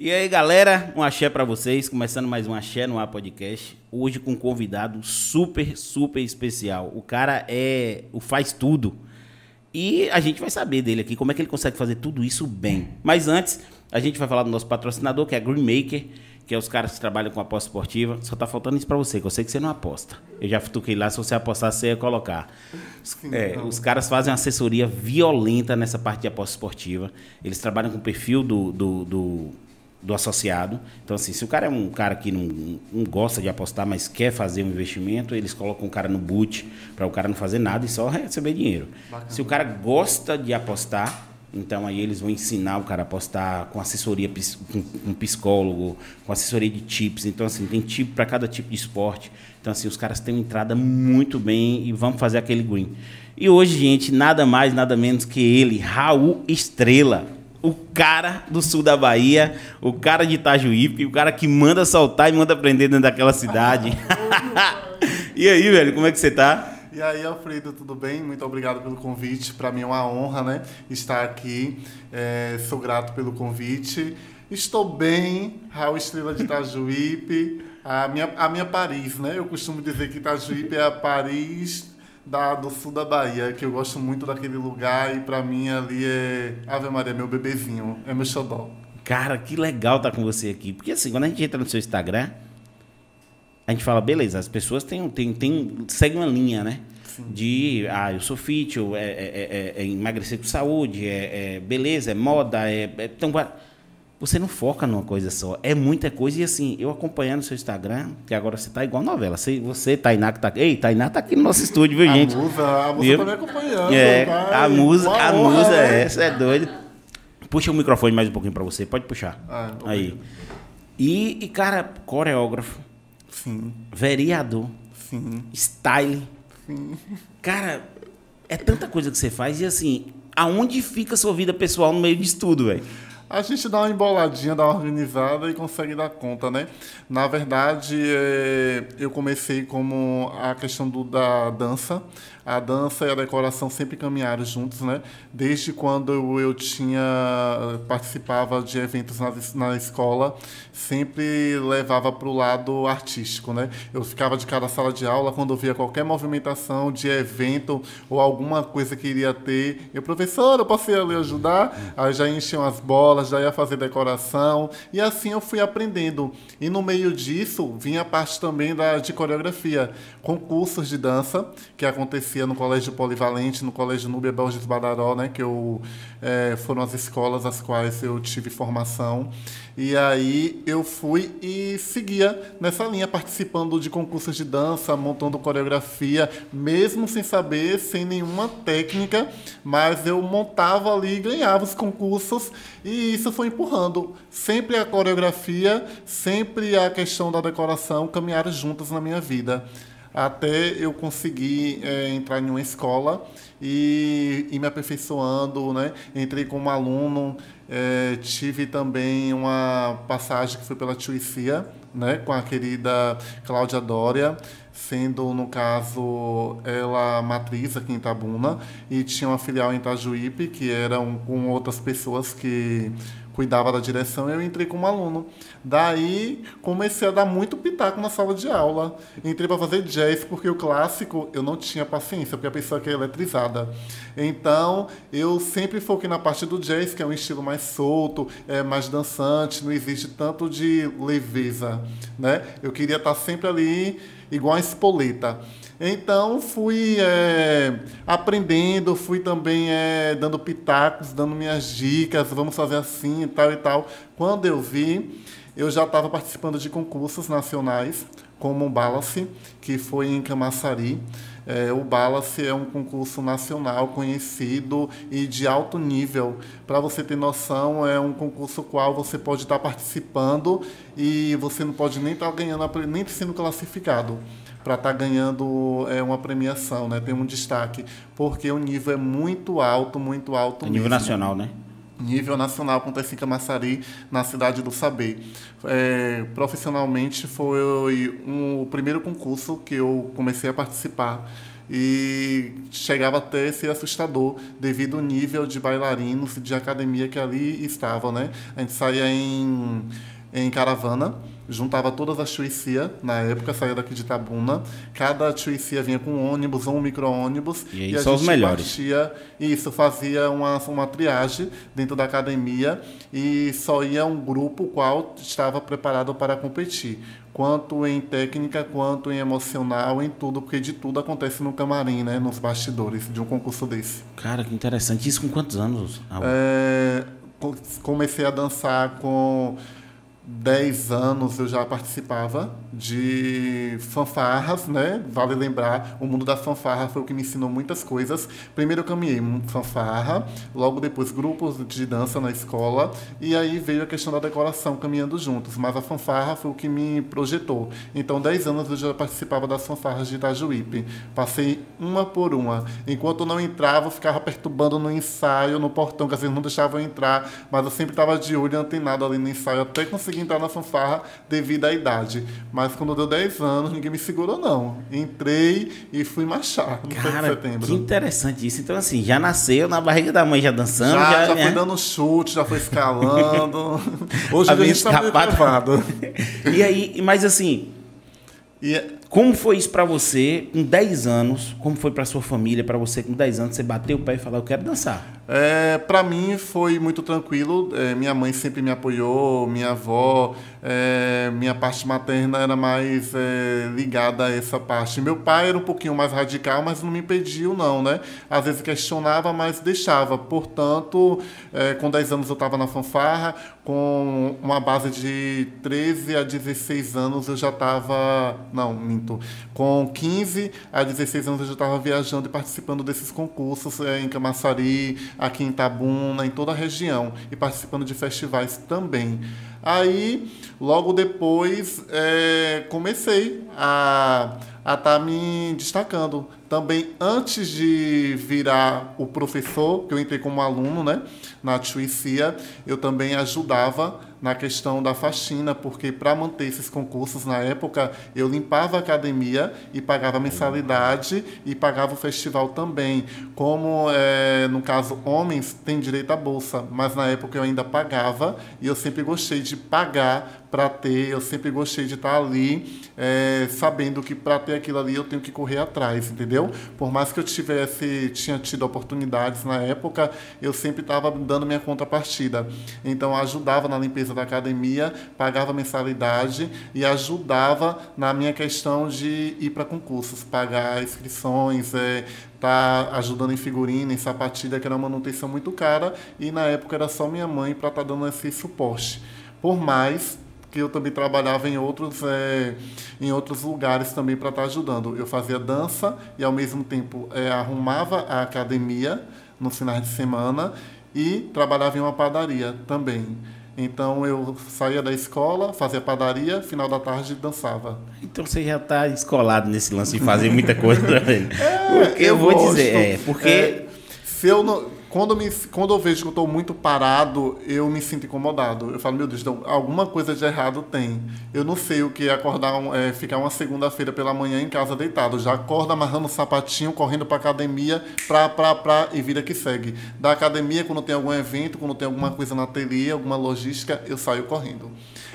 E aí, galera, um axé para vocês, começando mais um axé no ar podcast. Hoje com um convidado super, super especial. O cara é o faz tudo. E a gente vai saber dele aqui como é que ele consegue fazer tudo isso bem. Mas antes, a gente vai falar do nosso patrocinador, que é a Green Maker, que é os caras que trabalham com aposta esportiva. Só tá faltando isso para você, que eu sei que você não aposta. Eu já toquei lá, se você apostar, você ia colocar. É, os caras fazem uma assessoria violenta nessa parte de aposta esportiva. Eles trabalham com o perfil do, do, do do associado. Então, assim, se o cara é um cara que não, não gosta de apostar, mas quer fazer um investimento, eles colocam o cara no boot para o cara não fazer nada e só receber dinheiro. Bacana. Se o cara gosta de apostar, então aí eles vão ensinar o cara a apostar com assessoria com um psicólogo, com assessoria de tips. Então, assim, tem tipo para cada tipo de esporte. Então, assim, os caras têm uma entrada muito bem e vamos fazer aquele green. E hoje, gente, nada mais, nada menos que ele, Raul Estrela o cara do sul da Bahia, o cara de Itajuípe, o cara que manda soltar e manda prender dentro daquela cidade. e aí, velho, como é que você tá? E aí, Alfredo, tudo bem? Muito obrigado pelo convite. Para mim é uma honra, né, estar aqui. É, sou grato pelo convite. Estou bem, Raul Estrela de Itajuípe. A minha, a minha Paris, né? Eu costumo dizer que Itajuípe é a Paris da, do sul da Bahia, que eu gosto muito daquele lugar e para mim ali é Ave Maria, meu bebezinho, é meu xodó. Cara, que legal estar tá com você aqui. Porque assim, quando a gente entra no seu Instagram, a gente fala, beleza, as pessoas têm, têm, têm, seguem uma linha, né? Sim. De, ah, eu sou fit, eu, é, é, é, é emagrecer com saúde, é, é beleza, é moda, é, é então, você não foca numa coisa só. É muita coisa. E assim, eu acompanhando o seu Instagram, que agora você tá igual novela. Você, você Tainá, que tá aqui. Ei, Tainá tá aqui no nosso estúdio, viu, gente? A musa, a musa tá me acompanhando. É, a musa, a musa é, essa é doida. Puxa o microfone mais um pouquinho pra você. Pode puxar. Ah, Aí. E, e, cara, coreógrafo. Sim. Vereador. Sim. Style. Sim. Cara, é tanta coisa que você faz. E assim, aonde fica a sua vida pessoal no meio disso tudo, velho? A gente dá uma emboladinha, dá uma organizada e consegue dar conta, né? Na verdade, é, eu comecei como a questão do, da dança a dança e a decoração sempre caminharam juntos, né? Desde quando eu, tinha participava de eventos na, na escola, sempre levava para o lado artístico, né? Eu ficava de cada sala de aula quando via qualquer movimentação de evento ou alguma coisa que iria ter, eu professor, eu posso ir ali ajudar? Aí já enchiam as bolas, já ia fazer decoração e assim eu fui aprendendo. E no meio disso vinha a parte também da de coreografia, concursos de dança que no Colégio Polivalente, no Colégio Núbia Borges Badaró, né, que eu, é, foram as escolas as quais eu tive formação. E aí eu fui e seguia nessa linha, participando de concursos de dança, montando coreografia, mesmo sem saber, sem nenhuma técnica, mas eu montava ali ganhava os concursos e isso foi empurrando. Sempre a coreografia, sempre a questão da decoração caminharam juntas na minha vida até eu conseguir é, entrar em uma escola e ir me aperfeiçoando, né? Entrei como aluno, é, tive também uma passagem que foi pela Tuicia, né? Com a querida Cláudia Dória, sendo, no caso, ela matriz aqui em Itabuna, e tinha uma filial em Itajuípe, que era com outras pessoas que cuidava da direção, eu entrei como aluno. Daí comecei a dar muito pitaco na sala de aula. Entrei para fazer jazz, porque o clássico eu não tinha paciência, porque a pessoa que é eletrizada. Então eu sempre foquei na parte do jazz, que é um estilo mais solto, é mais dançante, não existe tanto de leveza. Né? Eu queria estar sempre ali igual a espoleta. Então fui é, aprendendo, fui também é, dando pitacos, dando minhas dicas, vamos fazer assim e tal e tal. Quando eu vi, eu já estava participando de concursos nacionais, como o Balace, que foi em Camaçari. É, o Balace é um concurso nacional conhecido e de alto nível. Para você ter noção, é um concurso qual você pode estar participando e você não pode nem estar ganhando, nem sendo classificado para estar tá ganhando é, uma premiação, né? Tem um destaque, porque o nível é muito alto, muito alto. É nível nacional, né? Nível nacional acontece em Camaçari, na cidade do Saber. É, profissionalmente foi um, o primeiro concurso que eu comecei a participar. e chegava até a ser assustador devido ao nível de bailarinos de academia que ali estavam, né? A gente saía em, em caravana juntava todas as chuicia, na época saía daqui de Tabuna. Cada chuicia vinha com um ônibus ou um micro-ônibus. E, aí e são os melhores. Partia, e isso fazia uma, uma triagem dentro da academia e só ia um grupo qual estava preparado para competir. Quanto em técnica, quanto em emocional, em tudo, porque de tudo acontece no camarim, né? Nos bastidores de um concurso desse. Cara, que interessante. Isso com quantos anos? É, comecei a dançar com 10 anos eu já participava de fanfarras, né? Vale lembrar, o mundo da fanfarra foi o que me ensinou muitas coisas. Primeiro eu caminhei fanfarra, logo depois grupos de dança na escola, e aí veio a questão da decoração caminhando juntos. Mas a fanfarra foi o que me projetou. Então, 10 anos eu já participava das fanfarras de Itajuípe. Passei uma por uma. Enquanto eu não entrava, eu ficava perturbando no ensaio, no portão, que às vezes não deixavam entrar, mas eu sempre estava de olho antenado ali no ensaio, até conseguir consegui entrar na fanfarra devido à idade. Mas quando deu 10 anos, ninguém me segurou, não. Entrei e fui marchar no Cara, setembro. Que interessante isso. Então, assim, já nasceu na barriga da mãe já dançando. Já, já, já né? foi dando chute, já foi escalando. Hoje a gente está meio E aí, mas assim. E, como foi isso para você com 10 anos? Como foi para sua família, para você com 10 anos? Você bateu o pé e falou, eu quero dançar. É, para mim foi muito tranquilo. É, minha mãe sempre me apoiou, minha avó, é, minha parte materna era mais é, ligada a essa parte. Meu pai era um pouquinho mais radical, mas não me impediu, não, né? Às vezes questionava, mas deixava. Portanto, é, com 10 anos eu estava na fanfarra, com uma base de 13 a 16 anos eu já estava. Não, minto. Com 15 a 16 anos eu já estava viajando e participando desses concursos é, em Camaçari aqui em Itabuna, em toda a região, e participando de festivais também. Aí, logo depois, é, comecei a estar tá me destacando. Também, antes de virar o professor, que eu entrei como aluno né, na Tuicia, eu também ajudava na questão da faxina, porque para manter esses concursos na época, eu limpava a academia e pagava mensalidade e pagava o festival também. Como, é, no caso, homens têm direito à bolsa, mas na época eu ainda pagava e eu sempre gostei de pagar para ter, eu sempre gostei de estar ali, é, sabendo que para ter aquilo ali eu tenho que correr atrás, entendeu? Por mais que eu tivesse, tinha tido oportunidades na época, eu sempre estava dando minha contrapartida. Então ajudava na limpeza da academia, pagava mensalidade e ajudava na minha questão de ir para concursos, pagar inscrições, é, tá ajudando em figurina, em sapatilha, que era uma manutenção muito cara, e na época era só minha mãe para estar tá dando esse suporte. Por mais que eu também trabalhava em outros, é, em outros lugares também para estar tá ajudando. Eu fazia dança e ao mesmo tempo é, arrumava a academia nos finais de semana e trabalhava em uma padaria também. Então eu saía da escola, fazia padaria, final da tarde dançava. Então você já está escolado nesse lance de fazer muita coisa também. é, porque eu, eu vou gosto. dizer, é, porque é, se eu não quando, me, quando eu vejo que eu estou muito parado, eu me sinto incomodado. Eu falo, meu Deus, então, alguma coisa de errado tem. Eu não sei o que é acordar, é, ficar uma segunda-feira pela manhã em casa deitado. Já acorda amarrando o sapatinho, correndo para academia, pra, pra, pra, e vida que segue. Da academia, quando tem algum evento, quando tem alguma coisa na ateliê, alguma logística, eu saio correndo.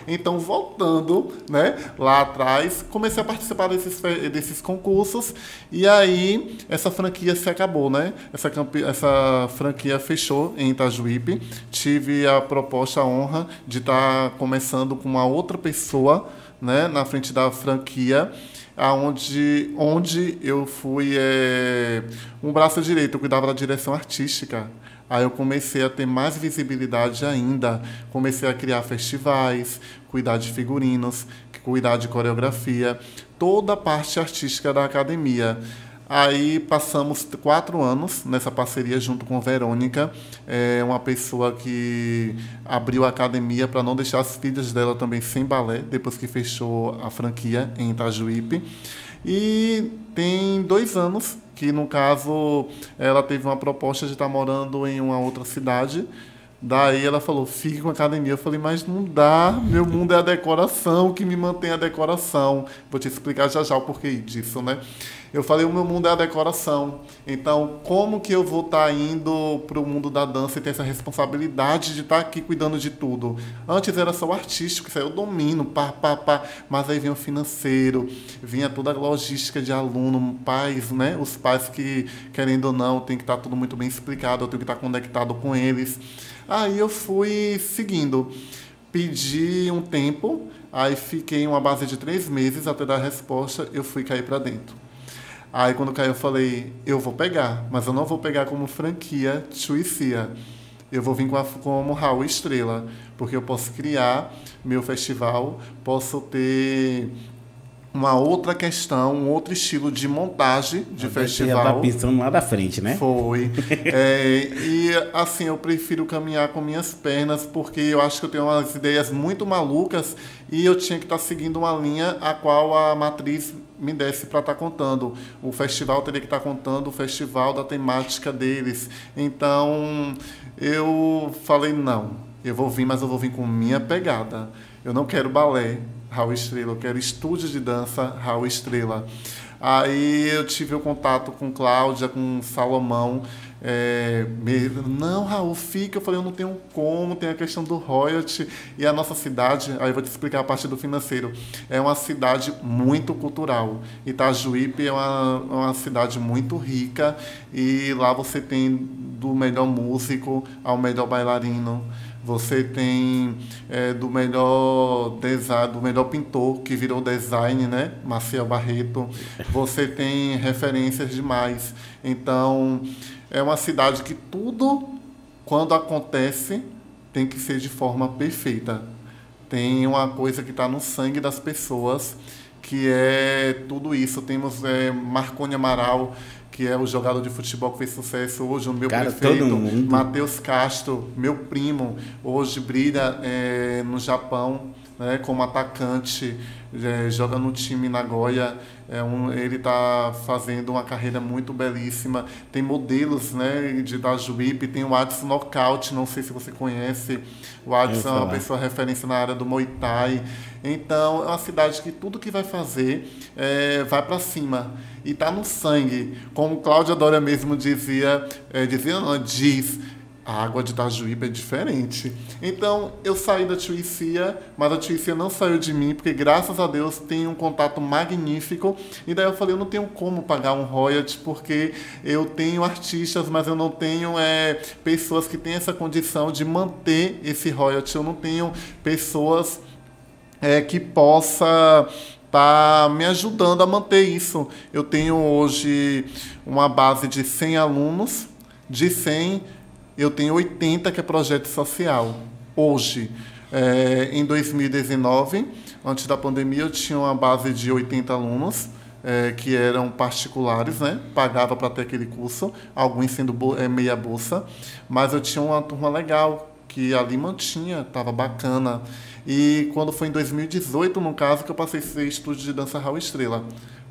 Então, voltando né, lá atrás, comecei a participar desses, desses concursos e aí essa franquia se acabou, né? Essa, essa franquia fechou em Itajuípe. Tive a proposta, a honra de estar começando com uma outra pessoa né, na frente da franquia aonde onde eu fui é, um braço direito, eu cuidava da direção artística. Aí eu comecei a ter mais visibilidade ainda, comecei a criar festivais, cuidar de figurinos, cuidar de coreografia, toda a parte artística da academia. Aí passamos quatro anos nessa parceria junto com Verônica, é uma pessoa que abriu a academia para não deixar as filhas dela também sem balé, depois que fechou a franquia em Itajuípe. E tem dois anos que no caso ela teve uma proposta de estar morando em uma outra cidade, Daí ela falou, fique com a academia. Eu falei, mas não dá, meu mundo é a decoração, que me mantém a decoração. Vou te explicar já já o porquê disso, né? Eu falei, o meu mundo é a decoração. Então, como que eu vou estar tá indo para o mundo da dança e ter essa responsabilidade de estar tá aqui cuidando de tudo? Antes era só o artístico, isso aí eu domino, pá, pá, pá. Mas aí vinha o financeiro, vinha toda a logística de aluno, pais, né? Os pais que, querendo ou não, tem que estar tá tudo muito bem explicado, eu tenho que estar conectado com eles. Aí eu fui seguindo. Pedi um tempo, aí fiquei uma base de três meses até dar a resposta, eu fui cair para dentro. Aí quando caiu eu falei, eu vou pegar, mas eu não vou pegar como franquia Chuicia. Eu vou vir com a, como Raul Estrela, porque eu posso criar meu festival, posso ter uma outra questão, um outro estilo de montagem de Você festival. Você pensando lá da frente, né? Foi. é, e assim, eu prefiro caminhar com minhas pernas, porque eu acho que eu tenho umas ideias muito malucas e eu tinha que estar tá seguindo uma linha a qual a matriz me desse para estar tá contando. O festival teria que estar tá contando o festival da temática deles. Então, eu falei, não, eu vou vir, mas eu vou vir com minha pegada. Eu não quero balé, Raul Estrela, eu quero estúdio de dança Raul Estrela. Aí eu tive o contato com Cláudia, com Salomão. É, me, não, Raul, fica. Eu falei, eu não tenho como, tem a questão do royalty. E a nossa cidade, aí eu vou te explicar a parte do financeiro, é uma cidade muito cultural. Itajuípe é uma, uma cidade muito rica e lá você tem do melhor músico ao melhor bailarino você tem é, do melhor design, do melhor pintor que virou design, né? Maciel Barreto. Você tem referências demais. Então, é uma cidade que tudo, quando acontece, tem que ser de forma perfeita. Tem uma coisa que está no sangue das pessoas, que é tudo isso. Temos é, Marconi Amaral, que é o jogador de futebol que fez sucesso hoje, o meu Cara, prefeito, Matheus Castro, meu primo, hoje brilha é, no Japão né, como atacante, é, joga no time Nagoya. É um, ele está fazendo uma carreira muito belíssima. Tem modelos né, de da Juípe, tem o Adson Knockout, não sei se você conhece. O Adson é uma pessoa referência na área do Muay Thai. Então, é uma cidade que tudo que vai fazer é, vai para cima e está no sangue. Como Cláudia Dória mesmo dizia, é, dizia não, diz, a água de Itajuíba é diferente. Então, eu saí da Tuícia, mas a Tuícia não saiu de mim, porque graças a Deus tem um contato magnífico. E daí eu falei, eu não tenho como pagar um royalty, porque eu tenho artistas, mas eu não tenho é, pessoas que têm essa condição de manter esse royalty. Eu não tenho pessoas é, que possa está me ajudando a manter isso. Eu tenho hoje uma base de 100 alunos, de 100 eu tenho 80 que é projeto social. Hoje, é, em 2019, antes da pandemia, eu tinha uma base de 80 alunos, é, que eram particulares, né? Pagava para ter aquele curso, alguns sendo é, meia bolsa, mas eu tinha uma turma legal, que ali mantinha, estava bacana. E quando foi em 2018, no caso, que eu passei a ser estúdio de dança Raul Estrela.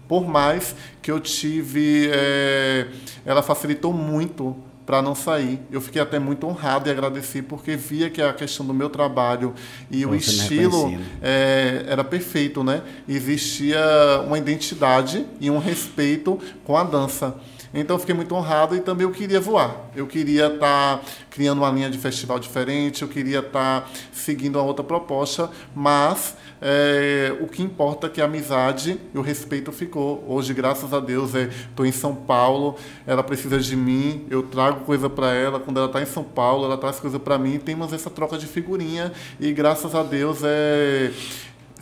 Por mais que eu tive. É, ela facilitou muito para não sair. Eu fiquei até muito honrado e agradeci porque via que a questão do meu trabalho e o estilo é, era perfeito, né? Existia uma identidade e um respeito com a dança. Então fiquei muito honrado e também eu queria voar. Eu queria estar tá criando uma linha de festival diferente, eu queria estar tá seguindo uma outra proposta, mas é, o que importa é que a amizade e o respeito ficou. Hoje, graças a Deus, estou é, em São Paulo, ela precisa de mim, eu trago coisa para ela. Quando ela está em São Paulo, ela traz coisa para mim. Temos essa troca de figurinha e graças a Deus é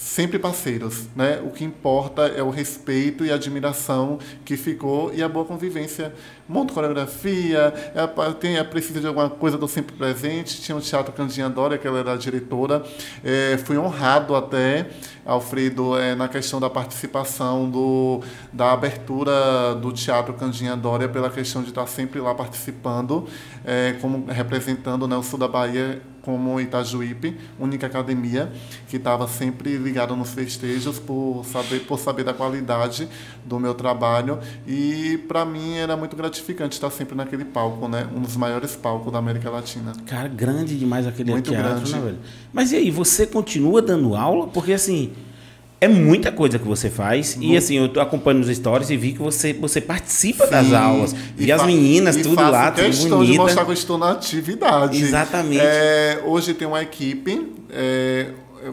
sempre parceiros, né? O que importa é o respeito e a admiração que ficou e a boa convivência. Monto coreografia, é, tem, é, precisa de alguma coisa, do sempre presente. Tinha o Teatro Candinha Dória, que ela era a diretora. É, fui honrado até, Alfredo, é, na questão da participação do, da abertura do Teatro Candinha Dória, pela questão de estar sempre lá participando, é, como representando né, o sul da Bahia como Itajuípe, única academia que estava sempre ligada nos festejos por saber, por saber da qualidade do meu trabalho. E para mim era muito gratificante estar sempre naquele palco, né? Um dos maiores palcos da América Latina. Cara, grande demais aquele Muito teatro, grande. né, velho? Mas e aí, você continua dando aula? Porque assim. É muita coisa que você faz. E assim, eu tô acompanhando os stories e vi que você, você participa das Sim, aulas. e Vi as meninas, e tudo lá, tudo questão de bonita. mostrar que eu estou na atividade. Exatamente. É, hoje tem uma equipe é,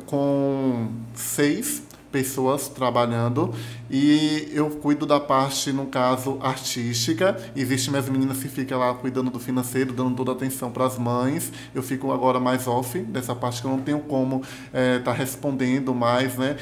com seis pessoas trabalhando e eu cuido da parte, no caso, artística. Existem minhas meninas que ficam lá cuidando do financeiro, dando toda a atenção para as mães. Eu fico agora mais off dessa parte que eu não tenho como estar respondendo mais, né?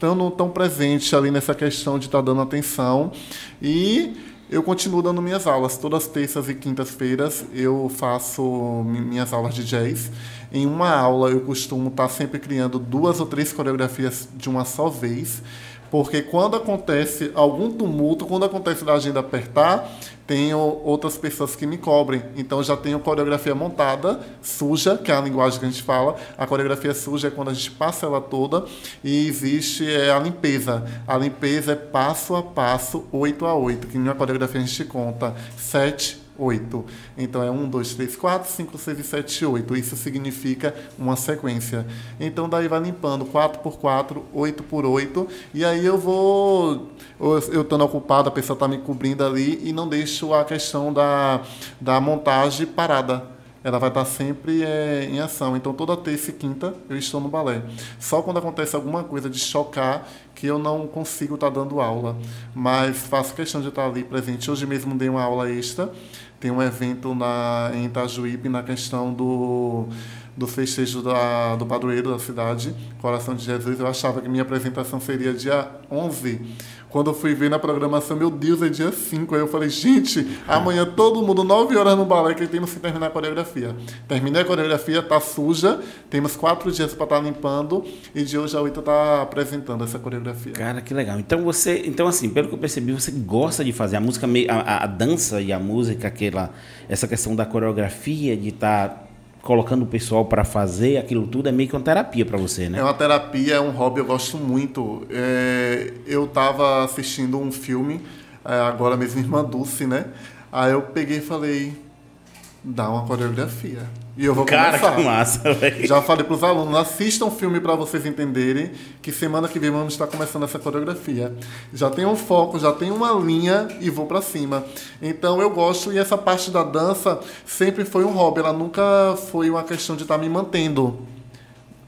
Estando tão presente ali nessa questão de estar dando atenção. E eu continuo dando minhas aulas. Todas as terças e quintas-feiras eu faço mi- minhas aulas de jazz. Em uma aula eu costumo estar sempre criando duas ou três coreografias de uma só vez. Porque quando acontece algum tumulto, quando acontece da agenda apertar, tenho outras pessoas que me cobrem. Então já tenho coreografia montada, suja, que é a linguagem que a gente fala. A coreografia suja é quando a gente passa ela toda e existe é, a limpeza. A limpeza é passo a passo, 8 a 8, que na coreografia a gente conta 7, 8. Então é 1, 2, 3, 4, 5, 6 e 7, 8. Isso significa uma sequência. Então daí vai limpando 4 por 4, 8 por 8. E aí eu vou. Eu estando ocupado, a pessoa está me cobrindo ali e não deixo a questão da, da montagem parada. Ela vai estar sempre é, em ação. Então toda terça e quinta eu estou no balé. Só quando acontece alguma coisa de chocar que eu não consigo estar dando aula. Mas faço questão de estar ali presente. Hoje mesmo dei uma aula extra. Tem um evento na, em Itajuípe na questão do, do festejo da, do padroeiro da cidade, Coração de Jesus. Eu achava que minha apresentação seria dia 11. Quando eu fui ver na programação, meu Deus, é dia 5. Aí eu falei, gente, amanhã todo mundo, 9 horas no balé, que temos que terminar a coreografia. Terminei a coreografia, tá suja, temos quatro dias para estar limpando, e de hoje a 8 tá apresentando essa coreografia. Cara, que legal. Então você, então assim, pelo que eu percebi, você gosta de fazer a música, a, a- dança e a música, aquela, essa questão da coreografia, de estar colocando o pessoal para fazer aquilo tudo, é meio que uma terapia para você, né? É uma terapia, é um hobby, eu gosto muito. É, eu estava assistindo um filme, é, agora mesmo Irmã Dulce, né? Aí eu peguei e falei, dá uma coreografia. E eu vou Cara, começar. que massa, velho. Já falei para os alunos, assistam o filme para vocês entenderem que semana que vem vamos estar começando essa coreografia. Já tem um foco, já tem uma linha e vou para cima. Então eu gosto e essa parte da dança sempre foi um hobby, ela nunca foi uma questão de estar me mantendo.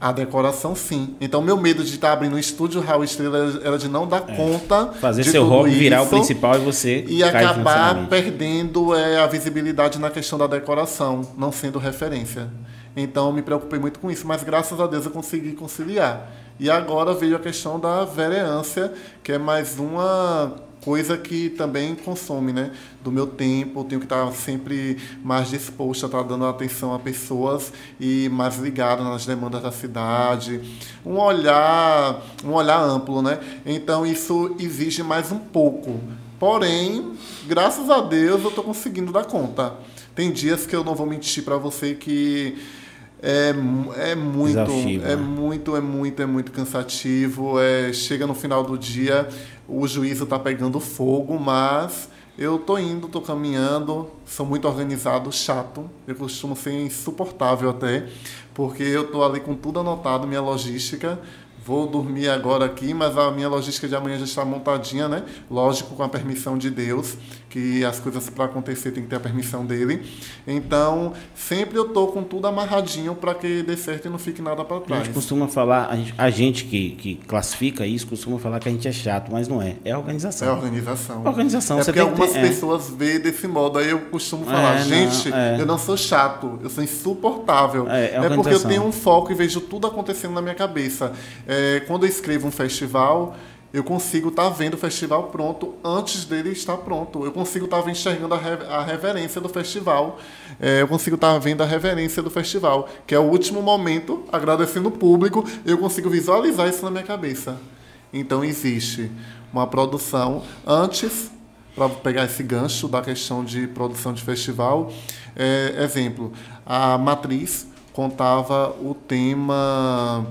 A decoração, sim. Então, meu medo de estar abrindo um estúdio Raul Estrela era de não dar conta. Fazer seu hobby virar o principal e você E acabar perdendo é, a visibilidade na questão da decoração, não sendo referência. Então, me preocupei muito com isso, mas graças a Deus eu consegui conciliar. E agora veio a questão da vereância, que é mais uma coisa que também consome, né? Do meu tempo, tenho que estar sempre mais disposto a estar dando atenção a pessoas e mais ligado nas demandas da cidade, um olhar, um olhar amplo, né? Então isso exige mais um pouco. Porém, graças a Deus eu estou conseguindo dar conta. Tem dias que eu não vou mentir para você que é, é muito, Exaustivo, é né? muito, é muito, é muito cansativo. É, chega no final do dia, o juízo tá pegando fogo, mas eu tô indo, tô caminhando, sou muito organizado, chato. Eu costumo ser insuportável até, porque eu tô ali com tudo anotado, minha logística. Vou dormir agora aqui, mas a minha logística de amanhã já está montadinha, né? Lógico, com a permissão de Deus, que as coisas para acontecer tem que ter a permissão dele. Então, sempre eu tô com tudo amarradinho para que dê certo e não fique nada para A trás. gente costuma falar, a gente, a gente que, que classifica isso, costuma falar que a gente é chato, mas não é. É a organização. É a organização. A organização, É porque algumas ter- é. pessoas veem desse modo. Aí eu costumo falar, É, não, gente, é. eu não sou chato, eu sou insuportável. É, é porque eu tenho um foco e vejo tudo acontecendo na minha cabeça. É, quando eu escrevo um festival, eu consigo estar vendo o festival pronto antes dele estar pronto. Eu consigo estar enxergando a, re- a reverência do festival. É, eu consigo estar vendo a reverência do festival, que é o último momento, agradecendo o público, eu consigo visualizar isso na minha cabeça. Então existe uma produção antes, para pegar esse gancho da questão de produção de festival. É, exemplo, a matriz, contava o tema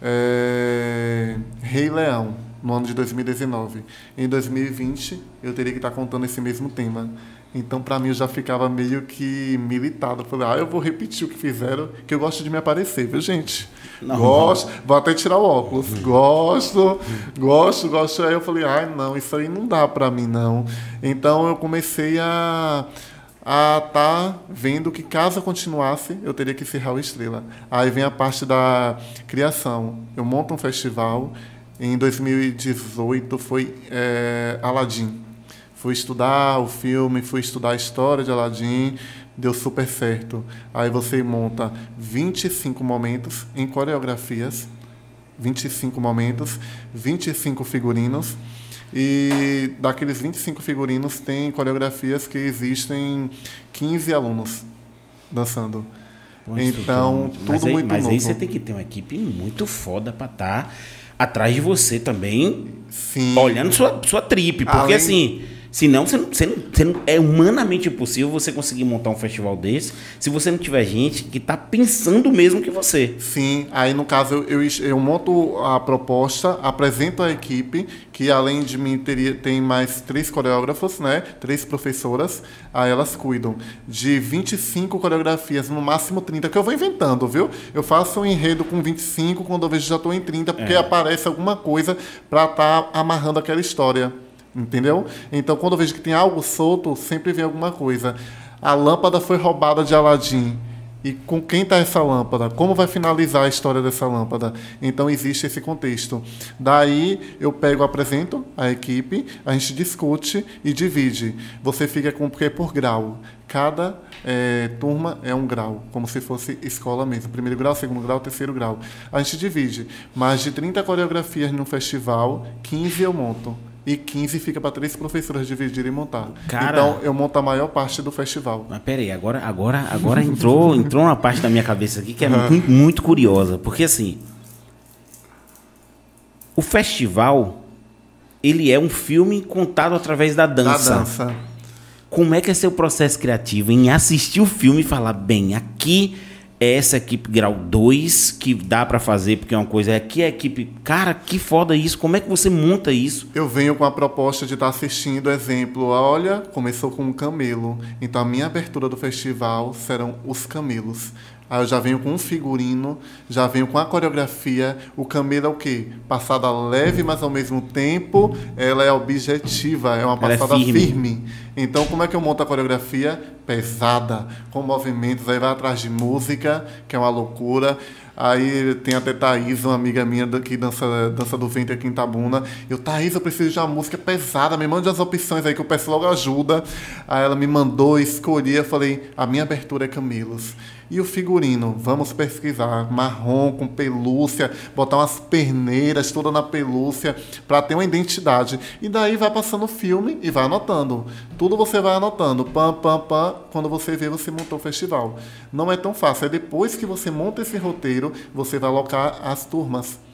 é, Rei Leão, no ano de 2019. Em 2020, eu teria que estar contando esse mesmo tema. Então, para mim, eu já ficava meio que militado. Falei, ah, eu vou repetir o que fizeram, que eu gosto de me aparecer, viu, gente? Não, gosto, não. vou até tirar o óculos. Gosto, gosto, gosto. Aí eu falei, ai, ah, não, isso aí não dá para mim, não. Então, eu comecei a a estar tá vendo que caso eu continuasse, eu teria que ser Raul Estrela. Aí vem a parte da criação. Eu monto um festival. Em 2018 foi é, Aladdin. Fui estudar o filme, fui estudar a história de Aladdin, deu super certo. Aí você monta 25 momentos em coreografias, 25 momentos, 25 figurinos e daqueles 25 figurinos, tem coreografias que existem 15 alunos dançando. então, tudo mas aí, muito mas novo. Mas aí você tem que ter uma equipe muito foda para estar tá atrás de você também, Sim. olhando sua, sua trip. Porque Além... assim Senão, você não, você, não, você não, é humanamente impossível você conseguir montar um festival desse se você não tiver gente que está pensando mesmo que você. Sim, aí no caso eu, eu, eu, monto a proposta, apresento a equipe, que além de mim teria, tem mais três coreógrafos, né? Três professoras, aí elas cuidam de 25 coreografias, no máximo 30, que eu vou inventando, viu? Eu faço um enredo com 25, quando eu vejo já estou em 30, porque é. aparece alguma coisa para estar tá amarrando aquela história. Entendeu? Então, quando eu vejo que tem algo solto, sempre vem alguma coisa. A lâmpada foi roubada de Aladim. E com quem está essa lâmpada? Como vai finalizar a história dessa lâmpada? Então existe esse contexto. Daí eu pego, apresento a equipe, a gente discute e divide. Você fica com porque por grau. Cada é, turma é um grau, como se fosse escola mesmo. Primeiro grau, segundo grau, terceiro grau. A gente divide. Mais de 30 coreografias no festival, 15 eu monto e 15 fica para três professoras dividirem e montar. Cara, então eu monto a maior parte do festival. Mas peraí, agora, agora, agora entrou, entrou uma parte da minha cabeça aqui que é muito, muito curiosa, porque assim, o festival ele é um filme contado através da dança. Da dança. Como é que é seu processo criativo em assistir o filme e falar, bem, aqui essa equipe grau 2 que dá para fazer, porque é uma coisa, é a equipe. Cara, que foda isso, como é que você monta isso? Eu venho com a proposta de estar assistindo, exemplo, olha, começou com um camelo. Então a minha abertura do festival serão os camelos. Aí eu já venho com um figurino, já venho com a coreografia. O camelo é o quê? Passada leve, mas ao mesmo tempo ela é objetiva, é uma é passada é firme. firme. Então, como é que eu monto a coreografia? Pesada, com movimentos, aí vai atrás de música, que é uma loucura. Aí tem até Thaís, uma amiga minha que dança, dança do ventre aqui em Tabuna. Eu, Thaís, eu preciso de uma música pesada, me mande as opções aí que eu peço logo ajuda. Aí ela me mandou, escolhi, eu falei, a minha abertura é Camilos. E o figurino, vamos pesquisar, marrom com pelúcia, botar umas perneiras toda na pelúcia para ter uma identidade. E daí vai passando o filme e vai anotando. Tudo você vai anotando, pam, pam, pam, quando você vê, você montou o festival. Não é tão fácil, é depois que você monta esse roteiro, você vai alocar as turmas.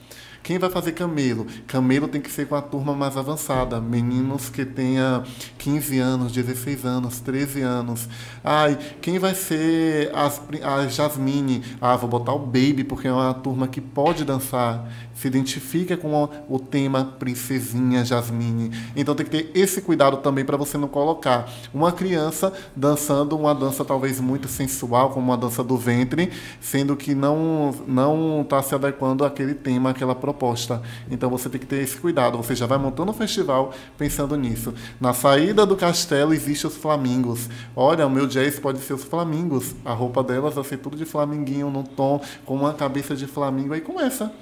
Quem vai fazer camelo? Camelo tem que ser com a turma mais avançada, meninos que tenha 15 anos, 16 anos, 13 anos. Ai, quem vai ser as, a Jasmine? Ah, vou botar o Baby, porque é uma turma que pode dançar se identifica com o tema princesinha Jasmine. Então tem que ter esse cuidado também para você não colocar uma criança dançando uma dança talvez muito sensual, como uma dança do ventre, sendo que não não está se adequando àquele tema, àquela proposta. Então você tem que ter esse cuidado. Você já vai montando o festival pensando nisso. Na saída do castelo existem os flamingos. Olha, o meu jazz pode ser os flamingos. A roupa delas vai ser tudo de flaminguinho no tom, com uma cabeça de flamingo. Aí começa.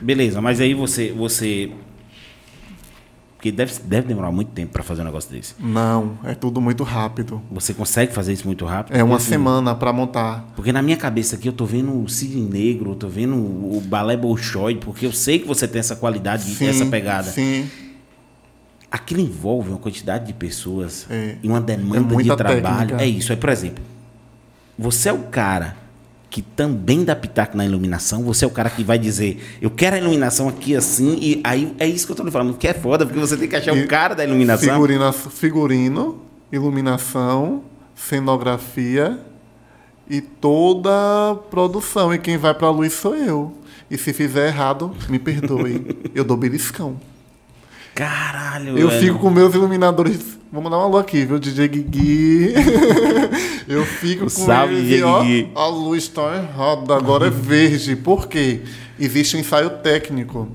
Beleza beleza, mas aí você. você porque deve, deve demorar muito tempo para fazer um negócio desse. Não, é tudo muito rápido. Você consegue fazer isso muito rápido? É uma assim, semana para montar. Porque na minha cabeça aqui eu tô vendo o Cisne Negro, eu tô vendo o balé Bolshoi, porque eu sei que você tem essa qualidade, sim, essa pegada. Sim. Aquilo envolve uma quantidade de pessoas é, e uma demanda é de trabalho. Técnica. É isso. É, por exemplo, você é o cara que também dá pitaco na iluminação, você é o cara que vai dizer, eu quero a iluminação aqui assim, e aí é isso que eu estou falando, que é foda, porque você tem que achar o cara da iluminação. Figurino, figurino, iluminação, cenografia e toda a produção. E quem vai para a luz sou eu. E se fizer errado, me perdoe. eu dou beliscão. Caralho, Eu velho. fico com meus iluminadores. Vamos dar uma alô aqui, viu? DJ Guigui. eu fico com Salve, eles DJ e, ó, a luz está errada, agora é verde. Por quê? Existe um ensaio técnico.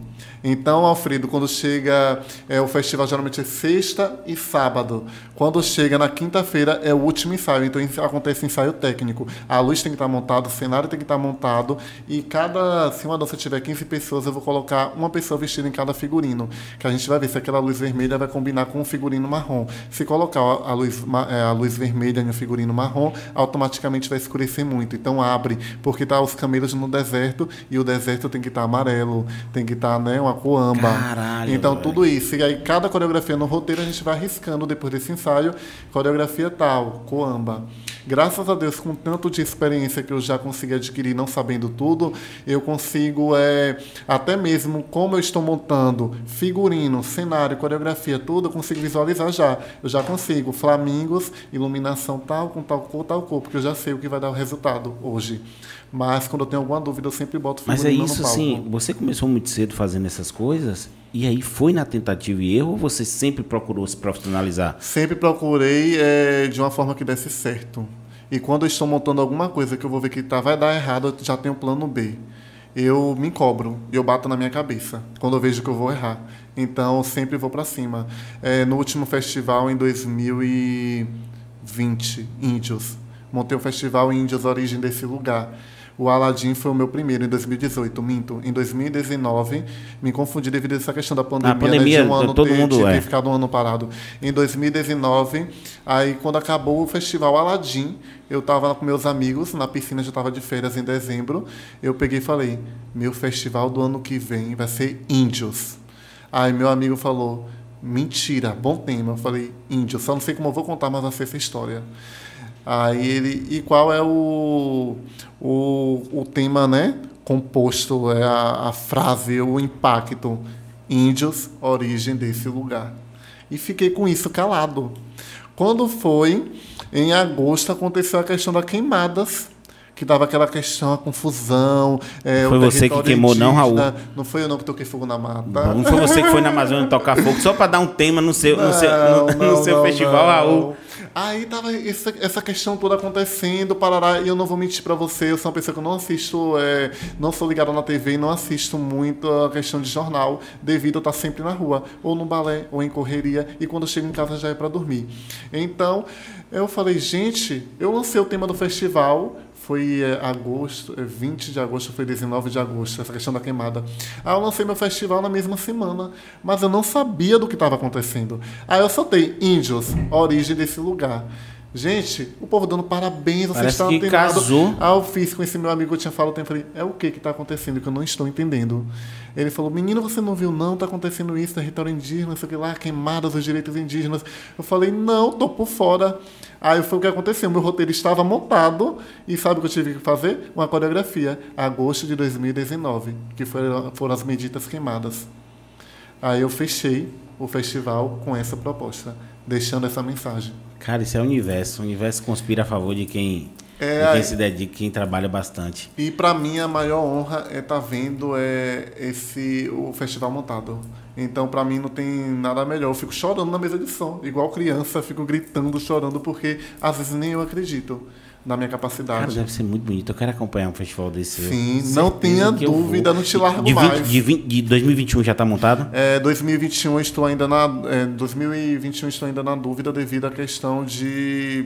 Então, Alfredo, quando chega, é, o festival geralmente é sexta e sábado. Quando chega na quinta-feira é o último ensaio, então acontece ensaio técnico. A luz tem que estar montada, o cenário tem que estar montado e cada, se uma dança tiver 15 pessoas, eu vou colocar uma pessoa vestida em cada figurino, que a gente vai ver se aquela luz vermelha vai combinar com o figurino marrom. Se colocar a luz, é, a luz vermelha no figurino marrom, automaticamente vai escurecer muito. Então abre, porque tá os camelos no deserto e o deserto tem que estar amarelo, tem que estar, né, uma coamba. Caralho, Então tudo isso. E aí cada coreografia no roteiro a gente vai arriscando depois desse ensaio, coreografia tal, coamba. Graças a Deus, com tanto de experiência que eu já consegui adquirir, não sabendo tudo, eu consigo, é, até mesmo como eu estou montando figurino, cenário, coreografia, tudo, eu consigo visualizar já. Eu já consigo flamingos, iluminação tal, com tal cor, tal cor, porque eu já sei o que vai dar o resultado hoje. Mas quando eu tenho alguma dúvida, eu sempre boto Mas é isso assim, você começou muito cedo fazendo essas coisas e aí foi na tentativa e erro ou você sempre procurou se profissionalizar? Sempre procurei eh, de uma forma que desse certo. E quando eu estou montando alguma coisa que eu vou ver que tá, vai dar errado, eu já tenho plano B. Eu me cobro, eu bato na minha cabeça quando eu vejo que eu vou errar. Então, sempre vou para cima. Eh, no último festival, em 2020, Índios, montei o festival Índios Origem desse lugar. O Aladdin foi o meu primeiro em 2018, minto. Em 2019, me confundi devido a essa questão da pandemia, pandemia, né, de um ano todo ter, mundo de ter é. ficado um ano parado. Em 2019, aí quando acabou o festival Aladdin, eu estava com meus amigos na piscina, já estava de férias em dezembro. Eu peguei e falei: meu festival do ano que vem vai ser Índios. Aí meu amigo falou: mentira, bom tema. Eu falei: Índios, só não sei como eu vou contar, mas vai ser essa história. Aí ele, e qual é o, o, o tema, né? Composto, é a, a frase, o impacto. Índios, origem desse lugar. E fiquei com isso calado. Quando foi, em agosto, aconteceu a questão das queimadas, que dava aquela questão, a confusão. é, Foi você que queimou, não, Raul? indígena. Não foi eu não que toquei fogo na mata. Não foi você que foi na Amazônia tocar fogo só para dar um tema no seu, no seu, Não, no, no não, seu não, festival, não. Raul. Aí tava essa, essa questão toda acontecendo, parará, e eu não vou mentir pra você, eu sou uma pessoa que eu não assisto, é, não sou ligado na TV e não assisto muito a questão de jornal, devido a estar sempre na rua, ou no balé, ou em correria, e quando eu chego em casa já é pra dormir. Então, eu falei, gente, eu lancei o tema do festival, foi é, agosto, é, 20 de agosto, foi 19 de agosto, essa questão da queimada. Aí eu lancei meu festival na mesma semana, mas eu não sabia do que estava acontecendo. Aí eu soltei Índios, a origem desse lugar. Gente, o povo dando parabéns, vocês estão que casou. Aí eu fiz com esse meu amigo eu tinha falado, eu falei, é o que que está acontecendo que eu não estou entendendo? Ele falou, menino, você não viu não, tá acontecendo isso, território indígena, sei o lá, queimadas dos direitos indígenas. Eu falei, não, tô por fora. Aí foi o que aconteceu, meu roteiro estava montado e sabe o que eu tive que fazer? Uma coreografia, agosto de 2019, que foram, foram as medidas queimadas. Aí eu fechei o festival com essa proposta, deixando essa mensagem. Cara, isso é o universo. O universo conspira a favor de quem, É, de quem se dedica, quem trabalha bastante. E para mim a maior honra é estar vendo é, esse o festival montado. Então para mim não tem nada melhor. Eu fico chorando na mesa de som, igual criança, fico gritando, chorando porque às vezes nem eu acredito na minha Cara, capacidade. deve ser muito bonito. Eu quero acompanhar um festival desse. Sim, Certeza não tenha dúvida, não te largo de, 20 mais. de, 20 de 2021 já tá montado? É, 2021 eu estou ainda na é, 2021 eu estou ainda na dúvida devido à questão de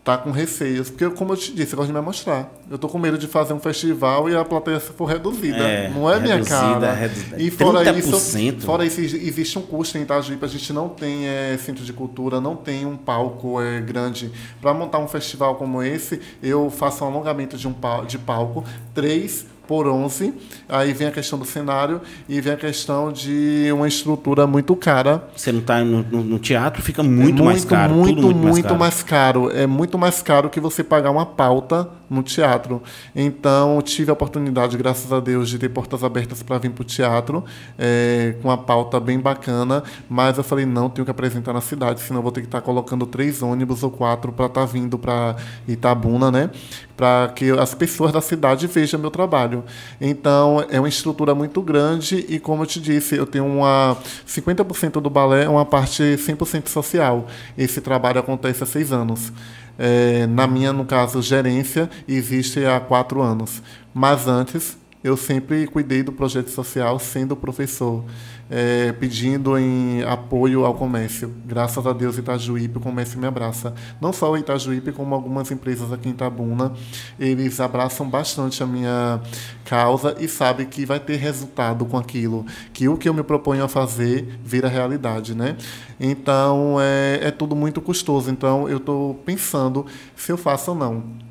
estar com receios, porque como eu te disse, eu gosto de me mostrar. Eu tô com medo de fazer um festival e a plateia for reduzida. É, não é minha reduzida, cara. reduzida. E fora 30%. isso, fora isso existe um custo em Itajuípe, a gente não tem é, centro de cultura, não tem um palco é, grande para montar um festival como esse. Eu faço um alongamento de um pal- de palco, três por 11. Aí vem a questão do cenário e vem a questão de uma estrutura muito cara. Você não está no, no, teatro, fica muito, muito mais caro. Muito, muito, muito, mais, caro. mais caro. É muito mais caro que você pagar uma pauta no teatro. Então, tive a oportunidade, graças a Deus, de ter portas abertas para vir para o teatro, é, com uma pauta bem bacana. Mas eu falei, não, tenho que apresentar na cidade, senão vou ter que estar tá colocando três ônibus ou quatro para estar tá vindo para Itabuna, né? Para que as pessoas da cidade vejam meu trabalho. Então, é uma estrutura muito grande e, como eu te disse, eu tenho uma 50% do balé é uma parte 100% social. Esse trabalho acontece há seis anos. É, na minha, no caso, gerência, existe há quatro anos. Mas antes, eu sempre cuidei do projeto social sendo professor é, pedindo em apoio ao comércio. Graças a Deus, Itajuípe, o comércio me abraça. Não só o Itajuípe, como algumas empresas aqui em Itabuna, eles abraçam bastante a minha causa e sabem que vai ter resultado com aquilo, que o que eu me proponho a fazer vira realidade, né? Então, é, é tudo muito custoso. Então, eu estou pensando se eu faço ou não.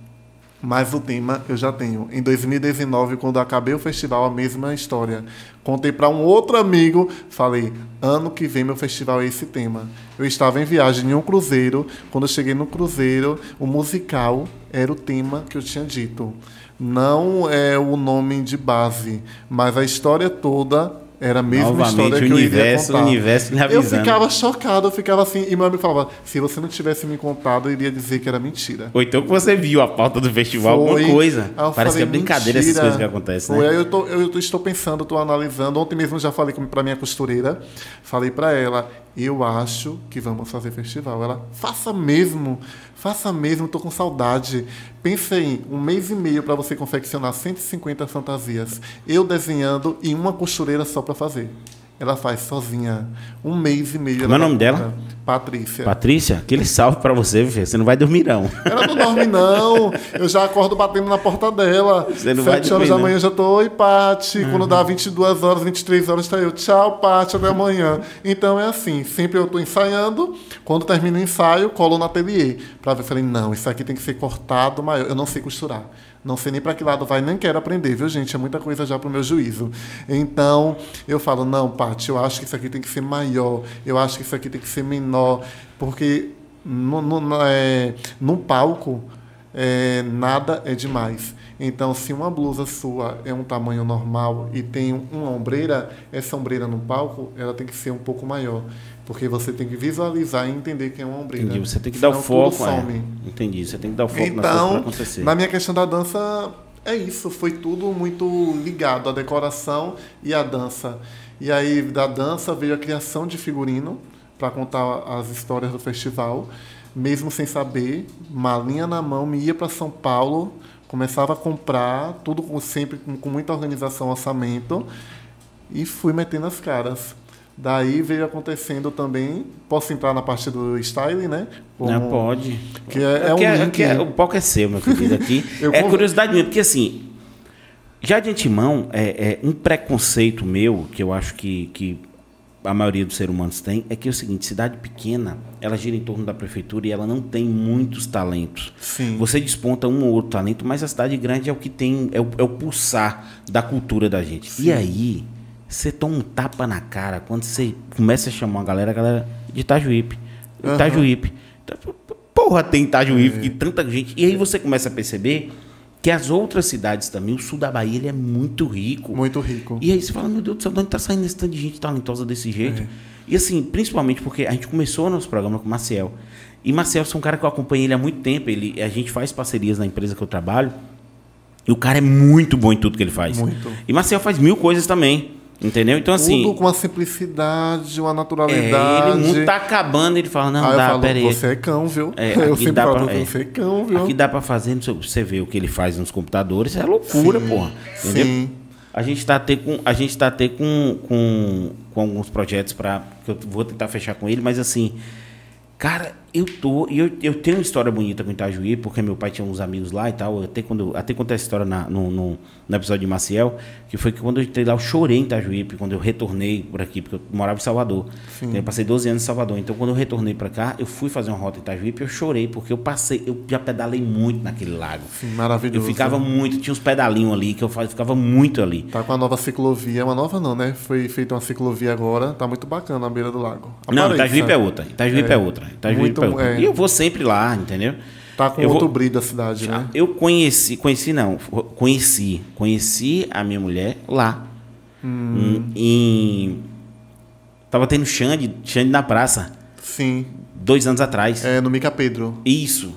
Mas o tema eu já tenho. Em 2019, quando acabei o festival, a mesma história. Contei para um outro amigo, falei: ano que vem meu festival é esse tema. Eu estava em viagem em um cruzeiro. Quando eu cheguei no cruzeiro, o musical era o tema que eu tinha dito. Não é o nome de base, mas a história toda era a mesma Novamente, história que universo, eu iria contar. universo me avisando. Eu ficava chocado, eu ficava assim, e meu amigo falava, se você não tivesse me contado, eu iria dizer que era mentira. Ou então que você viu a pauta do festival, Foi. alguma coisa. Parece falei, que é brincadeira mentira. essas coisas que acontecem, Foi. né? Aí eu, tô, eu estou pensando, estou analisando, ontem mesmo já falei para minha costureira, falei para ela, eu acho que vamos fazer festival. Ela, faça mesmo, faça mesmo, estou com saudade. Pensei, um mês e meio para você confeccionar 150 fantasias. Eu desenhando e uma costureira só para fazer. Ela faz sozinha. Um mês e meio. Como é o nome dela? Patrícia. Patrícia, aquele salve para você, você não vai dormir não. Ela não dorme não. Eu já acordo batendo na porta dela. Você não Sete vai horas da manhã eu já tô, oi, Pati. Uhum. Quando dá 22 horas, 23 horas, tá eu, tchau, Pati, até amanhã. Então é assim, sempre eu tô ensaiando. Quando termino o ensaio, colo no ateliê. Para ver, falei, não, isso aqui tem que ser cortado maior. Eu não sei costurar. Não sei nem para que lado vai, nem quero aprender, viu, gente? É muita coisa já para o meu juízo. Então, eu falo, não, Paty, eu acho que isso aqui tem que ser maior, eu acho que isso aqui tem que ser menor, porque no, no, é, num palco, é, nada é demais. Então, se uma blusa sua é um tamanho normal e tem uma ombreira, essa ombreira no palco, ela tem que ser um pouco maior. Porque você tem que visualizar e entender que é uma ombreira. Entendi. Você tem que dar o foco. É. Entendi. Você tem que dar o foco então, na acontecer. Na minha questão da dança, é isso. Foi tudo muito ligado, a decoração e a dança. E aí, da dança, veio a criação de figurino para contar as histórias do festival. Mesmo sem saber, malinha na mão, me ia para São Paulo, começava a comprar, tudo sempre com, com muita organização, orçamento, e fui metendo as caras. Daí veio acontecendo também. Posso entrar na parte do styling, né? Como, Não, pode. Que é, é um é, link... é, o palco é seu, meu querido. Aqui é curiosidade minha, porque assim, já de antemão, é, é, um preconceito meu, que eu acho que, que a maioria dos seres humanos tem, é que é o seguinte: cidade pequena, ela gira em torno da prefeitura e ela não tem muitos talentos. Sim. Você desponta um ou outro talento, mas a cidade grande é o que tem, é o, é o pulsar da cultura da gente. Sim. E aí você toma um tapa na cara quando você começa a chamar a galera, a galera de Itajuípe. Uhum. Itajuípe. Porra, tem Itajuípe, é. que tanta gente. E aí você começa a perceber que as outras cidades também, o sul da Bahia, ele é muito rico. Muito rico. E aí você fala, meu Deus do céu, de onde está saindo esse tanto de gente talentosa desse jeito? É. E assim, principalmente porque a gente começou nosso programa com o Marcel. E Marcel é um cara que eu acompanho ele há muito tempo. Ele, a gente faz parcerias na empresa que eu trabalho. E o cara é muito bom em tudo que ele faz. Muito. E Marcel faz mil coisas também. Entendeu? Então, assim. Tudo com uma simplicidade, uma naturalidade. É, ele muito tá acabando, ele fala, não, dá, peraí. Você é cão, viu? É, eu sempre dá falo, pra, é, você é cão, viu? Aqui dá pra fazer, você vê o que ele faz nos computadores, é loucura, sim, porra. Entendeu? Sim. A gente está até com, a gente tá até com, com, com alguns projetos para que eu vou tentar fechar com ele, mas assim, cara, eu tô. E eu, eu tenho uma história bonita com Itajuí, porque meu pai tinha uns amigos lá e tal. Até quando até contei essa história na, no, no, no, episódio de Maciel, que foi que quando eu entrei lá, eu chorei em Itajuípe, quando eu retornei por aqui, porque eu morava em Salvador. Então, eu passei 12 anos em Salvador. Então, quando eu retornei para cá, eu fui fazer uma rota em Itajuípe, eu chorei, porque eu passei, eu já pedalei muito naquele lago. Sim, maravilhoso. Eu ficava muito, tinha uns pedalinhos ali, que eu ficava muito ali. Tá com a nova ciclovia, uma nova não, né? Foi feita uma ciclovia agora, tá muito bacana na beira do lago. Apareça. Não, Itajuípe é outra. Itajuípe é, é outra. Itajuípe muito, é. E eu vou sempre lá, entendeu? Tá com eu outro vou... brilho da cidade, né? Eu conheci, conheci não, conheci, conheci a minha mulher lá. Hum. Em, tava tendo Xande, Xande na praça. Sim. Dois anos atrás. É, no Mica Pedro. Isso.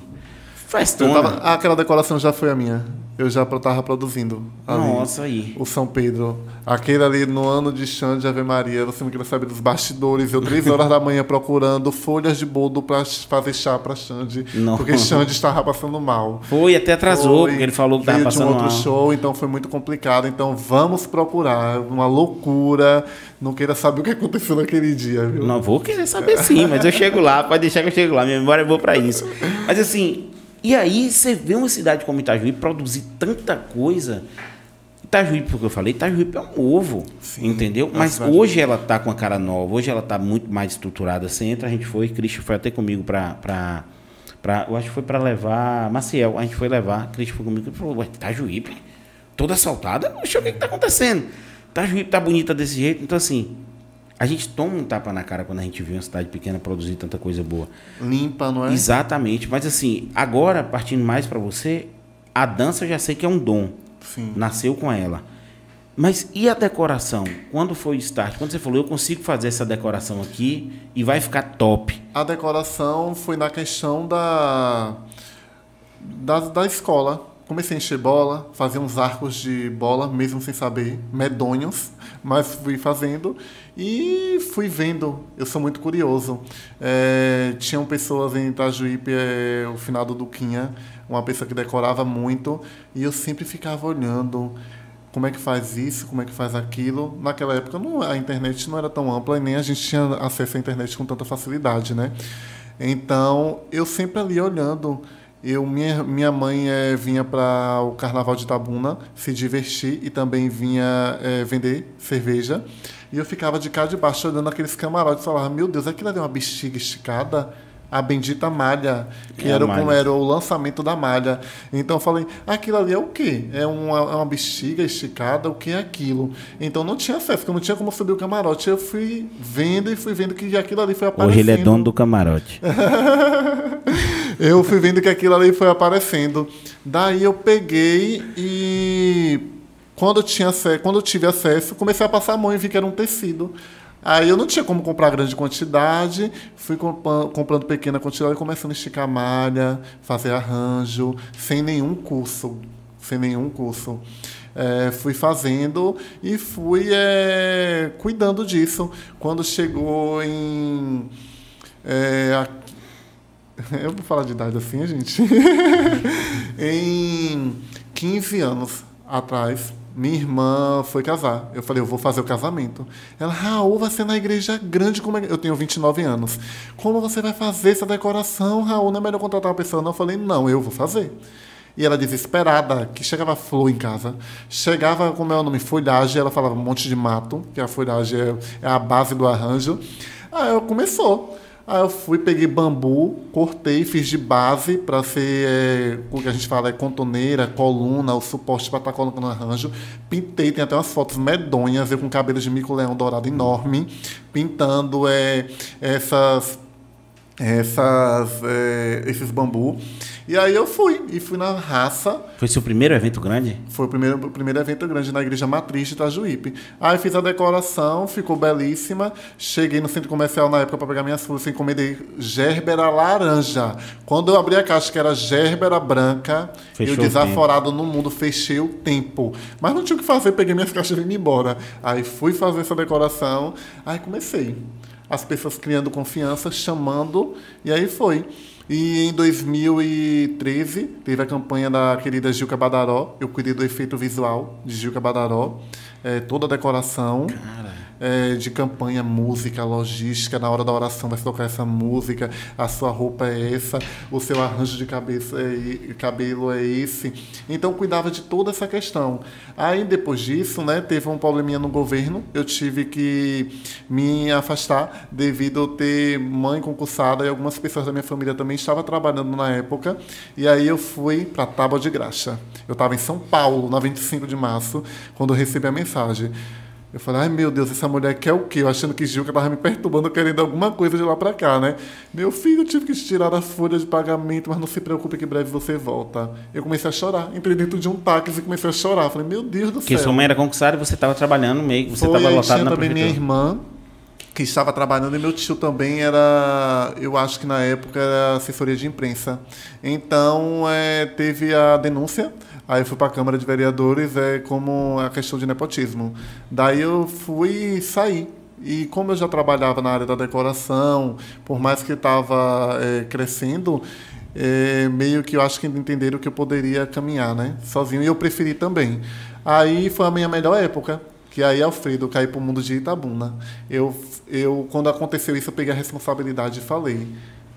Faz Tava... Aquela decoração já foi a minha eu já estava produzindo. Ali, Nossa, aí. O São Pedro. Aquele ali no ano de chão de Ave Maria, você não queria saber dos bastidores. Eu, três horas da manhã, procurando folhas de boldo para fazer chá para Xande. Não. Porque Xande estava passando mal. Foi, até atrasou, foi, porque ele falou que estava passando mal. um outro mal. show, então foi muito complicado. Então vamos procurar. Uma loucura. Não queira saber o que aconteceu naquele dia, viu? Não, vou querer saber sim, mas eu chego lá. Pode deixar que eu chego lá. Minha memória é boa para isso. Mas assim, e aí você vê uma cidade como Itajuí produzir tanta coisa. Itajuí, porque eu falei, Itajuí é um ovo, Sim, entendeu? Mas hoje ela está com a cara nova, hoje ela está muito mais estruturada. Você entra, a gente foi, Cristian foi até comigo para para eu acho que foi para levar Maciel, a gente foi levar, Cristian foi comigo e falou, Itajuí, toda assaltada? Poxa, o que está acontecendo? Itajuí tá bonita desse jeito, então assim, a gente toma um tapa na cara quando a gente vê uma cidade pequena produzir tanta coisa boa. Limpa, não é? Exatamente. Mas assim, agora, partindo mais para você, a dança eu já sei que é um dom. Sim. Nasceu com ela. Mas e a decoração? Quando foi o start? Quando você falou, eu consigo fazer essa decoração aqui e vai ficar top. A decoração foi na questão da, da, da escola. Comecei a encher bola, fazer uns arcos de bola, mesmo sem saber, medonhos, mas fui fazendo. E fui vendo, eu sou muito curioso. É, tinham pessoas em Itajuípe, é, o final do Duquinha, uma pessoa que decorava muito, e eu sempre ficava olhando como é que faz isso, como é que faz aquilo. Naquela época não, a internet não era tão ampla e nem a gente tinha acesso à internet com tanta facilidade, né? Então, eu sempre ali olhando. Eu, minha, minha mãe é, vinha para o Carnaval de Tabuna se divertir e também vinha é, vender cerveja. E eu ficava de cá de baixo olhando aqueles camarotes e falava, meu Deus, aquilo ali é uma bexiga esticada? A bendita malha, que é era, malha. como era o lançamento da malha. Então eu falei, aquilo ali é o quê? É uma, é uma bexiga esticada, o que é aquilo? Então não tinha acesso, porque eu não tinha como subir o camarote. Eu fui vendo e fui vendo que aquilo ali foi aparecendo. Hoje ele é dono do camarote. eu fui vendo que aquilo ali foi aparecendo. Daí eu peguei e quando eu, tinha, quando eu tive acesso, comecei a passar a mão e vi que era um tecido. Aí eu não tinha como comprar grande quantidade, fui comprando pequena quantidade, começando a esticar malha, fazer arranjo, sem nenhum curso, sem nenhum curso. É, fui fazendo e fui é, cuidando disso. Quando chegou em. É, a, eu vou falar de idade assim, gente. em 15 anos atrás, minha irmã foi casar. Eu falei, eu vou fazer o casamento. Ela, Raul, vai ser na igreja grande. Como é? Eu tenho 29 anos. Como você vai fazer essa decoração, Raul? Não é melhor contratar uma pessoa? Não. Eu falei, não, eu vou fazer. E ela desesperada, que chegava flor em casa. Chegava, como é o nome, folhagem. Ela falava um monte de mato, que a folhagem é, é a base do arranjo. Aí eu começou. Aí eu fui, peguei bambu, cortei, fiz de base para ser é, o que a gente fala é contoneira, coluna, o suporte para estar tá colocando arranjo. Pintei, tem até umas fotos medonhas, eu com cabelo de mico-leão dourado enorme, pintando é, essas, essas, é, esses bambu. E aí eu fui, e fui na raça. Foi seu primeiro evento grande? Foi o primeiro, o primeiro evento grande na Igreja Matriz de Itajuípe. Aí fiz a decoração, ficou belíssima. Cheguei no centro comercial na época para pegar minhas frutas, encomendei gerbera laranja. Quando eu abri a caixa, que era gerbera branca, Fechou eu desaforado no mundo, fechei o tempo. Mas não tinha o que fazer, peguei minhas caixas e vim embora. Aí fui fazer essa decoração, aí comecei. As pessoas criando confiança, chamando, e aí foi. E em 2013 teve a campanha da querida Gilca Badaró. Eu cuidei do efeito visual de Gilca Badaró, é, toda a decoração. Cara. É, de campanha, música, logística, na hora da oração vai tocar essa música, a sua roupa é essa, o seu arranjo de cabeça é, cabelo é esse. Então cuidava de toda essa questão. Aí depois disso, né, teve um probleminha no governo, eu tive que me afastar devido a ter mãe concursada e algumas pessoas da minha família também estavam trabalhando na época. E aí eu fui para Tábua de Graxa. Eu estava em São Paulo, na 25 de março, quando eu recebi a mensagem. Eu falei, ai meu Deus, essa mulher quer o quê? Eu achando que Gilca estava me perturbando, querendo alguma coisa de lá para cá, né? Meu filho, eu tive que tirar a folha de pagamento, mas não se preocupe que breve você volta. Eu comecei a chorar. Entrei dentro de um táxi e comecei a chorar. Falei, meu Deus do Porque céu. sua mãe era concursada e você estava trabalhando meio, você estava lotado na também minha prefeitura. irmã, que estava trabalhando, e meu tio também era, eu acho que na época era assessoria de imprensa. Então, é, teve a denúncia, aí eu fui para a Câmara de Vereadores, é, como a questão de nepotismo. Daí eu fui sair. E como eu já trabalhava na área da decoração, por mais que estava é, crescendo, é, meio que eu acho que entenderam que eu poderia caminhar, né? Sozinho. E eu preferi também. Aí foi a minha melhor época. Que aí, Alfredo, caí para o mundo de Itabuna. Eu, eu, quando aconteceu isso, eu peguei a responsabilidade e falei: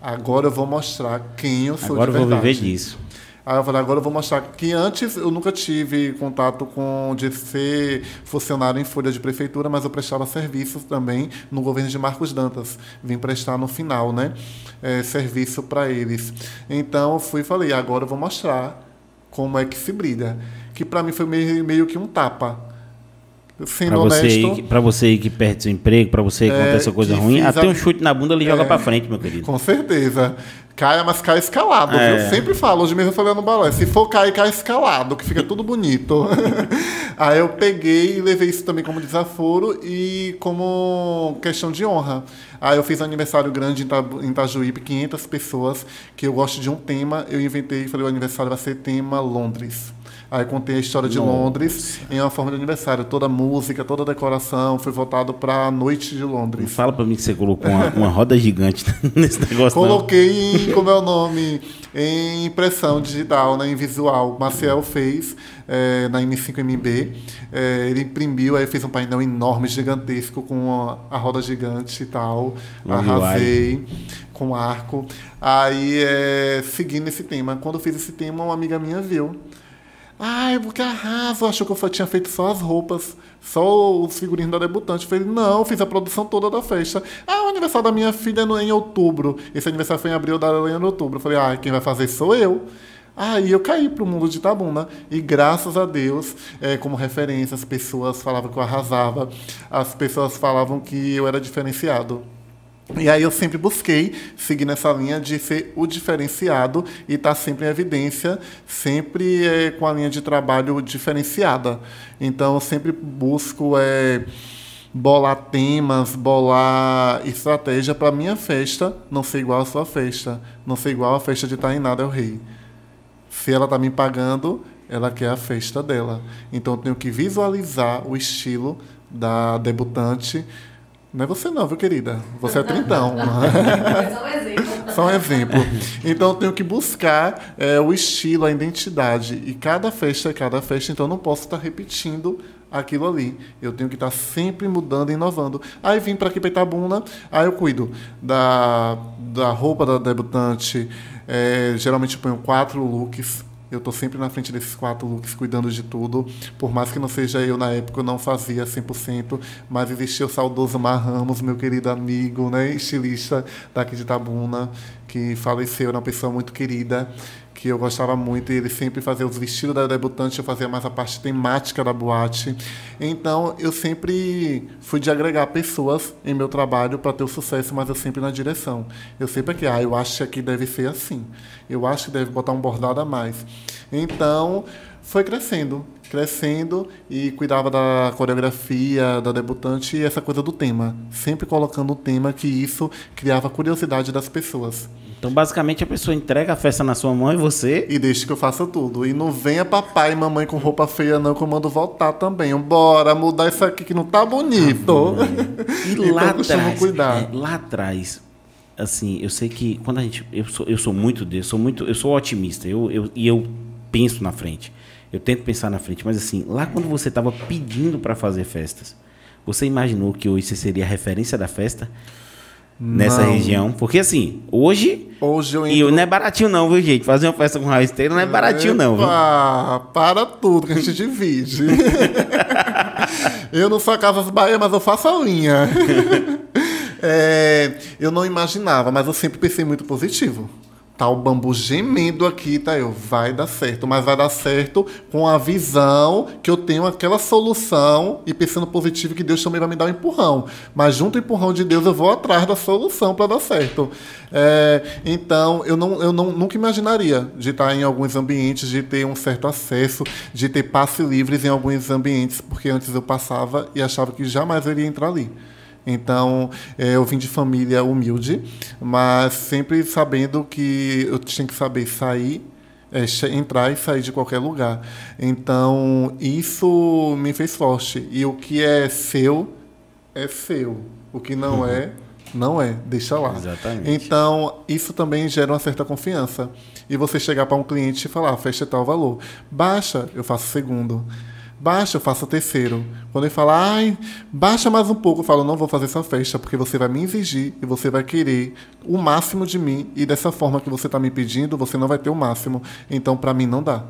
agora eu vou mostrar quem eu sou Agora de eu vou verdade. viver disso. Aí eu falei, agora eu vou mostrar que antes eu nunca tive contato com de ser funcionário em folha de prefeitura, mas eu prestava serviços também no governo de Marcos Dantas. Vim prestar no final, né? É, serviço para eles. Então eu fui e falei, agora eu vou mostrar como é que se brilha. Que para mim foi meio, meio que um tapa. Sendo Pra você, honesto. aí, pra você aí que perde seu emprego, pra você que É, acontece coisa ruim, até a- um chute na bunda ele joga É. pra frente, meu querido. Com certeza. Caia, mas cai escalado, É. viu? Sempre falo, hoje mesmo eu falei no balé. Se for cair, cai escalado, que fica tudo bonito. Aí eu peguei e levei isso também como desaforo e como questão de honra. Aí eu fiz um aniversário grande em Ita- em Itajuípe, 500 pessoas, que eu gosto de um tema. Eu inventei e falei, o aniversário vai ser tema Londres. Aí contei a história de Londres em uma forma de aniversário. Toda a música, toda a decoração foi voltado para a noite de Não Londres. fala pra mim que você colocou uma, uma roda gigante nesse negócio. Coloquei em, como é o nome, em impressão digital, né, em visual. Maciel fez é, na M5MB. É, ele imprimiu, aí fez um painel enorme, gigantesco, com a, a roda gigante e tal. Arrasei com arco. Aí, é, seguindo esse tema. Quando eu fiz esse tema, uma amiga minha viu. Ai, arraso, achou que eu tinha feito só as roupas, só os figurinos da debutante. Falei, não, fiz a produção toda da festa. Ah, o aniversário da minha filha é em outubro. Esse aniversário foi em abril, da Helena em outubro. Falei, ah, quem vai fazer sou eu. Aí eu caí pro mundo de Itabuna. E graças a Deus, eh, como referência, as pessoas falavam que eu arrasava, as pessoas falavam que eu era diferenciado. E aí eu sempre busquei seguir nessa linha de ser o diferenciado e estar sempre em evidência, sempre eh, com a linha de trabalho diferenciada. Então eu sempre busco eh, bolar temas, bolar estratégia para minha festa não ser igual à sua festa, não ser igual à festa de Tainá Del Rei. Se ela está me pagando, ela quer a festa dela. Então eu tenho que visualizar o estilo da debutante. Não é você não, viu, querida? Você é trintão. Só um exemplo. Só um exemplo. Então eu tenho que buscar é, o estilo, a identidade. E cada festa é cada festa, então eu não posso estar repetindo aquilo ali. Eu tenho que estar sempre mudando e inovando. Aí vim para aqui para Itabuna, aí eu cuido da, da roupa da debutante. é, geralmente eu ponho quatro looks. Eu estou sempre na frente desses quatro looks, cuidando de tudo. Por mais que não seja eu na época, eu não fazia 100%, mas existia o saudoso Mar Ramos, meu querido amigo, né, estilista daqui de Itabuna, que faleceu, era uma pessoa muito querida, que eu gostava muito, e ele sempre fazia os vestidos da debutante, eu fazia mais a parte temática da boate. Então, eu sempre fui de agregar pessoas em meu trabalho para ter o sucesso, mas eu sempre na direção. Eu sempre aqui, ah, eu acho que deve ser assim. Eu acho que deve botar um bordado a mais. Então, foi crescendo, crescendo e cuidava da coreografia da debutante e essa coisa do tema, sempre colocando o tema que isso criava curiosidade das pessoas. Então, basicamente, a pessoa entrega a festa na sua mão e você. E deixa que eu faça tudo. E não venha papai e mamãe com roupa feia, não, que eu mando voltar também. Bora mudar isso aqui que não tá bonito. E Então, lá atrás, cuidar. é, lá atrás, assim, eu sei que quando a gente, eu sou, eu sou muito desse, sou muito, eu sou otimista, eu, eu, e eu penso na frente, eu tento pensar na frente, mas assim, lá quando você estava pedindo para fazer festas, Você imaginou que hoje você seria a referência da festa? Nessa Não. região? Porque assim, hoje. Hoje eu E entro... não é baratinho, não, viu, gente? Fazer uma festa com Raul Esteira não é baratinho, não. viu? Ah, para tudo que a gente divide. eu não sou a Casas Bahia, mas eu faço a linha. É, eu não imaginava, mas eu sempre pensei muito positivo. Tá o bambu gemendo aqui, tá? Eu, vai dar certo, mas vai dar certo com a visão que eu tenho aquela solução e pensando positivo que Deus também vai me dar um empurrão. Mas junto ao empurrão de Deus eu vou atrás da solução para dar certo. É, então eu, não, eu não, nunca imaginaria de estar em alguns ambientes, de ter um certo acesso, de ter passe livres em alguns ambientes, porque antes eu passava e achava que jamais eu iria entrar ali. Então, eh, eu vim de família humilde, mas sempre sabendo que eu tinha que saber sair, che- entrar e sair de qualquer lugar. Então, isso me fez forte. E o que é seu, é seu. O que não é, não é. Deixa lá. Exatamente. Então, isso também gera uma certa confiança. E você chegar para um cliente e falar, a festa é tal valor. Baixa, eu faço segundo. Baixa, eu faço terceiro. Quando ele fala, ai, baixa mais um pouco, eu falo, não vou fazer essa festa, porque você vai me exigir e você vai querer o máximo de mim. E dessa forma que você está me pedindo, você não vai ter o máximo. Então, para mim, não dá.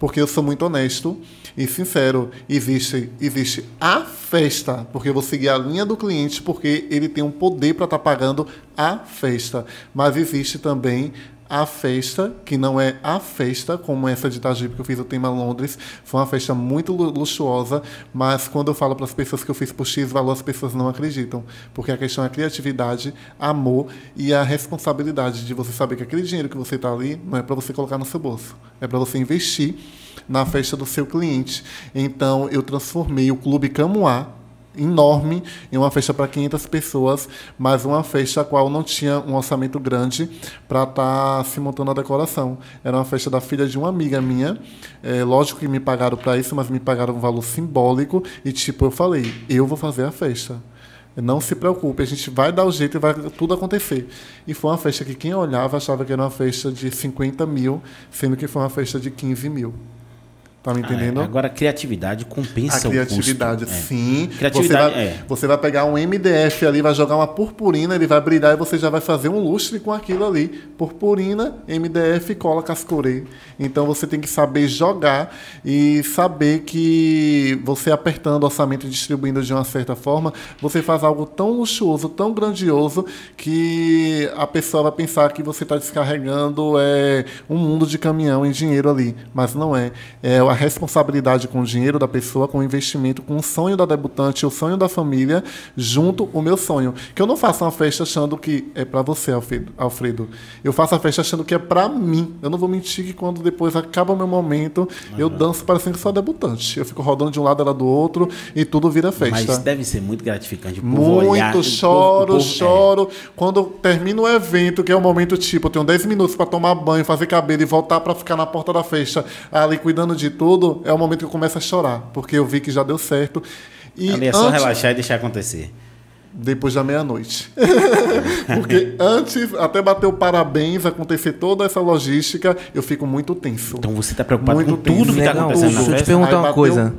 Porque eu sou muito honesto e sincero. Existe, existe a festa, porque eu vou seguir a linha do cliente, porque ele tem um poder para estar pagando a festa. Mas existe também a festa, que não é a festa, como essa de Itagipe que eu fiz o tema Londres. Foi uma festa muito lu- luxuosa, mas quando eu falo para as pessoas que eu fiz por X valor, as pessoas não acreditam. Porque a questão é a criatividade, amor e a responsabilidade de você saber que aquele dinheiro que você está ali não é para você colocar no seu bolso, é para você investir na festa do seu cliente. Então, eu transformei o Clube Camuá enorme em uma festa para 500 pessoas, mas uma festa a qual não tinha um orçamento grande para estar se montando a decoração. Era uma festa da filha de uma amiga minha. É, lógico que me pagaram para isso, mas me pagaram um valor simbólico e tipo eu falei, eu vou fazer a festa. Não se preocupe, a gente vai dar o jeito e vai tudo acontecer. E foi uma festa que quem olhava achava que era uma festa de 50 mil, sendo que foi uma festa de 15 mil. Tá me entendendo? Ah, é. Agora, a criatividade compensa A criatividade, o custo. É. sim. Criatividade, você, vai, é. você vai pegar um MDF ali, vai jogar uma purpurina, ele vai brilhar e você já vai fazer um lustre com aquilo ali. Purpurina, MDF, cola cascorê. Então você tem que saber jogar e saber que você apertando o orçamento e distribuindo de uma certa forma, você faz algo tão luxuoso, tão grandioso, que a pessoa vai pensar que você está descarregando é, um mundo de caminhão em dinheiro ali. Mas não é. É a responsabilidade com o dinheiro da pessoa, com o investimento, com o sonho da debutante, o sonho da família, junto o meu sonho. Que eu não faço uma festa achando que é para você, Alfredo-. Eu faço a festa achando que é para mim. Eu não vou mentir que quando depois acaba o meu momento, eu danço parecendo que sou debutante. Eu fico rodando de um lado, ela do outro e tudo vira festa. Mas deve ser muito gratificante. olhar, Muito, o choro, povo- povo- choro. Quando termina o evento, que é o momento tipo, eu tenho 10 minutos para tomar banho, fazer cabelo e voltar para ficar na porta da festa, ali cuidando de tudo, é o momento que eu começo a chorar, porque eu vi que já deu certo. E É, ali é só antes- relaxar e deixar acontecer. Depois da meia-noite. porque antes, até bater o parabéns, acontecer toda essa logística, eu fico muito tenso. Então você está preocupado Muito com tudo tenso. que está acontecendo na deixa eu te perguntar uma coisa.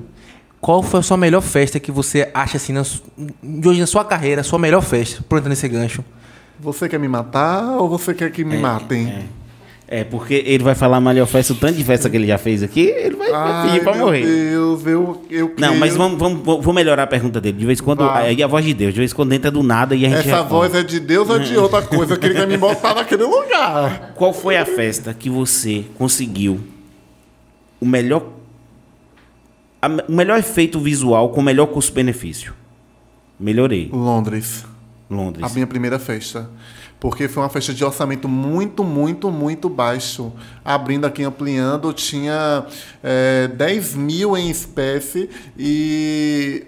Qual foi a sua melhor festa que você acha assim, na, de hoje na sua carreira, a sua melhor festa? Aproveitando esse gancho. Você quer me matar ou você quer que me matem? É. É, porque ele vai falar melhor festa, o tanto de festa que ele já fez aqui, ele vai, Ai, pedir pra meu morrer. Deus, eu, eu Não, mas vamos, vamos, vou melhorar a pergunta dele. De vez em quando, Vai. aí a voz de Deus, de vez em quando entra do nada e a gente Essa responde. voz é de Deus ou de outra coisa? Que ele quer me botar naquele lugar. Qual foi a festa que você conseguiu o melhor a o melhor efeito visual com o melhor custo-benefício? Melhorei. Londres. Londres. A minha primeira festa. Porque foi uma festa de orçamento muito, muito, muito baixo. Abrindo aqui, ampliando, tinha é, 10 mil em espécie e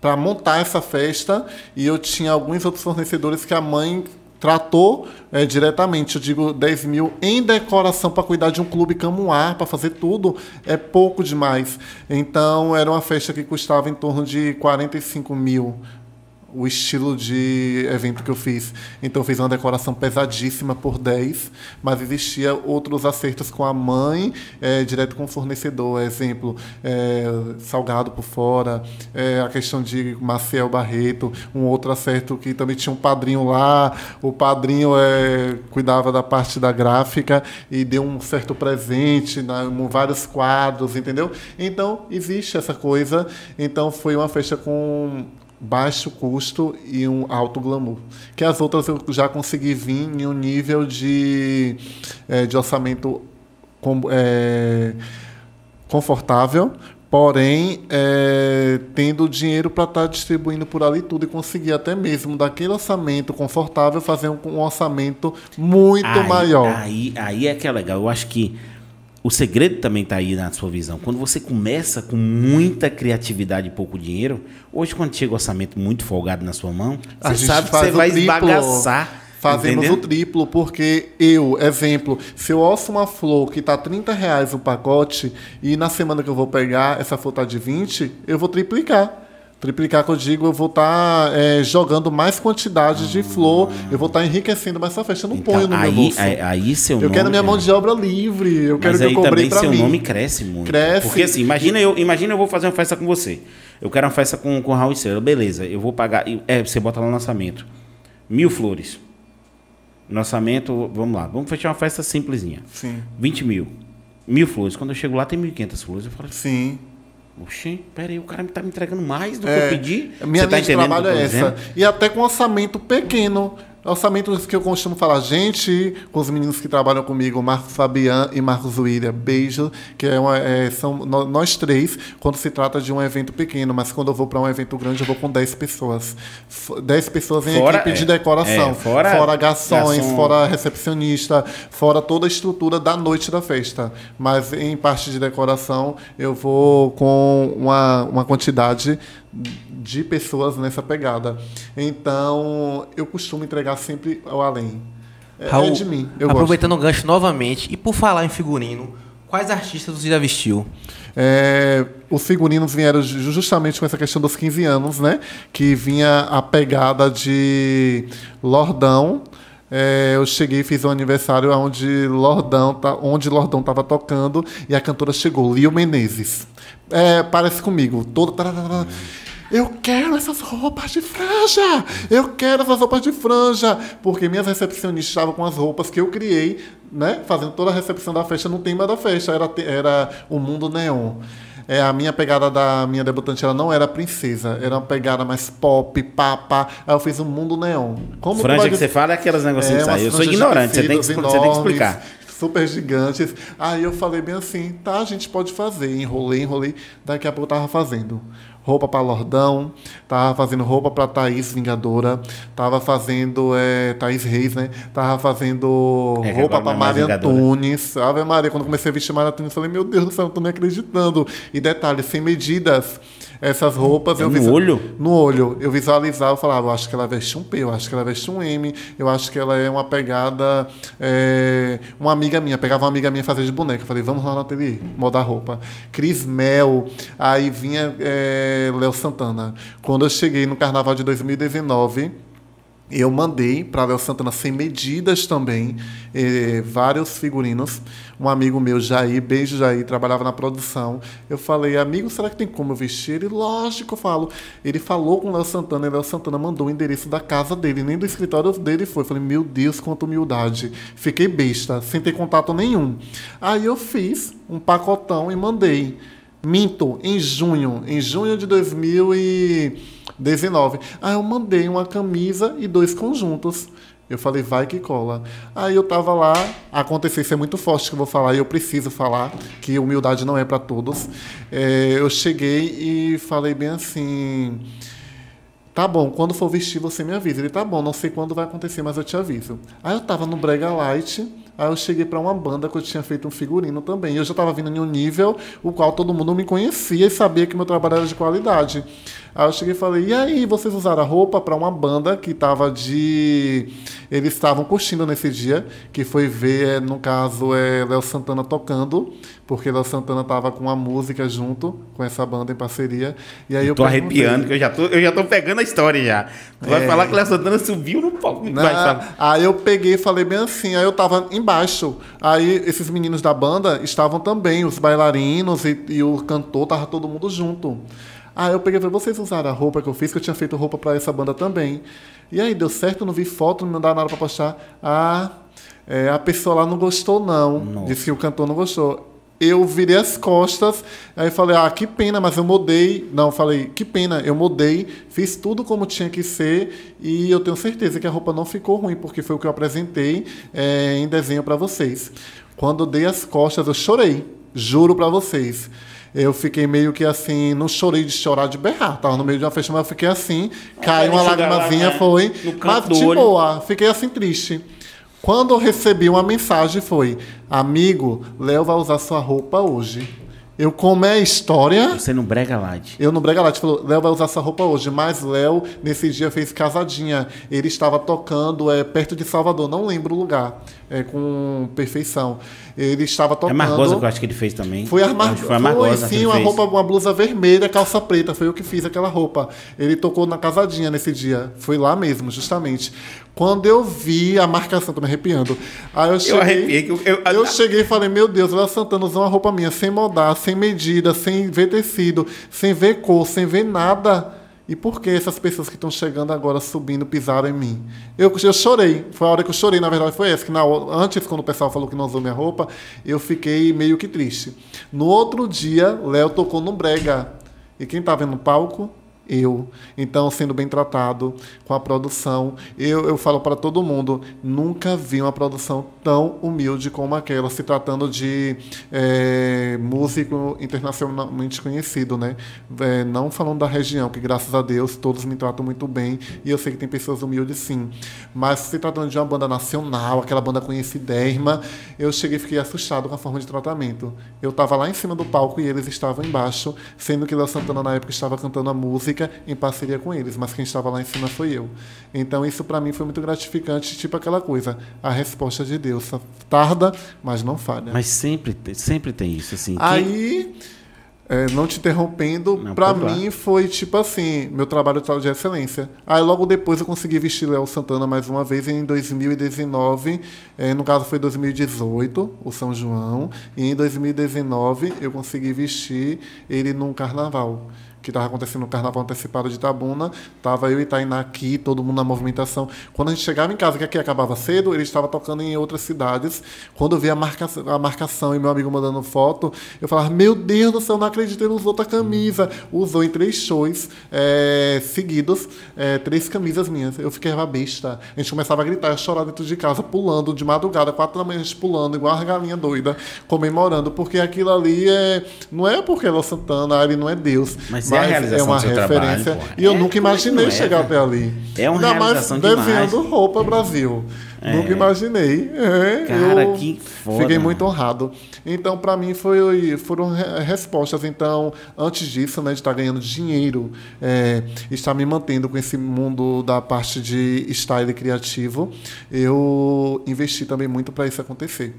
para montar essa festa e eu tinha alguns outros fornecedores que a mãe tratou é, diretamente. Eu digo 10 mil em decoração para cuidar de um clube camuar, para fazer tudo, é pouco demais. Então era uma festa que custava em torno de 45 mil o estilo de evento que eu fiz. Então eu fiz uma decoração pesadíssima por 10, mas existia outros acertos com a mãe, é, direto com o fornecedor. Exemplo, é, salgado por fora, é, a questão de Maciel Barreto, um outro acerto que também tinha um padrinho lá, o padrinho é, cuidava da parte da gráfica e deu um certo presente, né, vários quadros, entendeu? Então existe essa coisa. Então foi uma festa com baixo custo e um alto glamour. Que as outras eu já consegui vir em um nível de, é, de orçamento com, é, confortável, porém é, tendo dinheiro para estar tá distribuindo por ali tudo e conseguir até mesmo daquele orçamento confortável fazer um, um orçamento muito aí, maior. Aí, aí é que é legal. Eu acho que o segredo também está aí na sua visão. Quando você começa com muita criatividade e pouco dinheiro, hoje quando chega o orçamento muito folgado na sua mão, A você gente sabe que você o vai triplo. esbagaçar. Fazemos entendeu? o triplo, porque eu, exemplo, se eu osso uma flor que tá 30 reais o pacote e na semana que eu vou pegar essa flor tá de 20, eu vou triplicar. Triplicar que eu digo, eu vou estar jogando mais quantidade de flor, eu vou estar enriquecendo mais essa festa. Eu não Então, ponho no aí, meu bolso. aí, aí seu eu nome, quero minha mão é. de obra livre, eu quero que eu cobrei também pra seu mim. nome cresce muito. Cresce. Porque assim, imagina eu, imagina eu vou fazer uma festa com você. Eu quero uma festa com, com Raul Estrela. Beleza, eu vou pagar. É, você bota lá no lançamento. Mil flores. No orçamento, vamos lá. Vamos fechar uma festa simplesinha. Sim, 20 mil. Mil flores. Quando eu chego lá, tem 1.500 flores. Eu falo, sim. Oxê, peraí, o cara tá me entregando mais do que É, eu pedi. Minha Você tá linha de entendendo o trabalho é essa. E até com orçamento pequeno. Orçamento que eu costumo falar, gente, com os meninos que trabalham comigo, Marcos Fabian e Marcos William, beijo, que é uma, é, são nós três, quando se trata de um evento pequeno, mas quando eu vou para um evento grande, eu vou com 10 pessoas. F- 10 pessoas em Fora- equipe de é, decoração. é, fora garçons, garçom. fora recepcionista, fora toda a estrutura da noite da festa. Mas em parte de decoração, eu vou com uma, uma quantidade de pessoas nessa pegada. Então, eu costumo entregar sempre ao além. É, é Raul, de mim. Eu aproveitando o gancho novamente, e por falar em figurino, quais artistas você já vestiu? É, os figurinos vieram ju- justamente com essa questão dos 15 anos, né? Que vinha a pegada de Lordão. É, eu cheguei e fiz um aniversário onde Lordão, tá, onde Lordão estava tocando e a cantora chegou, Lio Menezes. É, parece comigo, todo. tararara. Eu quero essas roupas de franja! Eu quero essas roupas de franja! Porque minhas recepcionistas estavam com as roupas que eu criei, né? Fazendo toda a recepção da festa no tema da festa. Era, era o mundo neon. É, a minha pegada da minha debutante ela não era princesa, era uma pegada mais pop, papa. Aí eu fiz um mundo neon. Como Franja vai que você fala é aqueles negocinhos umas saem. Eu sou ignorante, você tem, que, tecidos você tem que enormes, explicar. Super gigantes. Aí eu falei bem assim, tá, a gente pode fazer. Enrolei, enrolei. Daqui a pouco eu tava fazendo roupa para Lordão, tava fazendo roupa para Thaís Vingadora, tava fazendo é, Thaís Reis, né? Tava fazendo É, roupa para não é Maria Vingadora. Antunes. Ave Maria, quando comecei a vestir Maria Antunes, eu falei, meu Deus do céu, eu tô nem acreditando. E detalhe, sem medidas. Essas roupas É eu no visa- olho? no olho. Eu visualizava, eu falava, eu acho que ela veste um P, eu acho que ela veste um M, eu acho que ela é uma pegada. é, uma amiga minha, pegava uma amiga minha fazer de boneca. Eu falei, vamos lá no ateliê, moldar roupa. Cris Mel, aí vinha é, Léo Santana. Quando eu cheguei no carnaval de 2019. Eu mandei para Léo Santana sem medidas também, eh, vários figurinos. Um amigo meu, Jair, beijo Jair, trabalhava na produção. Eu falei, amigo, será que tem como eu vestir? Ele, lógico, eu falo. Ele falou com o Léo Santana e Léo Santana mandou o endereço da casa dele, nem do escritório dele foi. Eu falei, meu Deus, quanta humildade. Fiquei besta, sem ter contato nenhum. Aí eu fiz um pacotão e mandei. Minto, em junho, em junho de 2019. Aí eu mandei uma camisa e dois conjuntos. Eu falei, vai que cola. Aí eu tava lá, aconteceu, isso é muito forte que eu vou falar, e eu preciso falar, que humildade não é para todos. É, eu cheguei e falei bem assim. Tá bom, quando for vestir você me avisa. Ele, tá bom, não sei quando vai acontecer, mas eu te aviso. Aí eu tava no Brega Light, Aí eu cheguei para uma banda que eu tinha feito um figurino também. Eu já estava vindo em um nível o qual todo mundo me conhecia e sabia que meu trabalho era de qualidade. Aí eu cheguei e falei: e aí, vocês usaram a roupa para uma banda que estava de. Eles estavam curtindo nesse dia, que foi ver, eh, no caso, é Léo Santana tocando, porque Léo Santana estava com a música junto, com essa banda em parceria. E aí eu tô arrepiando, que eu já tô, eu já tô pegando a história já. Tu vai É. falar que Léo Santana subiu no palco. Né? Vai. Aí eu peguei e falei bem assim, aí eu tava embaixo. Aí esses meninos da banda estavam também, os bailarinos e, e o cantor, tava todo mundo junto. Aí eu peguei e falei, vocês usaram a roupa que eu fiz, que eu tinha feito roupa pra essa banda também. E aí, deu certo, não vi foto, não mandaram nada pra postar. Ah, é, a pessoa lá não gostou não, Nossa. disse que o cantor não gostou. Eu virei as costas, aí falei, ah, que pena, mas eu mudei. Não, falei, que pena, eu mudei, fiz tudo como tinha que ser e eu tenho certeza que a roupa não ficou ruim, porque foi o que eu apresentei é, em desenho para vocês. Quando dei as costas, eu chorei, juro para vocês. Eu fiquei meio que assim, não chorei de chorar, de berrar. Tava no meio de uma festa, mas eu fiquei assim, caiu uma enxugar lá, lagrimazinha, né? foi. Mas de boa, fiquei assim triste. Quando eu recebi uma mensagem foi: Amigo, Léo vai usar sua roupa hoje. Eu, como é a história, Você não brega light. eu no Brega Light falou, Léo vai usar essa roupa hoje, mas Léo, nesse dia, fez casadinha. Ele estava tocando é, perto de Salvador, não lembro o lugar, é, com perfeição. Ele estava É tocando. Margosa que eu acho que ele fez também. Foi a Mar... Foi a Margosa que sim, uma fez. roupa, uma blusa vermelha, calça preta. Foi eu que fiz aquela roupa. Ele tocou na casadinha nesse dia. Foi lá mesmo, justamente. Quando eu vi a marcação, tô me arrepiando. Aí eu cheguei. arrepiei que eu- eu- eu cheguei e falei, meu Deus, Léo Santana usou uma roupa minha sem moldar, sem medida, sem ver tecido, sem ver cor, sem ver nada. E por que essas pessoas que estão chegando agora subindo pisaram em mim? Eu, eu chorei. Foi a hora que eu chorei, na verdade, foi essa. Que na, antes, quando o pessoal falou que não usou minha roupa, eu fiquei meio que triste. No outro dia, Léo tocou no Brega. E quem estava no palco? Eu. Então, sendo bem tratado com a produção. Eu, eu falo para todo mundo: nunca vi uma produção tão humilde como aquela, se tratando de é, músico internacionalmente conhecido, né? É, não falando da região, que graças a Deus todos me tratam muito bem. E eu sei que tem pessoas humildes sim. Mas se tratando de uma banda nacional, aquela banda conhecidérrima, eu cheguei e fiquei assustado com a forma de tratamento. Eu estava lá em cima do palco e eles estavam embaixo, sendo que Léo Santana na época estava cantando a música em parceria com eles, mas quem estava lá em cima foi eu. Então isso para mim foi muito gratificante, tipo aquela coisa, a resposta de Deus tarda, mas não falha. Mas sempre, sempre tem isso, assim. Aí, é, não te interrompendo, falar. mim foi tipo assim, meu trabalho de de excelência. Aí logo depois eu consegui vestir Léo Santana mais uma vez em 2019, é, no caso foi 2018, o São João, e em 2019 eu consegui vestir ele num carnaval. Que estava acontecendo no carnaval antecipado de Itabuna, tava eu e Tainá aqui, todo mundo na movimentação. Quando a gente chegava em casa, que aqui acabava cedo, ele estava tocando em outras cidades. Quando eu vi a marcação, a marcação e meu amigo mandando foto, eu falava: Meu Deus do céu, não acredito, ele usou outra camisa. Usou em três shows é, seguidos, é, três camisas minhas. Eu fiquei besta. A gente começava a gritar, a chorar dentro de casa, pulando de madrugada, quatro da manhã, a gente pulando, igual uma galinha doida, comemorando, porque aquilo ali é, não é porque Léo Santana, ele não é Deus. Mas é a realização uma do seu referência. trabalho, pô. E eu É, nunca é imaginei é, chegar até ali. É uma Ainda mais realização demais. desenhando roupa Brasil. Nunca imaginei. É, Cara, eu que foda, Fiquei muito honrado. Então, para mim, foi, foram re- respostas. Então, antes disso, né, de estar ganhando dinheiro, é, estar me mantendo com esse mundo da parte de style criativo, eu investi também muito para isso acontecer.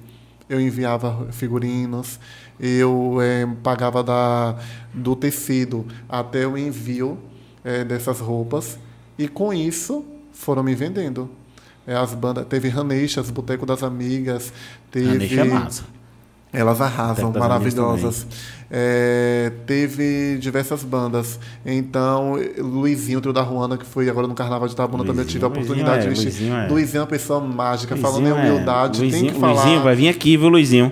Eu enviava figurinos, eu é, pagava da, do tecido até o envio é, dessas roupas, e com isso foram me vendendo. É, as bandas, teve Raneixas, Boteco das Amigas, teve. Massa. Elas arrasam, maravilhosas. É, teve diversas bandas. Então, Luizinho, o trio da Ruana, que foi agora no Carnaval de Itabuna, também eu tive a Luizinho oportunidade é, de vestir. Luizinho é. Luizinho é uma pessoa mágica, falando em Luizinho é- humildade, Luizinho, tem que falar. Luizinho, vai vir aqui, viu, Luizinho?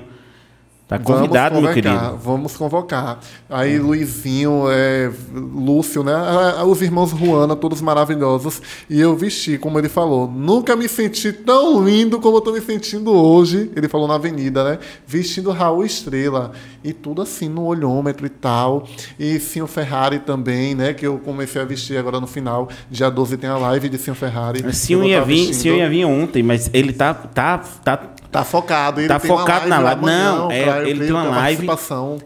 Tá convidado, meu vamos convocar, querido. Vamos convocar. Aí Luizinho, é, Lúcio, né? Ah, Os irmãos Ruana, todos maravilhosos. E eu vesti, como ele falou. Nunca me senti tão lindo como eu tô me sentindo hoje. Ele falou na avenida, né? Vestindo Raul Estrela. E tudo assim no olhômetro e tal. E Sim Ferrari também, né? Que eu comecei a vestir agora no final. Dia 12 tem a live de Sim Ferrari. Vou ia vir, ia vir ontem, mas ele tá, tá, tá Tá focado. Ele tá focado na live. Não, é, ele tem uma live.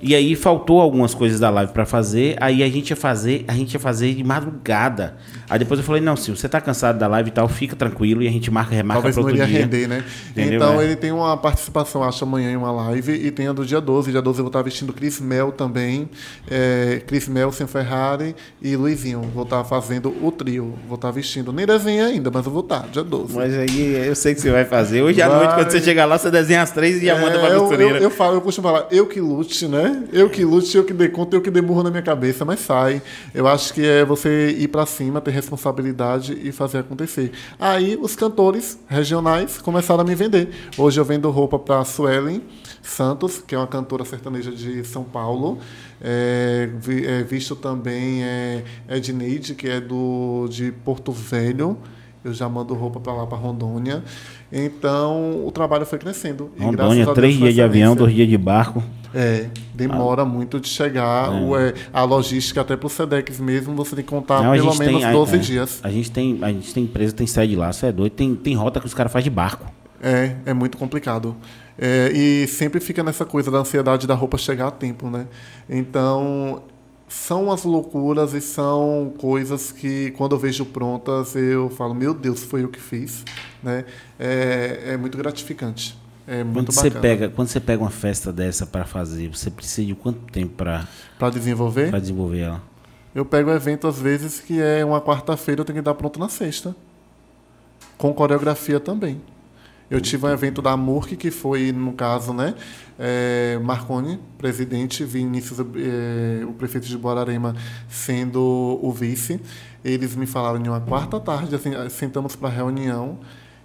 E aí faltou algumas coisas da live pra fazer. Aí a gente ia fazer, a gente ia fazer de madrugada. Aí depois eu falei, não, se você tá cansado da live e tal, fica tranquilo e a gente marca, remarca Talvez pra não outro iria dia. render, né? Entendeu, então né? ele tem uma participação, acho, amanhã em uma live e tem a do dia 12. Dia 12 eu vou estar vestindo Chris Mel também. É, Chris Mel, Sem Ferrari e Luizinho. Vou estar fazendo o trio. Vou estar vestindo. Nem desenho ainda, mas eu vou estar, dia 12. Mas aí eu sei que você vai fazer. Hoje à noite, quando você chegar lá, você desenha as três e já manda pra É, eu, costureira. eu, eu falo, eu costumo falar, eu que lute, né? Eu que lute, eu que dei conta, eu que dei burro na minha cabeça, mas sai. Eu acho que é você ir pra cima, ter responsabilidade e fazer acontecer. Aí os cantores regionais começaram a me vender. Hoje eu vendo roupa pra Suelen Santos, que é uma cantora sertaneja de São Paulo. É, vi- é, visto também é, Edneide, que é do, de Porto Velho. Eu já mando roupa para lá, para Rondônia. Então, o trabalho foi crescendo. Rondônia, a três dias de avião, dois dias de barco. É, demora muito de chegar. O, é, a logística, até para o SEDEX mesmo, você tem que contar Não, a pelo menos tem, a- 12 é, dias. A gente tem, a gente tem empresa, tem sede lá, você é doido. Tem, tem rota que os caras fazem de barco. É, é muito complicado. É, e sempre fica nessa coisa da ansiedade da roupa chegar a tempo, né? Então, são as loucuras e são coisas que, quando eu vejo prontas, eu falo, meu Deus, foi eu que fiz, né? É, é muito gratificante. É muito Quando você, bacana. pega, quando você pega uma festa dessa pra fazer, você precisa de quanto tempo pra, Para desenvolver, pra desenvolver ela? eu pego o evento, às vezes, que é uma quarta-feira, eu tenho que dar pronto na sexta. Com coreografia também. Eu tive um evento da Murk, que foi, no caso, né? é, Marconi, presidente, Vinícius, é, o prefeito de Borarema, sendo o vice. Eles me falaram em uma quarta tarde, assim, sentamos para reunião.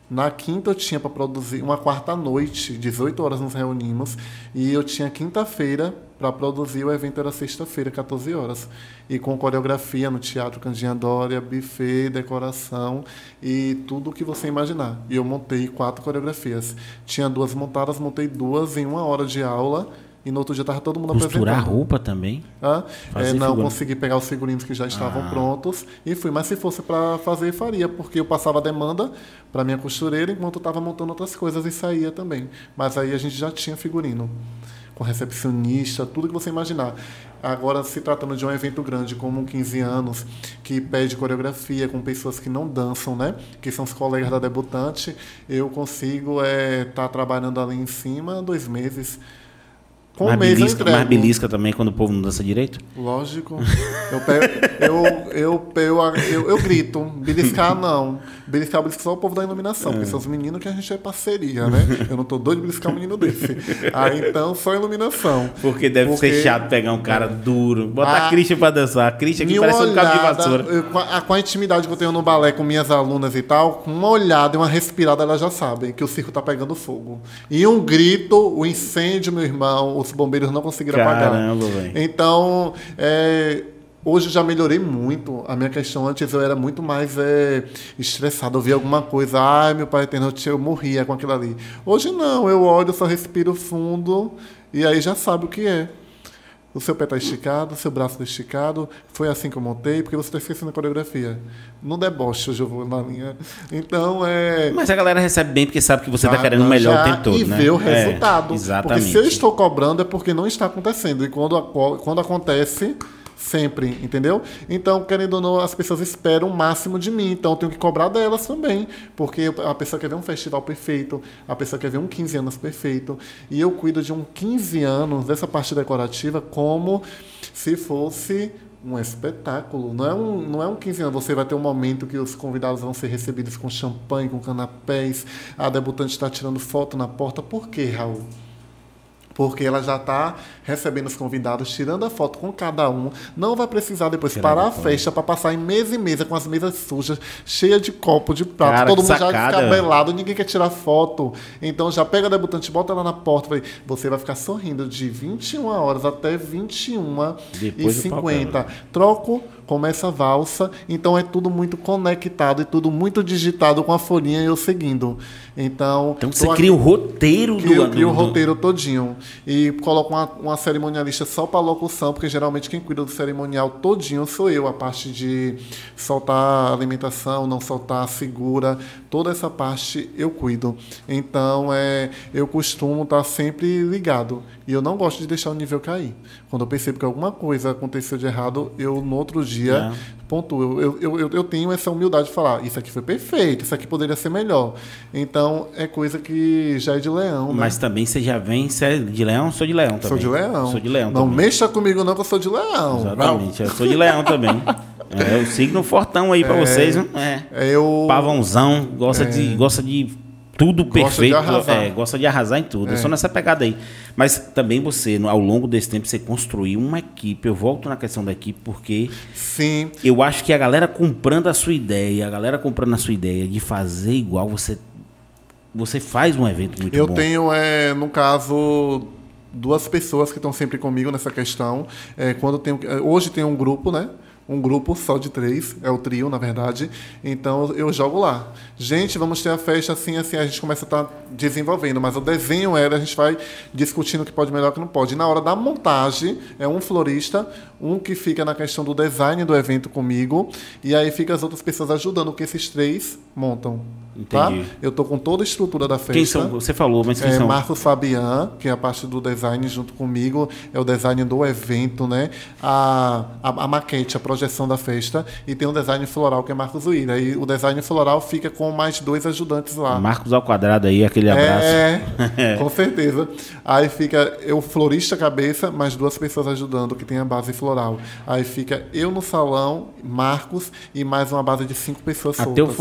Na quinta eu tinha para produzir, uma quarta noite, 18 horas nos reunimos, e eu tinha quinta-feira para produzir, o evento era sexta-feira, 14 horas. E com coreografia no Teatro Candinha Dória, buffet, decoração e tudo o que você imaginar. E eu montei quatro coreografias. Tinha duas montadas, montei duas em uma hora de aula, e no outro dia estava todo mundo Costurar apresentando. roupa também? Fazer É, não figurino. consegui pegar os figurinos que já estavam Ah. prontos e fui. Mas se fosse para fazer, faria, porque eu passava a demanda para minha costureira enquanto eu estava montando outras coisas e saía também. Mas aí a gente já tinha figurino, com recepcionista, tudo que você imaginar. Agora, se tratando de um evento grande como um 15 anos, que pede coreografia com pessoas que não dançam, né? Que são os colegas da debutante, eu consigo estar trabalhando ali em cima dois meses. Com um mês eu belisca, mais entrego. belisca também quando o povo não dança direito? Lógico. Eu, pego, eu, eu, eu, eu, eu grito. Beliscar não. Beliscar, beliscar só o povo da iluminação. Porque são os meninos que a gente é parceria, né? Eu não tô doido de beliscar um menino desse. Aí então, só iluminação. Porque deve Porque- ser chato pegar um cara duro. Bota a Ah. Christian pra dançar. A Christian aqui Em parece uma um cabo de olhada, vassoura. eu- com, a, com a intimidade que eu tenho no balé com minhas alunas e tal, com uma olhada e uma respirada, elas já sabem que o circo tá pegando fogo. E um grito, o incêndio, meu irmão, os bombeiros não conseguiram apagar. Caramba, velho. Então, é, hoje eu já melhorei muito. A minha questão antes eu era muito mais é, estressado. Eu via alguma coisa, ai meu pai eterno, eu morria com aquilo ali. Hoje não, eu olho, só respiro fundo e aí já sabe o que é. O seu pé está esticado, o seu braço está esticado. Foi assim que eu montei, porque você está esquecendo a coreografia. No deboche, hoje eu vou na linha. Então, é. Mas a galera recebe bem porque sabe que você tá Já, querendo o melhor o tempo todo, e né? ver o É, resultado. exatamente. Porque se eu estou cobrando é porque não está acontecendo. E quando, quando acontece, sempre, entendeu? Então, querendo ou não, as pessoas esperam o máximo de mim. Então, eu tenho que cobrar delas também. Porque a pessoa quer ver um festival perfeito, a pessoa quer ver um 15 anos perfeito. E eu cuido de um 15 anos dessa parte decorativa como se fosse um espetáculo. Não é um, não é um 15 anos. Você vai ter um momento que os convidados vão ser recebidos com champanhe, com canapés. A debutante está tirando foto na porta. Por quê, Raul? Porque ela já está recebendo os convidados, tirando a foto com cada um. Não vai precisar depois Tirar parar a festa para passar em mesa e mesa com as mesas sujas, cheia de copo, de prato. Cara, todo mundo já sacada. descabelado, ninguém quer tirar foto. Então já pega a debutante, bota ela na porta. Você vai ficar sorrindo de 21 horas até 21 Depois e do 50. Troco começa a valsa, então é tudo muito conectado e tudo muito digitado com a folhinha e eu seguindo. Então, Então você aqui- cria o roteiro Crio, do, crio o roteiro todinho. E coloco uma, uma cerimonialista só para locução, porque geralmente quem cuida do cerimonial todinho sou eu. A parte de soltar alimentação, não soltar figura, toda essa parte eu cuido. Então, é, eu costumo estar sempre ligado. E eu não gosto de deixar o nível cair. Quando eu percebo que alguma coisa aconteceu de errado, eu no outro dia É. pontuo. Eu, eu, eu, eu tenho essa humildade de falar, isso aqui foi perfeito, isso aqui poderia ser melhor. Então, é coisa que já é de leão, né? Mas também você já vem, você é de leão? Sou de leão também. Sou de leão. Sou de leão Não também. mexa comigo não, que eu sou de leão. Exatamente, eu sou de leão também. É o signo fortão aí pra vocês, né? É. É, eu... Pavãozão, gosta, de, gosta de tudo Gosta de perfeito. arrasar. é, gosta de arrasar em tudo. Eu sou nessa pegada aí. Mas também você, ao longo desse tempo, você construiu uma equipe. Eu volto na questão da equipe porque Sim, eu acho que a galera comprando a sua ideia, a galera comprando a sua ideia de fazer igual, você, você faz um evento muito eu bom. tenho, é, no caso, duas pessoas que estão sempre comigo nessa questão. É, quando tenho, é, hoje tem um grupo, né? Um grupo só de três, é o trio, na verdade. Então eu jogo lá. Gente, vamos ter a festa assim, assim, a gente começa a estar desenvolvendo, mas o desenho era, a gente vai discutindo o que pode melhor o que não pode. E na hora da montagem, é um florista, um que fica na questão do design do evento comigo, e aí fica as outras pessoas ajudando, que esses três montam. Tá? Entendi. Eu tô com toda a estrutura da festa. Quem são? Você falou, mas quem É, são? Marcos Fabian, que é a parte do design junto comigo, é o design do evento, né? A, a, a maquete, a projeção da festa, e tem um design floral que é Marcos Uíra. E o design floral fica com mais dois ajudantes lá. Marcos ao quadrado aí, aquele abraço. É, com certeza. Aí fica eu, florista cabeça, mais duas pessoas ajudando, que tem a base floral. Aí fica eu no salão, Marcos, e mais uma base de cinco pessoas Até o soltas.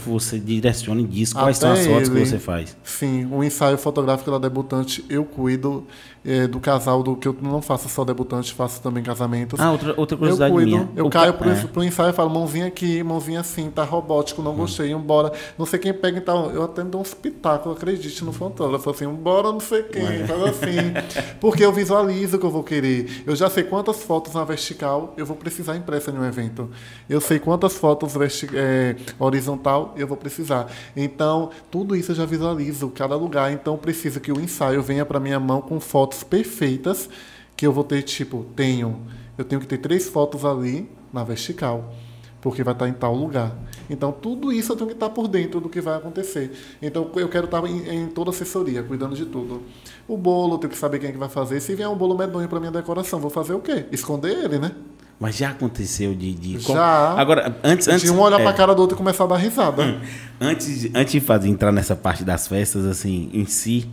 Fotógrafo você direciona e diz quais Até são as fotos que ele. você faz. Sim, o ensaio fotográfico da debutante eu cuido eh, do casal, do que eu não faço só debutante, faço também casamentos. Ah, outra, outra eu curiosidade cuido, minha. eu O caio ca- pro, é. pro ensaio e falo, mãozinha aqui, mãozinha assim, tá robótico, não gostei, embora. Não sei quem pega, então. Eu até dou uns pitacos, acredite no fotógrafo, assim, embora não sei quem, faz assim. Porque eu visualizo o que eu vou querer. Eu já sei quantas fotos na vertical eu vou precisar impressa em um evento. Eu sei quantas fotos verti- eh, horizontal eu vou precisar. Então, tudo isso eu já visualizo, cada lugar. Então, preciso que o ensaio venha para minha mão com fotos perfeitas, que eu vou ter, tipo, tenho. Eu tenho que ter três fotos ali na vertical, porque vai estar em tal lugar. Então, tudo isso eu tenho que estar por dentro do que vai acontecer. Então, eu quero estar em, em toda a assessoria, cuidando de tudo. O bolo, eu tenho que saber quem é que vai fazer. Se vier um bolo medonho para minha decoração, vou fazer o quê? Esconder ele, né? Mas já aconteceu de. de Já. Agora, antes. antes de um olhar é, para a cara do outro e começar a dar risada. Antes, antes de fazer, entrar nessa parte das festas, assim, em si,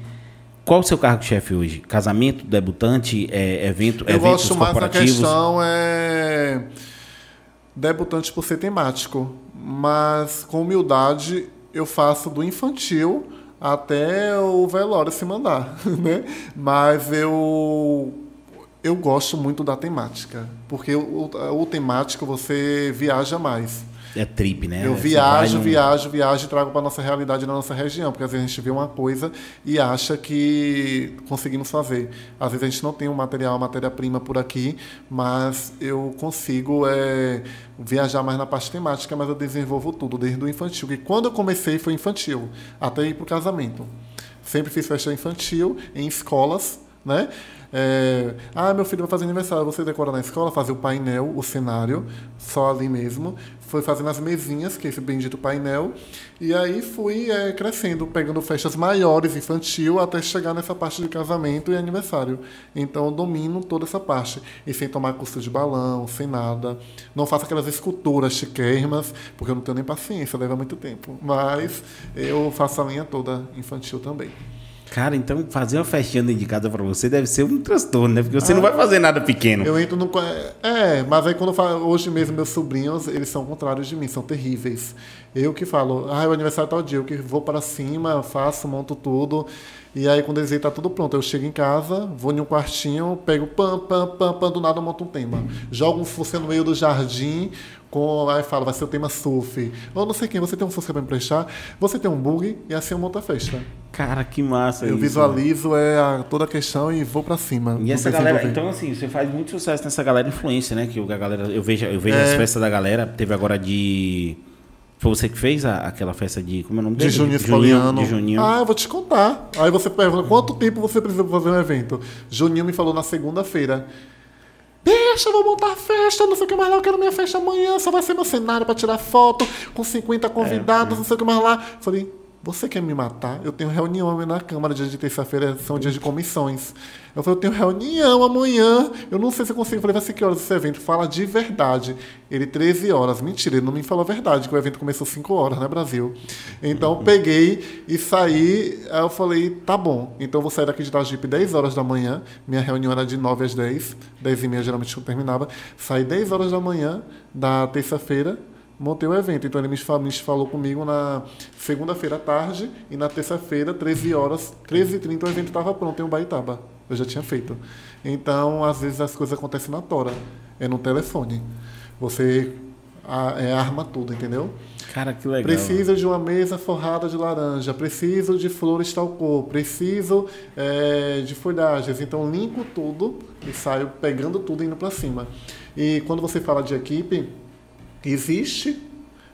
qual o seu cargo-chefe hoje? Casamento, debutante, é, evento, Eu eventos gosto mais da corporativos? questão é debutante por ser temático, mas com humildade eu faço do infantil até o velório se mandar, né? Mas eu eu gosto muito da temática, porque o, o temático você viaja mais. É trip, né? Eu Você viajo, num- viajo, viajo e trago para nossa realidade na nossa região, porque às vezes a gente vê uma coisa e acha que conseguimos fazer. Às vezes a gente não tem um material, uma matéria-prima por aqui, mas eu consigo é, viajar mais na parte temática, mas eu desenvolvo tudo, desde o infantil. E quando eu comecei foi infantil, até ir para o casamento. Sempre fiz festa infantil em escolas, né? É, ah, meu filho vai fazer aniversário, você decora na escola, fazer o painel, o cenário, só ali mesmo. Foi fazendo as mesinhas, que é esse bendito painel. E aí fui é, crescendo, pegando festas maiores, infantil, até chegar nessa parte de casamento e aniversário. Então eu domino toda essa parte. E sem tomar curso de balão, sem nada. Não faço aquelas esculturas chiquérrimas, porque eu não tenho nem paciência, leva muito tempo. Mas eu faço a linha toda infantil também. Cara, então fazer uma festinha dentro de casa pra você deve ser um transtorno, né? Porque você não vai fazer nada pequeno. Eu entro no. É, mas aí quando eu falo, hoje mesmo meus sobrinhos, eles são contrários de mim, são terríveis. Eu que falo, ah, é o aniversário tal dia, eu que vou para cima, faço, monto tudo. E aí quando eles veem, tá tudo pronto. Eu chego em casa, vou em um quartinho, pego pam, pam, pam, pam, do nada eu monto um tema. Jogo um você no meio do jardim Com, aí fala, vai ser o tema surf. Ou não sei quem, você tem um Fusca para emprestar, você tem um bug e assim eu monto a festa. Cara, que massa eu isso, visualizo é, a- toda a questão e vou para cima. E essa galera, então assim, você faz muito sucesso nessa galera influência, né? Que a galera, eu vejo, eu vejo É. as festas da galera, teve agora de foi você que fez a- aquela festa de como é o nome De dele? Juninho Spoliano. de Juninho. Ah, eu vou te contar. Aí você pergunta, quanto tempo você precisa fazer um evento? Juninho me falou na segunda-feira. Deixa, eu vou montar festa, não sei o que mais lá, eu quero minha festa amanhã, só vai ser meu cenário pra tirar foto, com 50 convidados, não sei o que mais lá. Falei, você quer me matar? Eu tenho reunião na Câmara, dia de terça-feira, são dias de comissões. Eu falei, eu tenho reunião amanhã, eu não sei se eu consigo. Eu falei, vai ser que horas esse evento? Fala de verdade. Ele, 13 horas. Mentira, ele não me falou a verdade, que o evento começou 5 horas, né, Brasil? Então, eu peguei e saí, aí eu falei, tá bom. Então, eu vou sair daqui de Itagipe 10 horas da manhã, minha reunião era de 9 às 10, 10 e meia geralmente eu terminava. Saí 10 horas da manhã da terça-feira, montei o evento. Então ele me falou, me falou comigo na segunda-feira à tarde e na terça-feira, 13 horas, 13h30, o evento estava pronto em Ubaitaba. Eu já tinha feito. Então, às vezes as coisas acontecem na tora. É no telefone. Você a- é, arma tudo, entendeu? Cara, que legal. Preciso de uma mesa forrada de laranja, preciso de flores tal cor, preciso é, de folhagens. Então, limpo tudo e saio pegando tudo e indo para cima. E quando você fala de equipe, existe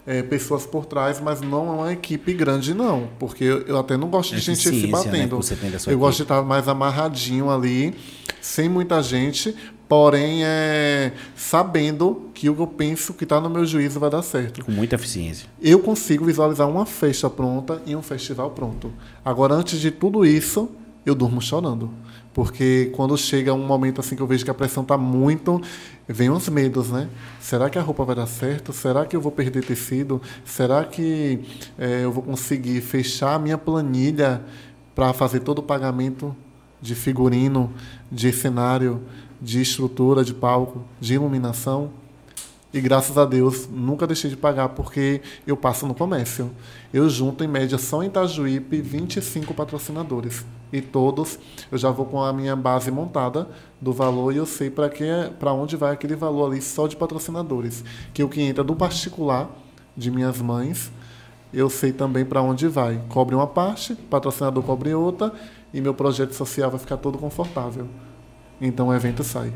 é, pessoas por trás, mas não é uma equipe grande, não. Porque eu, eu até não gosto de gente se né, batendo. sua eu gosto de estar mais amarradinho ali, sem muita gente, porém é, sabendo que o que eu penso que está no meu juízo vai dar certo Com muita eficiência. eu consigo visualizar uma festa pronta e um festival pronto. Agora, antes de tudo isso, eu durmo chorando. Porque quando chega um momento assim que eu vejo que a pressão está muito, vem os medos, né? Será que a roupa vai dar certo? Será que eu vou perder tecido? Será que eh, eu vou conseguir fechar a minha planilha para fazer todo o pagamento de figurino, de cenário, de estrutura de palco, de iluminação? E graças a Deus, nunca deixei de pagar porque eu passo no comércio. Eu junto, em média, só em Itajuípe, 25 patrocinadores. E todos, eu já vou com a minha base montada do valor e eu sei para que para onde vai aquele valor ali só de patrocinadores. Que o que entra do particular de minhas mães, eu sei também para onde vai. Cobre uma parte, patrocinador cobre outra e meu projeto social vai ficar todo confortável. Então o evento sai.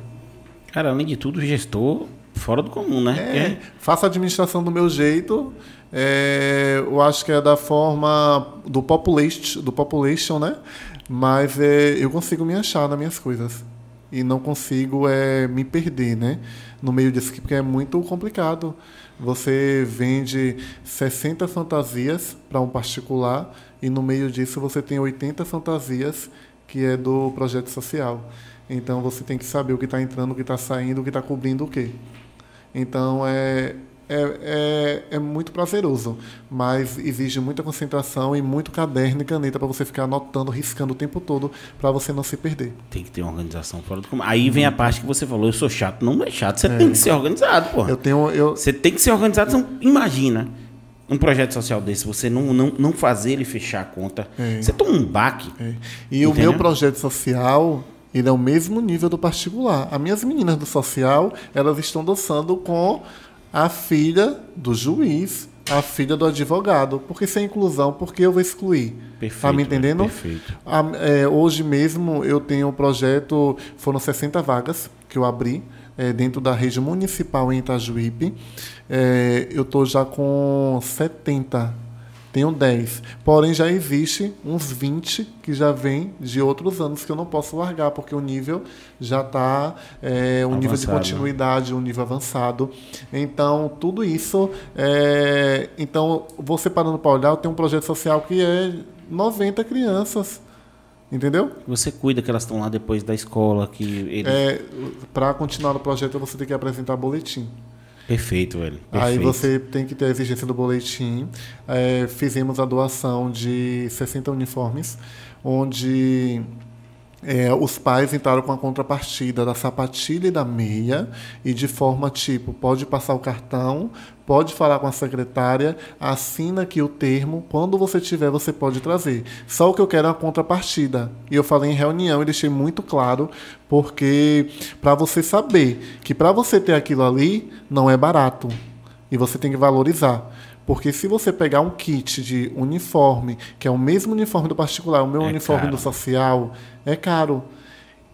Cara, além de tudo, gestor fora do comum, né? É, faço a administração do meu jeito. é, eu acho que é da forma do population, do population né? Mas é, eu consigo me achar nas minhas coisas. E não consigo é, me perder, né? No meio disso, porque é muito complicado. Você vende 60 fantasias para um particular e no meio disso você tem 80 fantasias que é do projeto social. Então você tem que saber o que está entrando, o que está saindo, o que está cobrindo o quê. Então é, é, é, é muito prazeroso, mas exige muita concentração e muito caderno e caneta para você ficar anotando, riscando o tempo todo para você não se perder. Tem que ter uma organização fora do comum. Aí vem a parte que você falou, eu sou chato. Não é chato, você tem que ser organizado, porra. Eu tenho eu Você tem que ser organizado. Então, imagina um projeto social desse, você não, não, não fazer ele fechar a conta. É. Você toma um baque. É. E o Entendeu? meu projeto social, ele é o mesmo nível do particular. As minhas meninas do social, elas estão dançando com a filha do juiz, a filha do advogado. Porque sem inclusão, porque eu vou excluir? Perfeito. Tá me entendendo? Perfeito. A- é, hoje mesmo eu tenho um projeto, foram 60 vagas que eu abri é, dentro da rede municipal em Itajuípe. É, eu estou já com 70, tenho 10. Porém, já existe uns 20 que já vem de outros anos que eu não posso largar, porque o nível já está, é, um nível de Avançado, né? continuidade, um nível avançado. Então, tudo isso. é, então, você parando para olhar, eu tenho um projeto social que é 90 crianças. Entendeu? Você cuida que elas estão lá depois da escola, que. É, para continuar no projeto, você tem que apresentar boletim. Perfeito, velho. Aí Perfeito. você tem que ter a exigência do boletim. É, fizemos a doação de 60 uniformes, onde é, os pais entraram com a contrapartida da sapatilha e da meia, e de forma tipo, pode passar o cartão, pode falar com a secretária, assina aqui o termo, quando você tiver você pode trazer. Só o que eu quero é uma contrapartida. E eu falei em reunião e deixei muito claro, porque para você saber que para você ter aquilo ali, não é barato. E você tem que valorizar. Porque se você pegar um kit de uniforme, que é o mesmo uniforme do particular, o meu É uniforme caro. do social, é caro.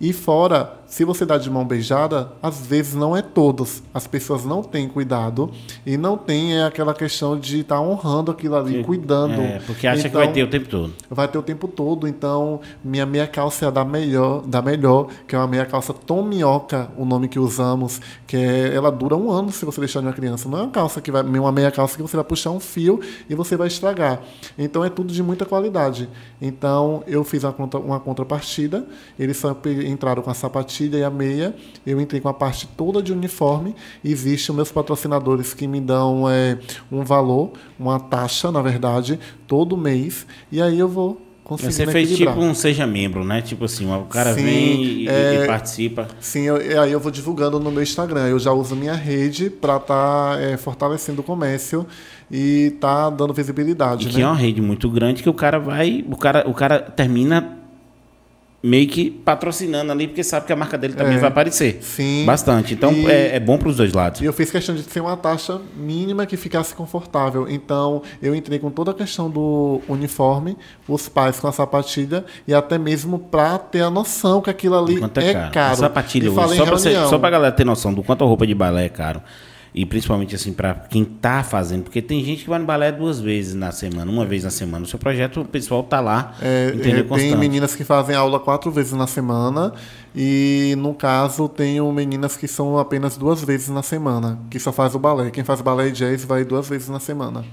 E fora, se você dá de mão beijada, às vezes não é todos. As pessoas não têm cuidado e não tem é aquela questão de estar honrando aquilo ali, cuidando. É, porque acha que Então, vai ter o tempo todo. vai ter o tempo todo, então minha meia calça é da melhor, da melhor, que é uma meia calça Tom Minhoca, o nome que usamos, que é, ela dura um ano se você deixar de uma criança. Não é uma calça que vai, uma meia calça que você vai puxar um fio e você vai estragar. Então é tudo de muita qualidade. Então eu fiz uma, contra, uma contrapartida, eles só entraram com a sapatilha e a meia, eu entrei com a parte toda de uniforme. Existem os meus patrocinadores que me dão é, um valor, uma taxa, na verdade, todo mês, e aí eu vou Você fez equilibrar. tipo um seja membro, né? Tipo assim, o cara Sim, vem e, é- e participa. Sim, eu, e aí eu vou divulgando no meu Instagram. Eu já uso minha rede para estar fortalecendo o comércio e tá dando visibilidade, E né? que é uma rede muito grande que o cara vai. O cara, o cara termina meio que patrocinando ali, porque sabe que a marca dele também É. vai aparecer. Sim. Bastante. Então E- é, é bom para os dois lados. E eu fiz questão de ser uma taxa mínima que ficasse confortável. Então, eu entrei com toda a questão do uniforme, os pais com a sapatilha, e até mesmo para ter a noção que aquilo ali Quanto é, é caro. caro. A sapatilha E hoje, só só pra galera ter noção do quanto a roupa de balé é caro. E principalmente assim, para quem tá fazendo, porque tem gente que vai no balé duas vezes na semana, uma vez na semana. O seu projeto, o pessoal tá lá, É, entendeu? é, tem meninas que fazem aula quatro vezes na semana e no caso tenho meninas que são apenas duas vezes na semana, que só faz o balé. Quem faz balé e jazz vai duas vezes na semana.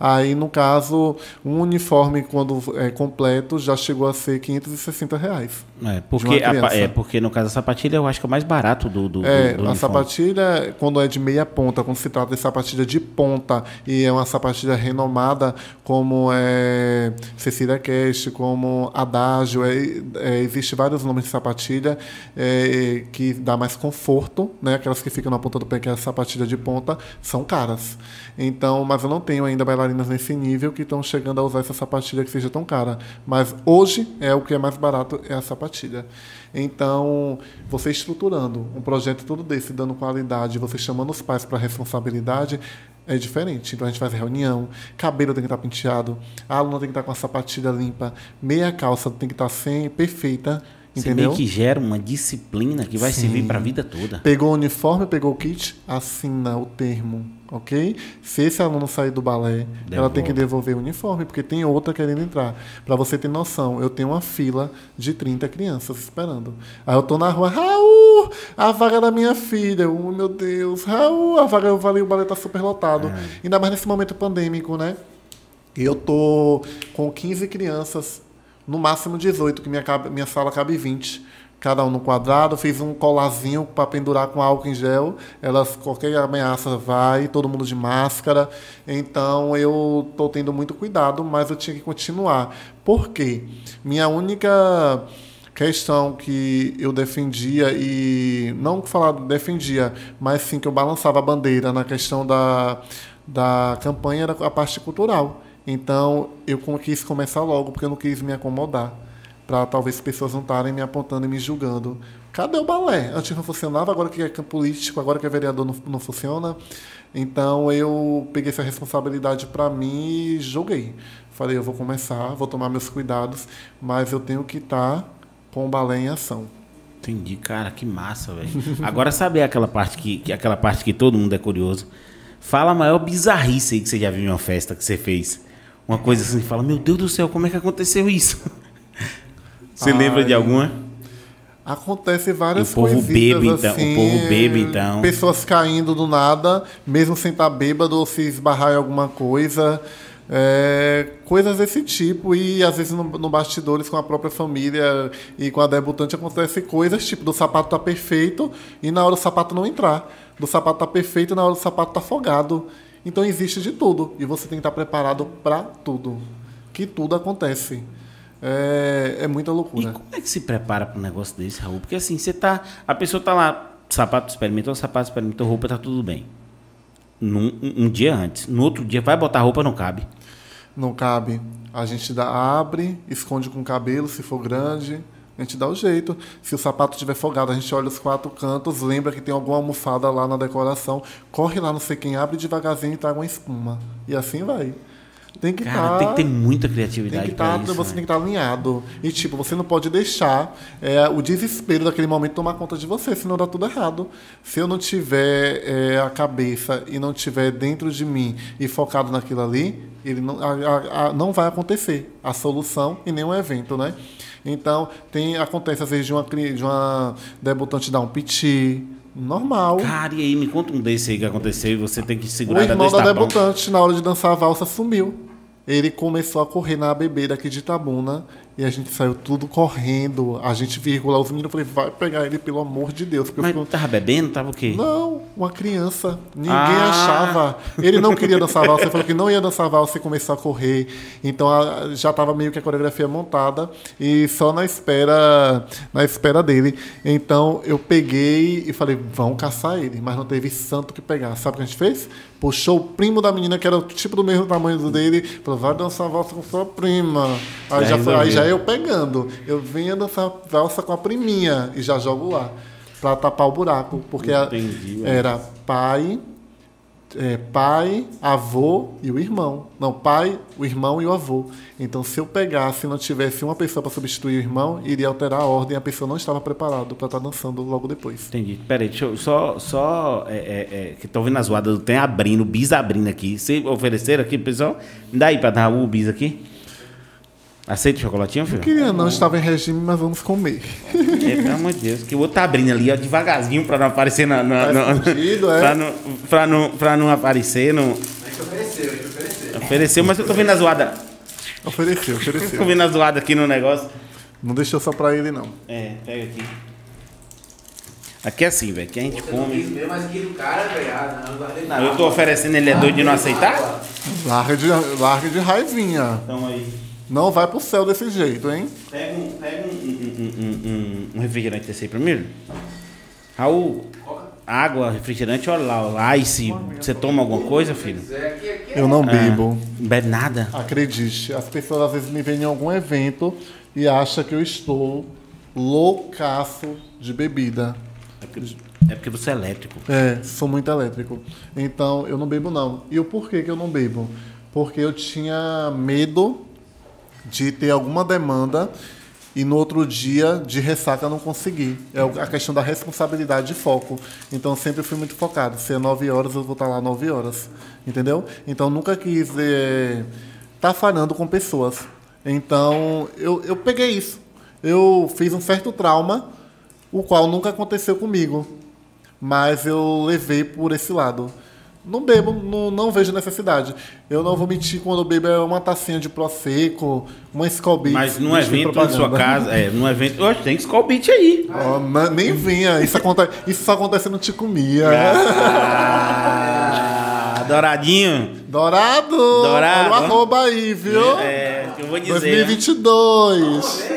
Aí, no caso, um uniforme, quando é completo, já chegou a ser 560 reais. É, porque, a é, porque no caso da sapatilha eu acho que é o mais barato do, do, É, do, do a sapatilha, quando é de meia ponta, quando se trata de sapatilha de ponta e é uma sapatilha renomada, como é Cecília Cast, como Adágio, é, é, existe vários nomes de sapatilha é, que dá mais conforto, né? Aquelas que ficam na ponta do pé, que é a sapatilha de ponta, são caras. Então, mas eu não tenho ainda bailarinas nesse nível que estão chegando a usar essa sapatilha que seja tão cara. Mas hoje é o que é mais barato, é a sapatilha. Então, você estruturando um projeto todo desse, dando qualidade, você chamando os pais para responsabilidade, é diferente. Então a gente faz reunião, cabelo tem que estar penteado, a aluna tem que estar com a sapatilha limpa, meia calça tem que estar sem, perfeita, Você entendeu? meio que gera uma disciplina que vai servir para a vida toda. Pegou o uniforme, pegou o kit, assina o termo, ok? Se esse aluno sair do balé, ela tem que devolver o uniforme, porque tem outra querendo entrar. Para você ter noção, eu tenho uma fila de 30 crianças esperando. Aí eu tô na rua, Raul, a vaga da minha filha. Oh, meu Deus, Raul, a vaga, eu falei, o balé tá super lotado. Ainda mais nesse momento pandêmico, né? Eu tô com 15 crianças, no máximo 18, que minha, minha sala cabe 20. Cada um no quadrado, fiz um colarzinho para pendurar com álcool em gel. Elas, qualquer ameaça vai, todo mundo de máscara. Então eu tô tendo muito cuidado, mas eu tinha que continuar. Por quê? Minha única questão que eu defendia e não falar defendia, mas sim que eu balançava a bandeira na questão da, da campanha era a parte cultural. Então eu quis começar logo porque eu não quis me acomodar para talvez pessoas não estarem me apontando e me julgando. Cadê o balé? Antes não funcionava, agora que é político, agora que é vereador não, não funciona. Então eu peguei essa responsabilidade para mim e joguei. Falei, eu vou começar, vou tomar meus cuidados, mas eu tenho que estar com o balé em ação. Entendi, cara, que massa, velho. Agora saber aquela parte que, que- aquela parte que todo mundo é curioso. Fala a maior bizarrice aí que você já viu em uma festa que você fez. Uma coisa assim, fala, meu Deus do céu, como é que aconteceu isso? Você lembra de Ai, alguma? Acontece várias E o povo bebe, então, o assim, povo bebe, então. Pessoas caindo do nada, mesmo sem estar bêbado ou se esbarrar em alguma coisa. é, coisas desse tipo. E às vezes no, no bastidores com a própria família e com a debutante acontece coisas tipo do sapato tá perfeito e na hora do sapato não entrar. Do sapato tá perfeito e na hora do sapato tá afogado. Então existe de tudo. E você tem que estar preparado para tudo. Que tudo acontece. É, é muita E loucura. como é que se prepara para um negócio desse, Raul? Porque assim, você tá. A pessoa tá lá, sapato experimentou, sapato experimentou, roupa, tá tudo bem. Num, um, um dia antes. No outro dia, vai botar roupa, não cabe. Não cabe. A gente dá, abre, esconde com o cabelo, se for grande, A gente dá o jeito. Se o sapato estiver folgado, a gente olha os quatro cantos, lembra que tem alguma almofada lá na decoração, corre lá, não sei quem, abre devagarzinho e traga uma espuma. E assim vai. Tem que Cara, tá- tem que ter muita tem criatividade que pra tá, isso. você né? tem que estar alinhado. E, tipo, você não pode deixar é, o desespero daquele momento tomar conta de você, senão dá tudo errado. Se eu não tiver é, a cabeça e não tiver dentro de mim e focado naquilo ali, ele não, a- a- a- não vai acontecer a solução e nem o evento, né? Então, tem, acontece às vezes de uma, de uma debutante dar um piti, normal. Cara, e aí, me conta um desse aí que aconteceu e você tem que O segurar irmão desse da debutante, na hora de dançar a valsa, sumiu. Ele começou a correr na ABB daqui de Itabuna e a gente saiu tudo correndo. A gente, vírgula, os meninos, eu falei, vai pegar ele, pelo amor de Deus. Porque eu Mas fico- tava bebendo? Tava o quê? Não, uma criança. Ninguém Ah. achava. Ele não queria dançar valsa, ele falou que não ia dançar valsa e começou a correr. Então a- já estava meio que a coreografia montada e só na espera, na espera dele. Então eu peguei e falei, vão caçar ele, mas não teve santo que pegar. Sabe o que a gente fez? Puxou o primo da menina, que era tipo do mesmo tamanho do dele, falou, vai dançar valsa com sua prima. Aí Já foi, aí já eu pegando. Eu vinha dançar valsa com a priminha e já jogo lá. Pra tapar o buraco. Porque Entendi, velho. era pai, é, pai, avô e o irmão. Não, pai, o irmão e o avô. Então, se eu pegasse e não tivesse uma pessoa para substituir o irmão, iria alterar a ordem a pessoa não estava preparada para estar dançando logo depois. Entendi. Pera aí, deixa eu só. só é, é, é, que tô vendo a zoada do tem abrindo, bis abrindo aqui. Você ofereceram aqui, pessoal? Dá aí pra dar o bis aqui. Aceita o chocolatinho, filho? Queria não, estava em regime, mas vamos comer. É, pelo amor de Deus. Que o outro tá abrindo ali, ó, devagarzinho pra não aparecer na. na, na- escondido, é? pra, não, pra, não, pra não aparecer. Não... Ofereceu, mas eu tô vendo a zoada. Ofereceu, Tô ofereceu. vendo a zoada aqui no negócio. Não deixou só para ele, não. É, pega aqui. Aqui é assim, velho. Que a gente come. Mas aqui do cara, velho. Ah, não, guardei Não, eu tô oferecendo, ele é doido de não aceitar? Larga de, larga de raivinha. Então aí. Não vai pro céu desse jeito, hein? Pega um, pega um, um, um, um, refrigerante desse aí primeiro. Raul, água, refrigerante, olha lá. Ice, você toma alguma coisa, filho? Eu não bebo. Não bebe nada? Acredite, as pessoas às vezes me veem em algum evento e acham que eu estou loucaço de bebida. É porque, é porque você é elétrico. É, sou muito elétrico. Então eu não bebo não. E o porquê que eu não bebo? Porque eu tinha medo de ter alguma demanda e no outro dia de ressaca não conseguir. É a questão da responsabilidade de foco. Então sempre fui muito focado. Se é 9 horas, eu vou estar lá 9 horas. Entendeu? Então nunca quis estar falhando com pessoas. Então eu, eu peguei isso. Eu fiz um certo trauma, o qual nunca aconteceu comigo mas eu levei por esse lado. Não bebo, não, não vejo necessidade. Eu não vou mentir quando eu bebo é uma tacinha de Prosecco, uma Beats. Mas num evento na sua casa, é, num evento. Oxe, tem Beat aí. Ó, na- nem vinha. Isso, aconte, isso só acontece no Te Comia. Ah, douradinho. Dourado! Dourado. Olha o arroba aí, viu? É, que eu vou dizer. né? 2022.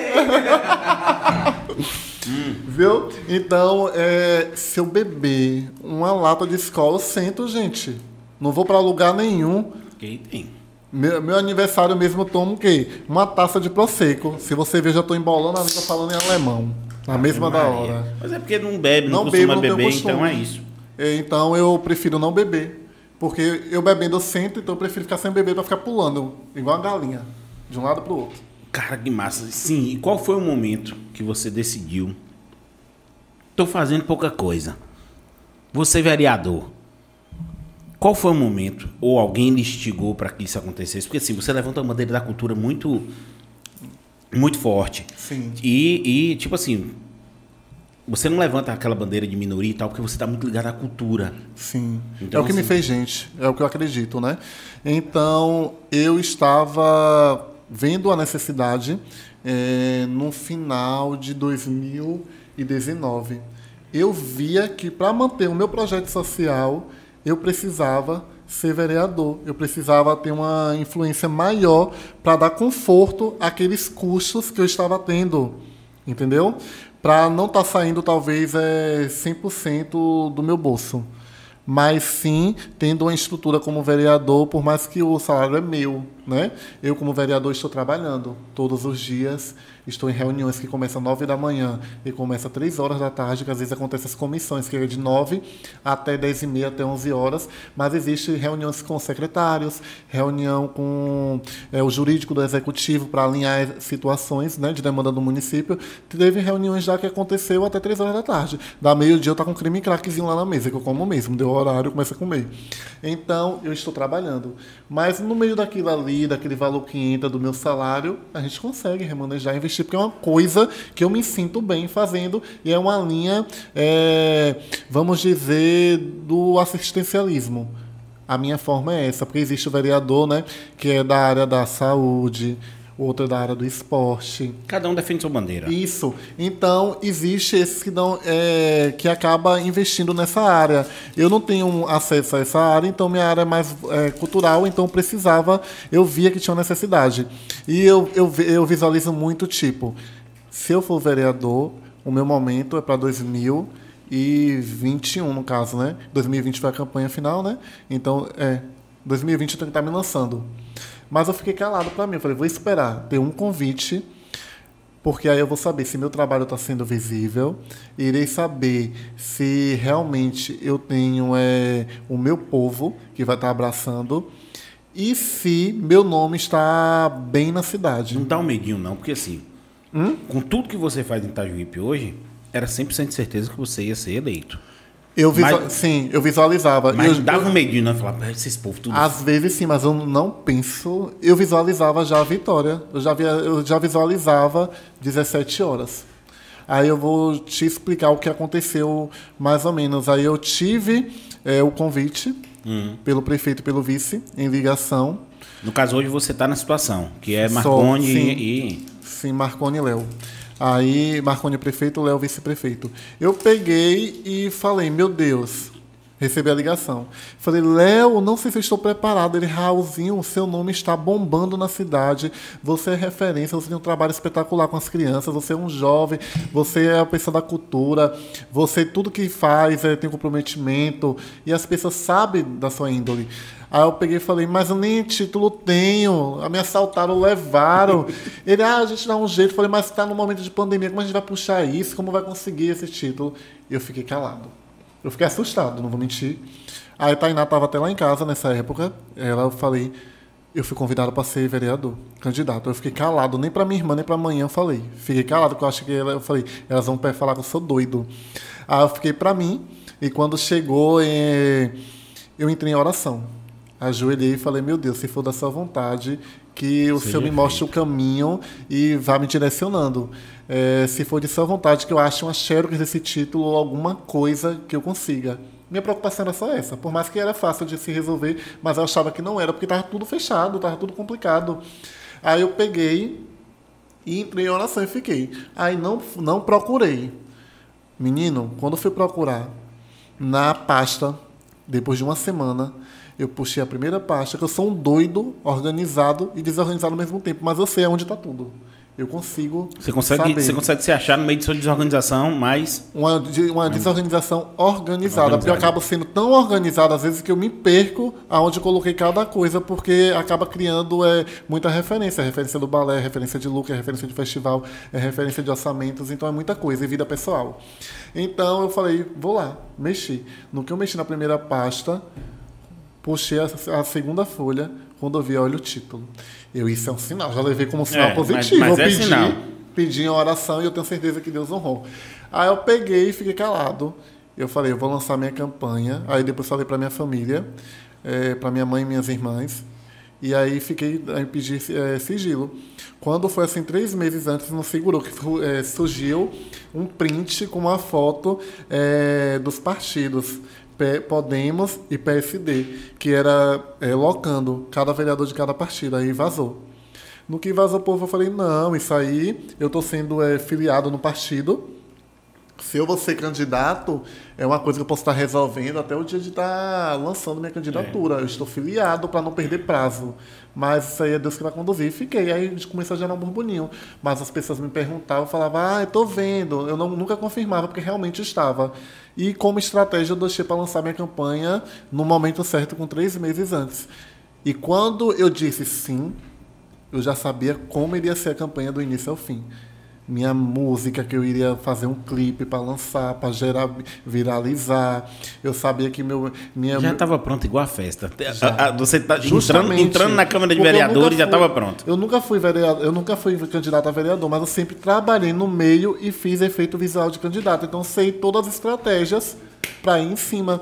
Viu? Então, é, se eu beber uma lata de escola, eu sento, gente. Não vou pra lugar nenhum. Quem tem? Meu, meu aniversário mesmo eu tomo o quê? Uma taça de Prosecco. Se você ver, já tô embolando a língua falando em alemão. Na mesma da Maria. hora. Mas é porque não bebe, não, Não costuma bebo, beber, então é isso. É, Então eu prefiro não beber. Porque eu bebendo eu sento, então eu prefiro ficar sem beber pra ficar pulando. Igual uma galinha. De um lado pro outro. Cara, que massa. Sim, e qual foi o momento que você decidiu? Tô fazendo pouca coisa. Você vereador. Qual foi o momento? Ou alguém lhe instigou para que isso acontecesse? Porque assim, você levanta uma bandeira da cultura muito muito forte. Sim. E, e, tipo assim, você não levanta aquela bandeira de minoria e tal, porque você está muito ligado à cultura. Sim. Então, é o que me assim- fez gente. É o que eu acredito, né? Então, eu estava vendo a necessidade eh, no final de 2019. Eu via que para manter o meu projeto social, eu precisava ser vereador. Eu precisava ter uma influência maior para dar conforto àqueles custos que eu estava tendo. Entendeu? Para não estar saindo, talvez, é 100% do meu bolso. Mas sim, tendo uma estrutura como vereador, por mais que o salário é meu, né? Eu, como vereador, estou trabalhando todos os dias. Estou em reuniões que começam às 9 da manhã e começam às 3 horas da tarde, que às vezes acontecem as comissões, que é de 9 até 10 e meia, até 11 horas. Mas existe reuniões com secretários, reunião com é, o jurídico do executivo para alinhar situações né, de demanda do município. Teve reuniões já que aconteceu até 3 horas da tarde. Da meio-dia eu estou com um creme craquezinho lá na mesa, que eu como mesmo. Deu horário, eu começo a comer. Então, eu estou trabalhando. Mas no meio daquilo ali, daquele valor que entra do meu salário, a gente consegue remanejar, investir, porque é uma coisa que eu me sinto bem fazendo e é uma linha, é, vamos dizer, do assistencialismo. A minha forma é essa, porque existe o vereador, né, que é da área da saúde, outro da área do esporte. Cada um defende sua bandeira. Isso. Então, existe esses que, dão, é, que acaba investindo nessa área. Eu não tenho acesso a essa área, então minha área é mais é, cultural, então precisava, eu via que tinha necessidade. E eu, eu, eu visualizo muito, tipo, se eu for vereador, o meu momento é para 2021, no caso, né? 2020 foi a campanha final, né? Então, é, 2020 eu tenho que estar me lançando. Mas eu fiquei calado para mim. Eu falei, vou esperar ter um convite, porque aí eu vou saber se meu trabalho está sendo visível, irei saber se realmente eu tenho é, o meu povo que vai estar abraçando e se meu nome está bem na cidade. Não dá um medinho, não, porque assim, Hum? com tudo que você faz em Itajuípe hoje, era 100% de certeza que você ia ser eleito. Eu visual... Mas- Sim, eu visualizava. Mas eu, dava um medinho, não? Falava, "Ah, esses povos tudo. Às vezes sim, mas eu não penso. Eu visualizava já a vitória. Eu já, via, eu já visualizava 17 horas. Aí eu vou te explicar o que aconteceu mais ou menos. Aí eu tive é, o convite pelo prefeito e pelo vice em ligação. No caso, hoje você está na situação, que é Só, Marconi sim. e. Sim, Marconi e Léo. Aí, Marconi prefeito, Léo vice-prefeito. Eu peguei e falei, meu Deus, recebi a ligação. Falei, Léo, não sei se estou preparado. Ele, Raulzinho, o seu nome está bombando na cidade. Você é referência, você tem um trabalho espetacular com as crianças, você é um jovem, você é a pessoa da cultura, você tudo que faz é, tem comprometimento e as pessoas sabem da sua índole. Aí eu peguei e falei, mas eu nem título tenho. Me assaltaram, levaram. Ele, ah, a gente dá um jeito. Eu falei, mas está no momento de pandemia, como a gente vai puxar isso? Como vai conseguir esse título? Eu fiquei calado. Eu fiquei assustado, não vou mentir. Aí a Tainá estava até lá em casa nessa época. Ela, eu falei, eu fui convidado para ser vereador, candidato. Eu fiquei calado, nem para minha irmã, nem para amanhã eu falei. Fiquei calado, porque eu acho que ela, eu falei, elas vão falar que eu sou doido. Aí eu fiquei para mim, e quando chegou, eh, eu entrei em oração. Ajoelhei e falei, meu Deus, se for da sua vontade, que o Seja Senhor me mostre o caminho e vá me direcionando. Eh, se for de sua vontade, que eu ache uma xerox desse título ou alguma coisa que eu consiga. Minha preocupação era só essa. Por mais que era fácil de se resolver, mas eu achava que não era, porque estava tudo fechado, estava tudo complicado. Aí eu peguei e entrei em oração e fiquei. Aí não, não procurei. Menino, quando fui procurar na pasta, depois de uma semana, eu puxei a primeira pasta, que eu sou um doido, organizado e desorganizado ao mesmo tempo, mas eu sei onde está tudo. Eu consigo Você consegue, saber. você consegue se achar no meio de sua desorganização, mas. Uma, de- uma desorganização organizada, porque eu acabo sendo tão organizado às vezes que eu me perco aonde eu coloquei cada coisa, porque acaba criando é, muita referência. Referência do balé, referência de look, é referência de festival, é referência de orçamentos, então é muita coisa, e vida pessoal. Então eu falei, vou lá, mexi. No que eu mexi na primeira pasta, puxei a, a segunda folha, quando eu vi, olha o título. Eu, isso é um sinal, já levei como um sinal É, mas- positivo. mas eu é pedi, sinal. pedi em oração e eu tenho certeza que Deus honrou. Aí eu peguei e fiquei calado. Eu falei, eu vou lançar minha campanha. Aí depois falei para minha família, para minha mãe e minhas irmãs. E aí fiquei, aí pedi eh, sigilo. Quando foi assim, três meses antes, não segurou, que eh, surgiu um print com uma foto eh, dos partidos. Podemos e PSD, que era eh, locando cada vereador de cada partido. Aí vazou. No que vazou o povo, eu falei, não, isso aí, eu estou sendo eh, filiado no partido. Se eu vou ser candidato, é uma coisa que eu posso estar resolvendo até o dia de estar lançando minha candidatura. Eu estou filiado para não perder prazo. Mas isso aí é Deus que vai conduzir. E fiquei. Aí a gente começou a gerar um burburinho. Mas as pessoas me perguntavam, eu falava, ah, eu estou vendo. Eu não, nunca confirmava, porque realmente estava. E como estratégia, eu deixei para lançar minha campanha no momento certo, com três meses antes. E quando eu disse sim, eu já sabia como iria ser a campanha do início ao fim. Minha música, que eu iria fazer um clipe para lançar, para gerar, viralizar. Eu sabia que meu. Minha, Já estava pronto igual a festa. Já. A- a- Você tá entrando, entrando na Câmara de Vereadores já estava pronto. Eu nunca fui vereador, eu nunca fui candidato a vereador, mas eu sempre trabalhei no meio e fiz efeito visual de candidato. Então sei todas as estratégias para ir em cima.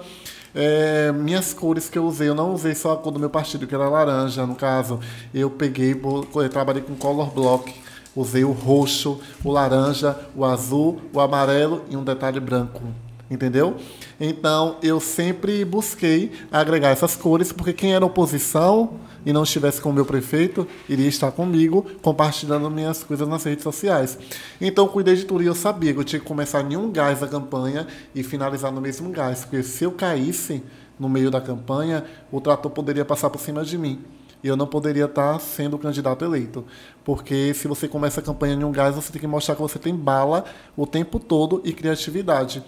É, minhas cores que eu usei, eu não usei só a cor do meu partido, que era laranja, no caso. Eu peguei, eu trabalhei com color block. Usei o roxo, o laranja, o azul, o amarelo e um detalhe branco. Entendeu? Então, eu sempre busquei agregar essas cores, porque quem era oposição e não estivesse com o meu prefeito, iria estar comigo, compartilhando minhas coisas nas redes sociais. Então, cuidei de tudo e eu sabia que eu tinha que começar em um gás a campanha e finalizar no mesmo gás, porque se eu caísse no meio da campanha, o trator poderia passar por cima de mim. E eu não poderia estar sendo o candidato eleito. Porque se você começa a campanha em um gás, você tem que mostrar que você tem bala o tempo todo e criatividade.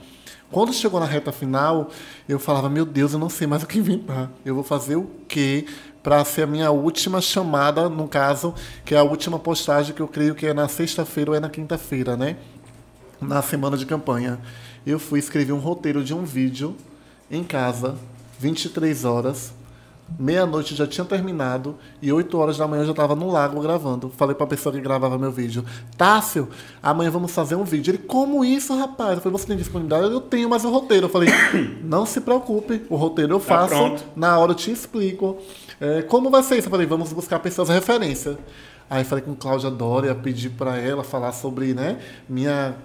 Quando chegou na reta final, eu falava, meu Deus, eu não sei mais o que inventar. Eu vou fazer o quê para ser a minha última chamada, no caso, que é a última postagem que eu creio que é na sexta-feira ou é na quinta-feira, né? Na semana de campanha. Eu fui escrever um roteiro de um vídeo em casa, 23 horas, Meia-noite já tinha terminado e 8 horas da manhã eu já estava no lago gravando. Falei para a pessoa que gravava meu vídeo: Tássio, amanhã vamos fazer um vídeo. Ele, como isso, rapaz? Eu falei: Você tem disponibilidade? Eu tenho, mas o roteiro. Eu falei: Não se preocupe, o roteiro eu Tá faço. pronto. na hora eu te explico. É, como vai ser isso? Eu falei: Vamos buscar pessoas referência. Aí falei com Cláudia Dória, pedi para ela falar sobre né, minha,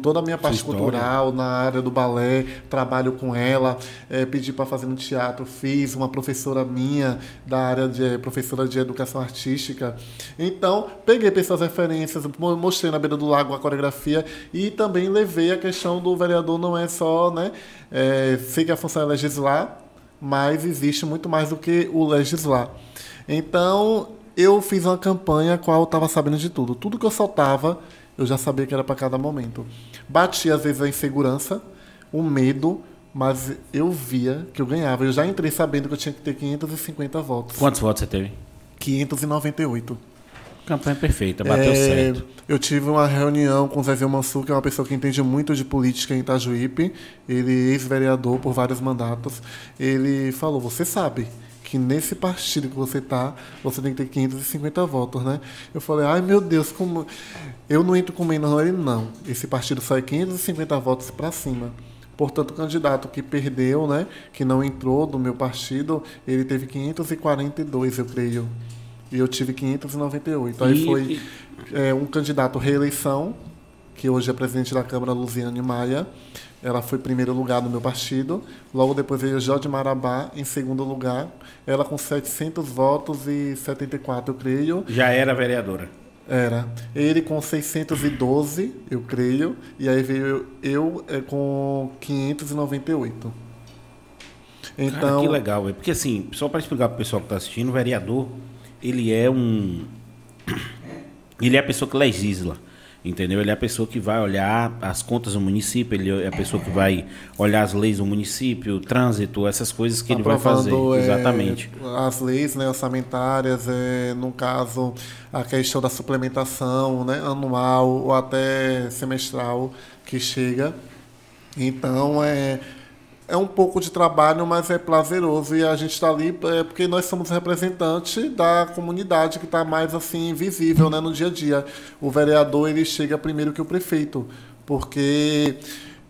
toda a minha parte cultural na área do balé, trabalho com ela, eh, pedi para fazer no teatro, fiz uma professora minha da área de eh, professora de educação artística. Então, peguei pessoas referências, mo- mostrei na beira do lago a coreografia e também levei a questão do vereador não é só, né, eh, sei que a função é legislar, mas existe muito mais do que o legislar. Então, eu fiz uma campanha qual eu estava sabendo de tudo. Tudo que eu soltava, eu já sabia que era para cada momento. Batia às vezes a insegurança, o medo, mas eu via que eu ganhava. Eu já entrei sabendo que eu tinha que ter 550 votos. Quantos votos você teve? 598. Campanha perfeita, bateu É, certo. Eu tive uma reunião com o Zezé Mansur, que é uma pessoa que entende muito de política em Itajuípe. Ele é ex-vereador por vários mandatos. Ele falou: Você sabe que nesse partido que você tá, você tem que ter 550 votos, né? Eu falei: Ai meu Deus, como. Eu não entro com menos. Ele não. Esse partido só é 550 votos para cima. Portanto, o candidato que perdeu, né, que não entrou do meu partido, ele teve 542, eu creio. E eu tive 598. Aí E- foi é, um candidato reeleição, que hoje é presidente da Câmara, Luziane Maia. Ela foi em primeiro lugar no meu partido. Logo depois veio Jorge Marabá em segundo lugar. Ela com 700 votos e 74, eu creio. Já era vereadora. Era. Ele com 612, eu creio. E aí veio eu é, com 598. Cara, Então, que legal, velho. Porque assim, só para explicar pro pessoal que tá assistindo, o vereador, ele é um. Ele é a pessoa que legisla. Entendeu? Ele é a pessoa que vai olhar as contas do município, ele é a pessoa que vai olhar as leis do município, trânsito, essas coisas que ele vai fazer. aprovando, é, Exatamente. as leis né, orçamentárias, é, no caso, a questão da suplementação né, anual ou até semestral que chega. Então, é, é um pouco de trabalho, mas é prazeroso. E a gente está ali é, porque nós somos representantes da comunidade que está mais assim visível né, no dia a dia. O vereador ele chega primeiro que o prefeito, porque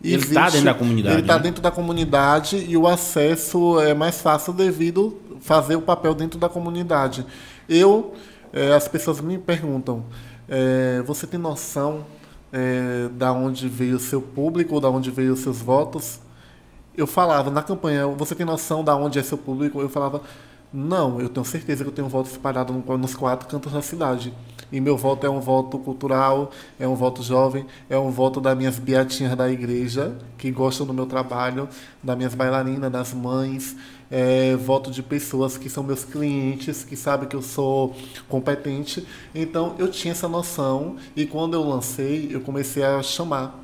Ele tá dentro da comunidade, Ele está né? dentro da comunidade e o acesso é mais fácil devido fazer o papel dentro da comunidade. Eu, eh, as pessoas me perguntam, eh, você tem noção eh, da onde veio o seu público, da onde veio os seus votos? Eu falava na campanha, você tem noção da onde é seu público? Eu falava, não, eu tenho certeza que eu tenho voto espalhado no- nos quatro cantos da cidade. E meu voto é um voto cultural, é um voto jovem, é um voto das minhas beatinhas da igreja, que gostam do meu trabalho, das minhas bailarinas, das mães, é, voto de pessoas que são meus clientes, que sabem que eu sou competente. Então eu tinha essa noção e quando eu lancei, eu comecei a chamar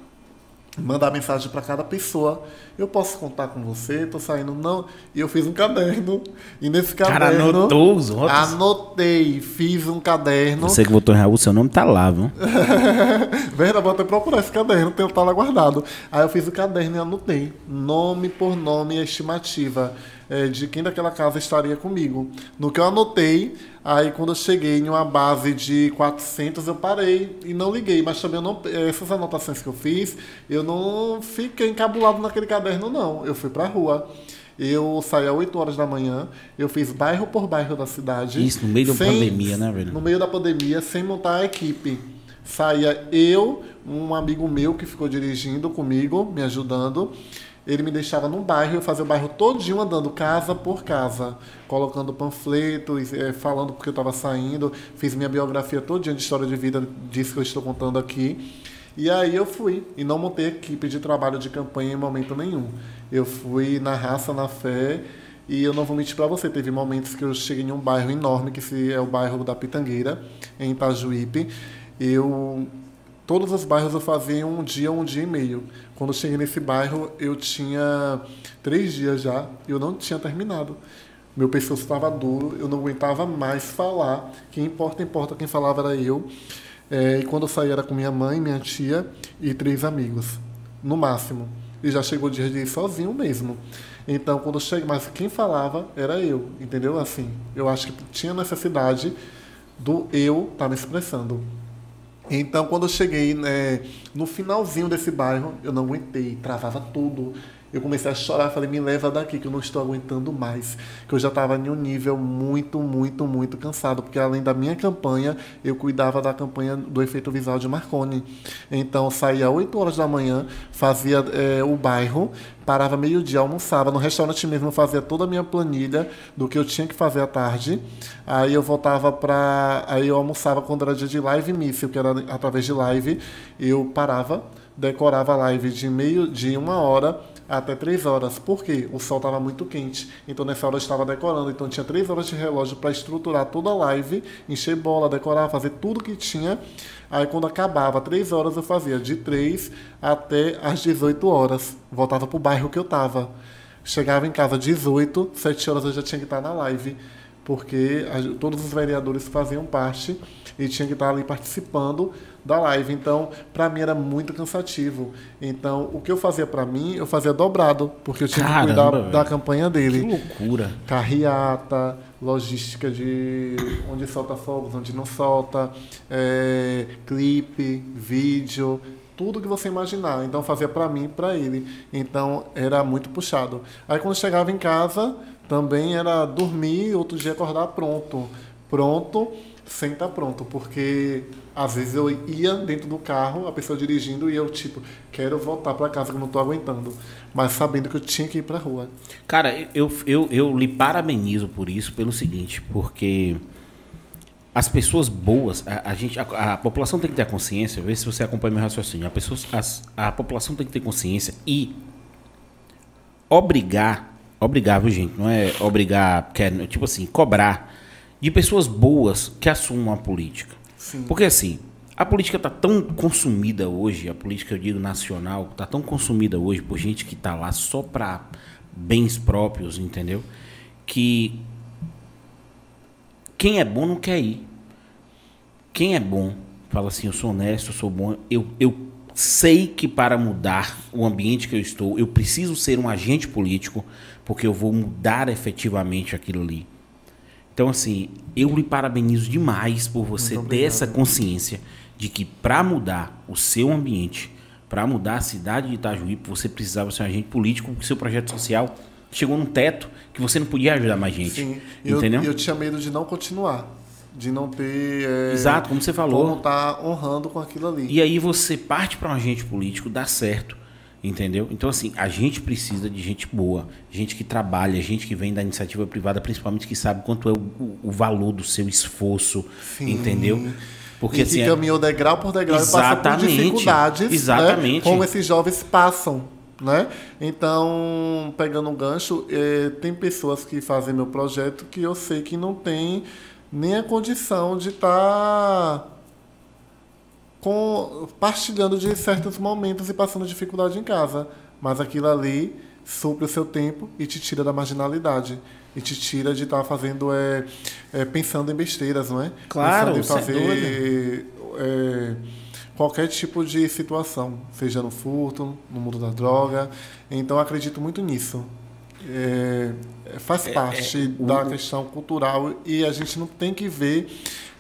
mandar mensagem para cada pessoa. Eu posso contar com você? Tô saindo não. E eu fiz um caderno. E nesse Cara, caderno anotou os votos. anotei, fiz um caderno. Você que votou em Raul, seu nome tá lá, viu? Verdade, vou até procurar esse caderno, tem tá lá guardado. Aí eu fiz o caderno e anotei, nome por nome e estimativa eh, de quem daquela casa estaria comigo. No que eu anotei, aí quando eu cheguei em uma base de 400, eu parei e não liguei. Mas também não, essas anotações que eu fiz, eu não fiquei encabulado naquele caderno, não. Eu fui pra rua. Eu saí às 8 horas da manhã, eu fiz bairro por bairro da cidade. Isso, no meio da sem- pandemia, né, velho? No meio da pandemia, sem montar a equipe. Saía eu, um amigo meu que ficou dirigindo comigo, me ajudando. Ele me deixava num bairro, eu fazia o bairro todinho andando casa por casa, colocando panfletos, eh, falando porque eu estava saindo, fiz minha biografia todinha de história de vida disso que eu estou contando aqui. E aí eu fui e não montei equipe de trabalho de campanha em momento nenhum. Eu fui na raça, na fé, e eu não vou mentir para você, teve momentos que eu cheguei em um bairro enorme, que é o bairro da Pitangueira, em Itajuípe. Eu todos os bairros eu fazia um dia, um dia e meio. Quando eu cheguei nesse bairro, eu tinha três dias já, e eu não tinha terminado. Meu pescoço estava duro, eu não aguentava mais falar. Quem importa, importa, quem falava era eu. É, e quando eu saí era com minha mãe, minha tia e três amigos, no máximo. E já chegou o dia de ir sozinho mesmo. Então, quando eu cheguei, mas quem falava era eu, entendeu? Assim, eu acho que tinha necessidade do eu estar me expressando. Então, quando eu cheguei né, no finalzinho desse bairro, eu não aguentei, travava tudo. Eu comecei a chorar, falei, me leva daqui, que eu não estou aguentando mais. Que eu já estava em um nível muito, muito, muito cansado, porque além da minha campanha, eu cuidava da campanha do efeito visual de Marconi. Então, saía às 8 horas da manhã, fazia eh, o bairro, parava meio-dia, almoçava. No restaurante mesmo, fazia toda a minha planilha do que eu tinha que fazer à tarde. Aí eu voltava para. Aí eu almoçava quando era dia de live míssil, que era através de live. Eu parava, decorava a live de meio de uma hora até três horas. Por quê? O sol estava muito quente. Então nessa hora eu estava decorando. Então tinha três horas de relógio para estruturar toda a live, encher bola, decorar, fazer tudo que tinha. Aí quando acabava três horas eu fazia de três até às 18 horas. Voltava pro bairro que eu estava. Chegava em casa às 18, 7 horas eu já tinha que estar na live. Porque todos os vereadores faziam parte e tinha que estar ali participando da live. Então, para mim era muito cansativo. Então, o que eu fazia para mim, eu fazia dobrado, porque eu tinha Caramba, que cuidar da campanha Que dele. loucura. Carreata, logística de onde solta fogos, onde não solta, é, clipe, vídeo, tudo que você imaginar. Então fazia para mim e para ele. Então era muito puxado. Aí quando chegava em casa, também era dormir, outro dia acordar pronto. Pronto, sem estar pronto, porque às vezes eu ia dentro do carro, a pessoa dirigindo e eu tipo, quero voltar para casa que eu não tô aguentando, mas sabendo que eu tinha que ir para rua. Cara, eu, eu, eu lhe parabenizo por isso, pelo seguinte, porque as pessoas boas, a, a gente, a, a população tem que ter consciência, vê se você acompanha meu raciocínio. A, pessoa, as- a população tem que ter consciência e obrigar, obrigar, viu gente? Não é obrigar, quer, tipo assim, cobrar de pessoas boas que assumam a política. Sim. Porque assim, a política está tão consumida hoje, a política, eu digo, nacional, está tão consumida hoje por gente que está lá só para bens próprios, entendeu? Que quem é bom não quer ir. Quem é bom, fala assim, eu sou honesto, eu sou bom, eu, eu sei que para mudar o ambiente que eu estou, eu preciso ser um agente político, porque eu vou mudar efetivamente aquilo ali. Então, assim, eu lhe parabenizo demais por você ter essa consciência de que para mudar o seu ambiente, para mudar a cidade de Itajuípe, você precisava ser um agente político, porque seu projeto social chegou num teto que você não podia ajudar mais gente. Sim, eu, entendeu? eu tinha medo de não continuar, de não ter. é, Exato, como você falou. Como tá honrando com aquilo ali. E aí você parte para um agente político, dá certo. Entendeu? Então, assim, a gente precisa de gente boa, gente que trabalha, gente que vem da iniciativa privada, principalmente que sabe quanto é o, o- valor do seu esforço. Sim. Entendeu? Porque e assim. que é- caminhou degrau por degrau e passou por dificuldades, exatamente. né, como esses jovens passam. Né? Então, pegando um gancho, eh, tem pessoas que fazem meu projeto que eu sei que não tem nem a condição de estar com, partilhando de certos momentos e passando dificuldade em casa. Mas aquilo ali supre o seu tempo e te tira da marginalidade. E te tira de estar fazendo, é, é, pensando em besteiras, não é? Claro, pensando em sem fazer é, qualquer tipo de situação, seja no furto, no mundo da droga. Então, acredito muito nisso. É, faz parte da questão cultural e a gente não tem que ver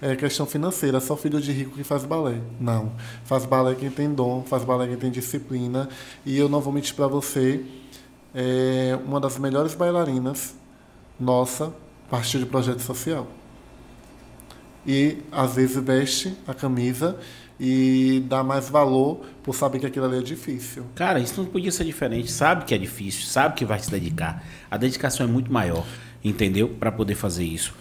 é, questão financeira, só filho de rico que faz balé. Não. Faz balé quem tem dom, faz balé quem tem disciplina. E eu não vou mentir para você, é uma das melhores bailarinas nossa partiu de projeto social. E às vezes veste a camisa e dá mais valor por saber que aquilo ali é difícil. Cara, isso não podia ser diferente. Sabe que é difícil, sabe que vai se dedicar. A dedicação é muito maior, entendeu? Para poder fazer isso.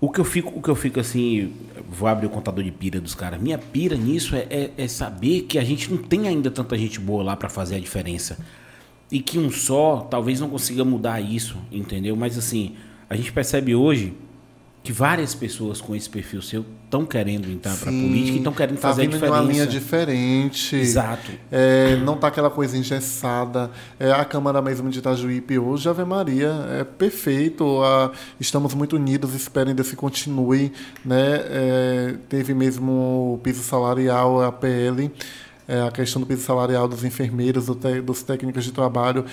O que eu fico, o que eu fico assim, vou abrir o contador de pira dos caras. Minha pira nisso é, é, é saber que a gente não tem ainda tanta gente boa lá para fazer a diferença. E que um só talvez não consiga mudar isso, entendeu? Mas assim, a gente percebe hoje que várias pessoas com esse perfil seu estão querendo entrar para política e estão querendo tá fazer a vindo de diferença. uma linha diferente. Exato. É, não tá aquela coisa engessada. É, a Câmara mesmo de Itajuípe hoje, Ave Maria, é perfeito. A- estamos muito unidos, espero ainda se continue. Né? É, teve mesmo o piso salarial, a PL, é, a questão do piso salarial dos enfermeiros, do te- dos técnicos de trabalho.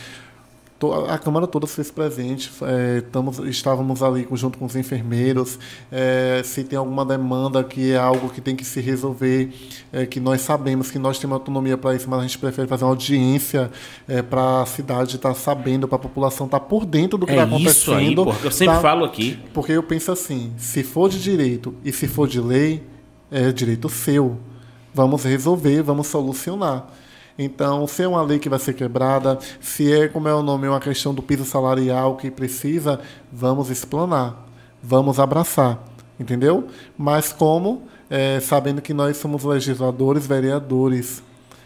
A Câmara toda se fez presente, é, estamos, estávamos ali junto com os enfermeiros. é, se tem alguma demanda que é algo que tem que se resolver, é, que nós sabemos que nós temos autonomia para isso, mas a gente prefere fazer uma audiência para a cidade estar sabendo, para a população estar por dentro do que está É isso aí, acontecendo. porque eu sempre tá? falo aqui. Porque eu penso assim, se for de direito e se for de lei, é direito seu. Vamos resolver, vamos solucionar. Então, se é uma lei que vai ser quebrada, se é, como é o nome, uma questão do piso salarial que precisa, vamos explanar, vamos abraçar, entendeu? Mas como? É, sabendo que nós somos legisladores, vereadores.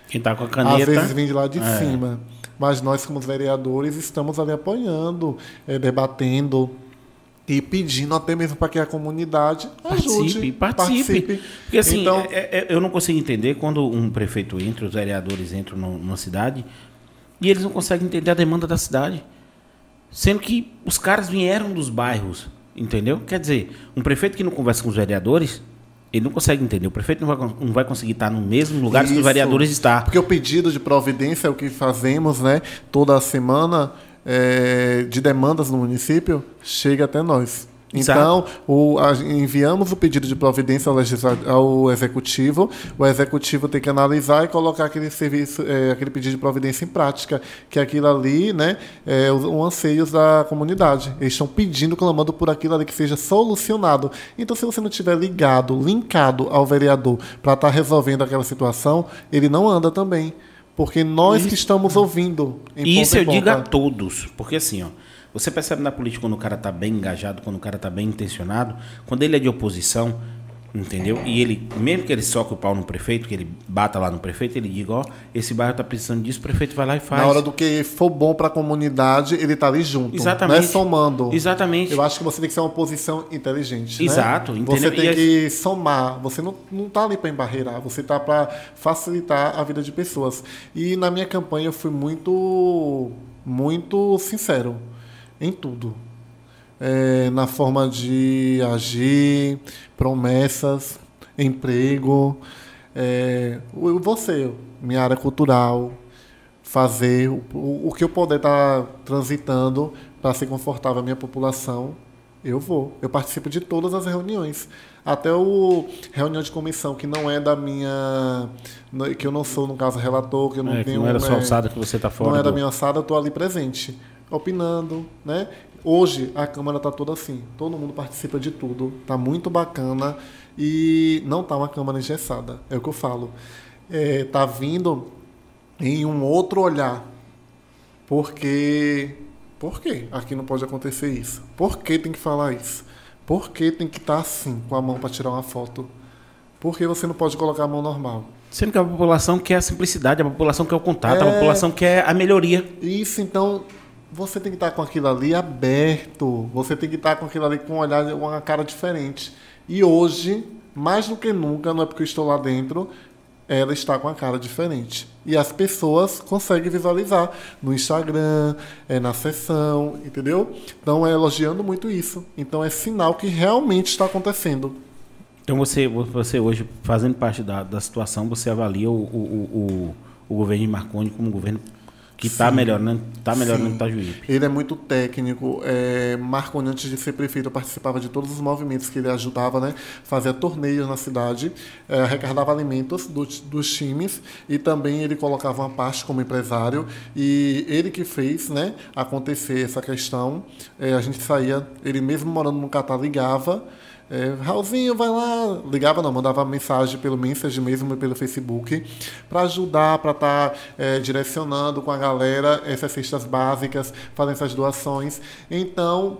Quem tá com a Às caneta. vezes vem de lá de É. cima. Mas nós, como vereadores, estamos ali apoiando, eh, debatendo e pedindo até mesmo para que a comunidade ajude, Participe, participe. Porque assim, Então- é- é- eu não consigo entender quando um prefeito entra, os vereadores entram numa cidade e eles não conseguem entender a demanda da cidade. Sendo que os caras vieram dos bairros, entendeu? Quer dizer, um prefeito que não conversa com os vereadores, ele não consegue entender. O prefeito não vai, não vai conseguir estar no mesmo lugar que os Isso. vereadores estão. Porque o pedido de providência é o que fazemos né, toda semana eh, de demandas no município, chega até nós. Então, o- a- enviamos o pedido de providência ao, ao executivo, o executivo tem que analisar e colocar aquele serviço, eh, aquele pedido de providência em prática, que aquilo ali, né, é os, os anseios da comunidade. Eles estão pedindo, clamando por aquilo ali que seja solucionado. Então, se você não tiver ligado, linkado ao vereador para estar resolvendo aquela situação, ele não anda também. Porque nós que Isso. estamos ouvindo. em E isso eu digo a todos. Porque assim, ó, você percebe na política quando o cara tá bem engajado, quando o cara tá bem intencionado, quando ele é de oposição, entendeu? E ele, mesmo que ele soque o pau no prefeito, que ele bata lá no prefeito, ele diga, ó, esse bairro tá precisando disso, o prefeito vai lá e faz. Na hora do que for bom para a comunidade, ele tá ali junto. Exatamente. Não é somando. Exatamente. Eu acho que você tem que ser uma oposição inteligente. né? Exato, Você entendeu? tem E que somar. Você não, não tá ali para embarreirar. Você tá para facilitar a vida de pessoas. E na minha campanha eu fui muito, muito sincero em tudo. É, na forma de agir, promessas, emprego. É, você, minha área cultural, fazer o, o, que eu puder estar transitando para ser confortável à minha população, eu vou. Eu participo de todas as reuniões. Até o reunião de comissão, que não é da minha. que eu não sou, no caso, relator, que eu não É, que tenho. não era sua é, alçada que você tá fora. não é da do- minha alçada, eu estou ali presente, opinando, né? Hoje a Câmara está toda assim, todo mundo participa de tudo, tá muito bacana e não tá uma Câmara engessada, é o que eu falo. É, tá vindo em um outro olhar, porque por que aqui não pode acontecer isso? Por que tem que falar isso? Por que tem que estar assim, com a mão para tirar uma foto? Por que você não pode colocar a mão normal? Sendo que a população quer a simplicidade, a população quer o contato, a É. população quer a melhoria. Isso, então, você tem que estar com aquilo ali aberto. Você tem que estar com aquilo ali com um olhar, uma cara diferente. E hoje, mais do que nunca, não é porque eu estou lá dentro, ela está com a cara diferente. E as pessoas conseguem visualizar no Instagram, é, na sessão, entendeu? Então é elogiando muito isso. Então é sinal que realmente está acontecendo. Então você, você hoje, fazendo parte da, da situação, você avalia o, o, o, o governo de Marconi como um governo que está melhorando, tá melhorando Sim. Itajuípe. Ele é muito técnico. É, Marconi, antes de ser prefeito, participava de todos os movimentos que ele ajudava, né? Fazia torneios na cidade, é, arrecadava alimentos do, dos times e também ele colocava uma parte como empresário. E ele que fez né, acontecer essa questão. É, a gente saía, ele mesmo morando no Catar, ligava. É, Raulzinho, vai lá. Ligava, não, mandava mensagem pelo Message mesmo pelo Facebook para ajudar, para estar tá, é, direcionando com a galera essas cestas básicas, fazendo essas doações. Então,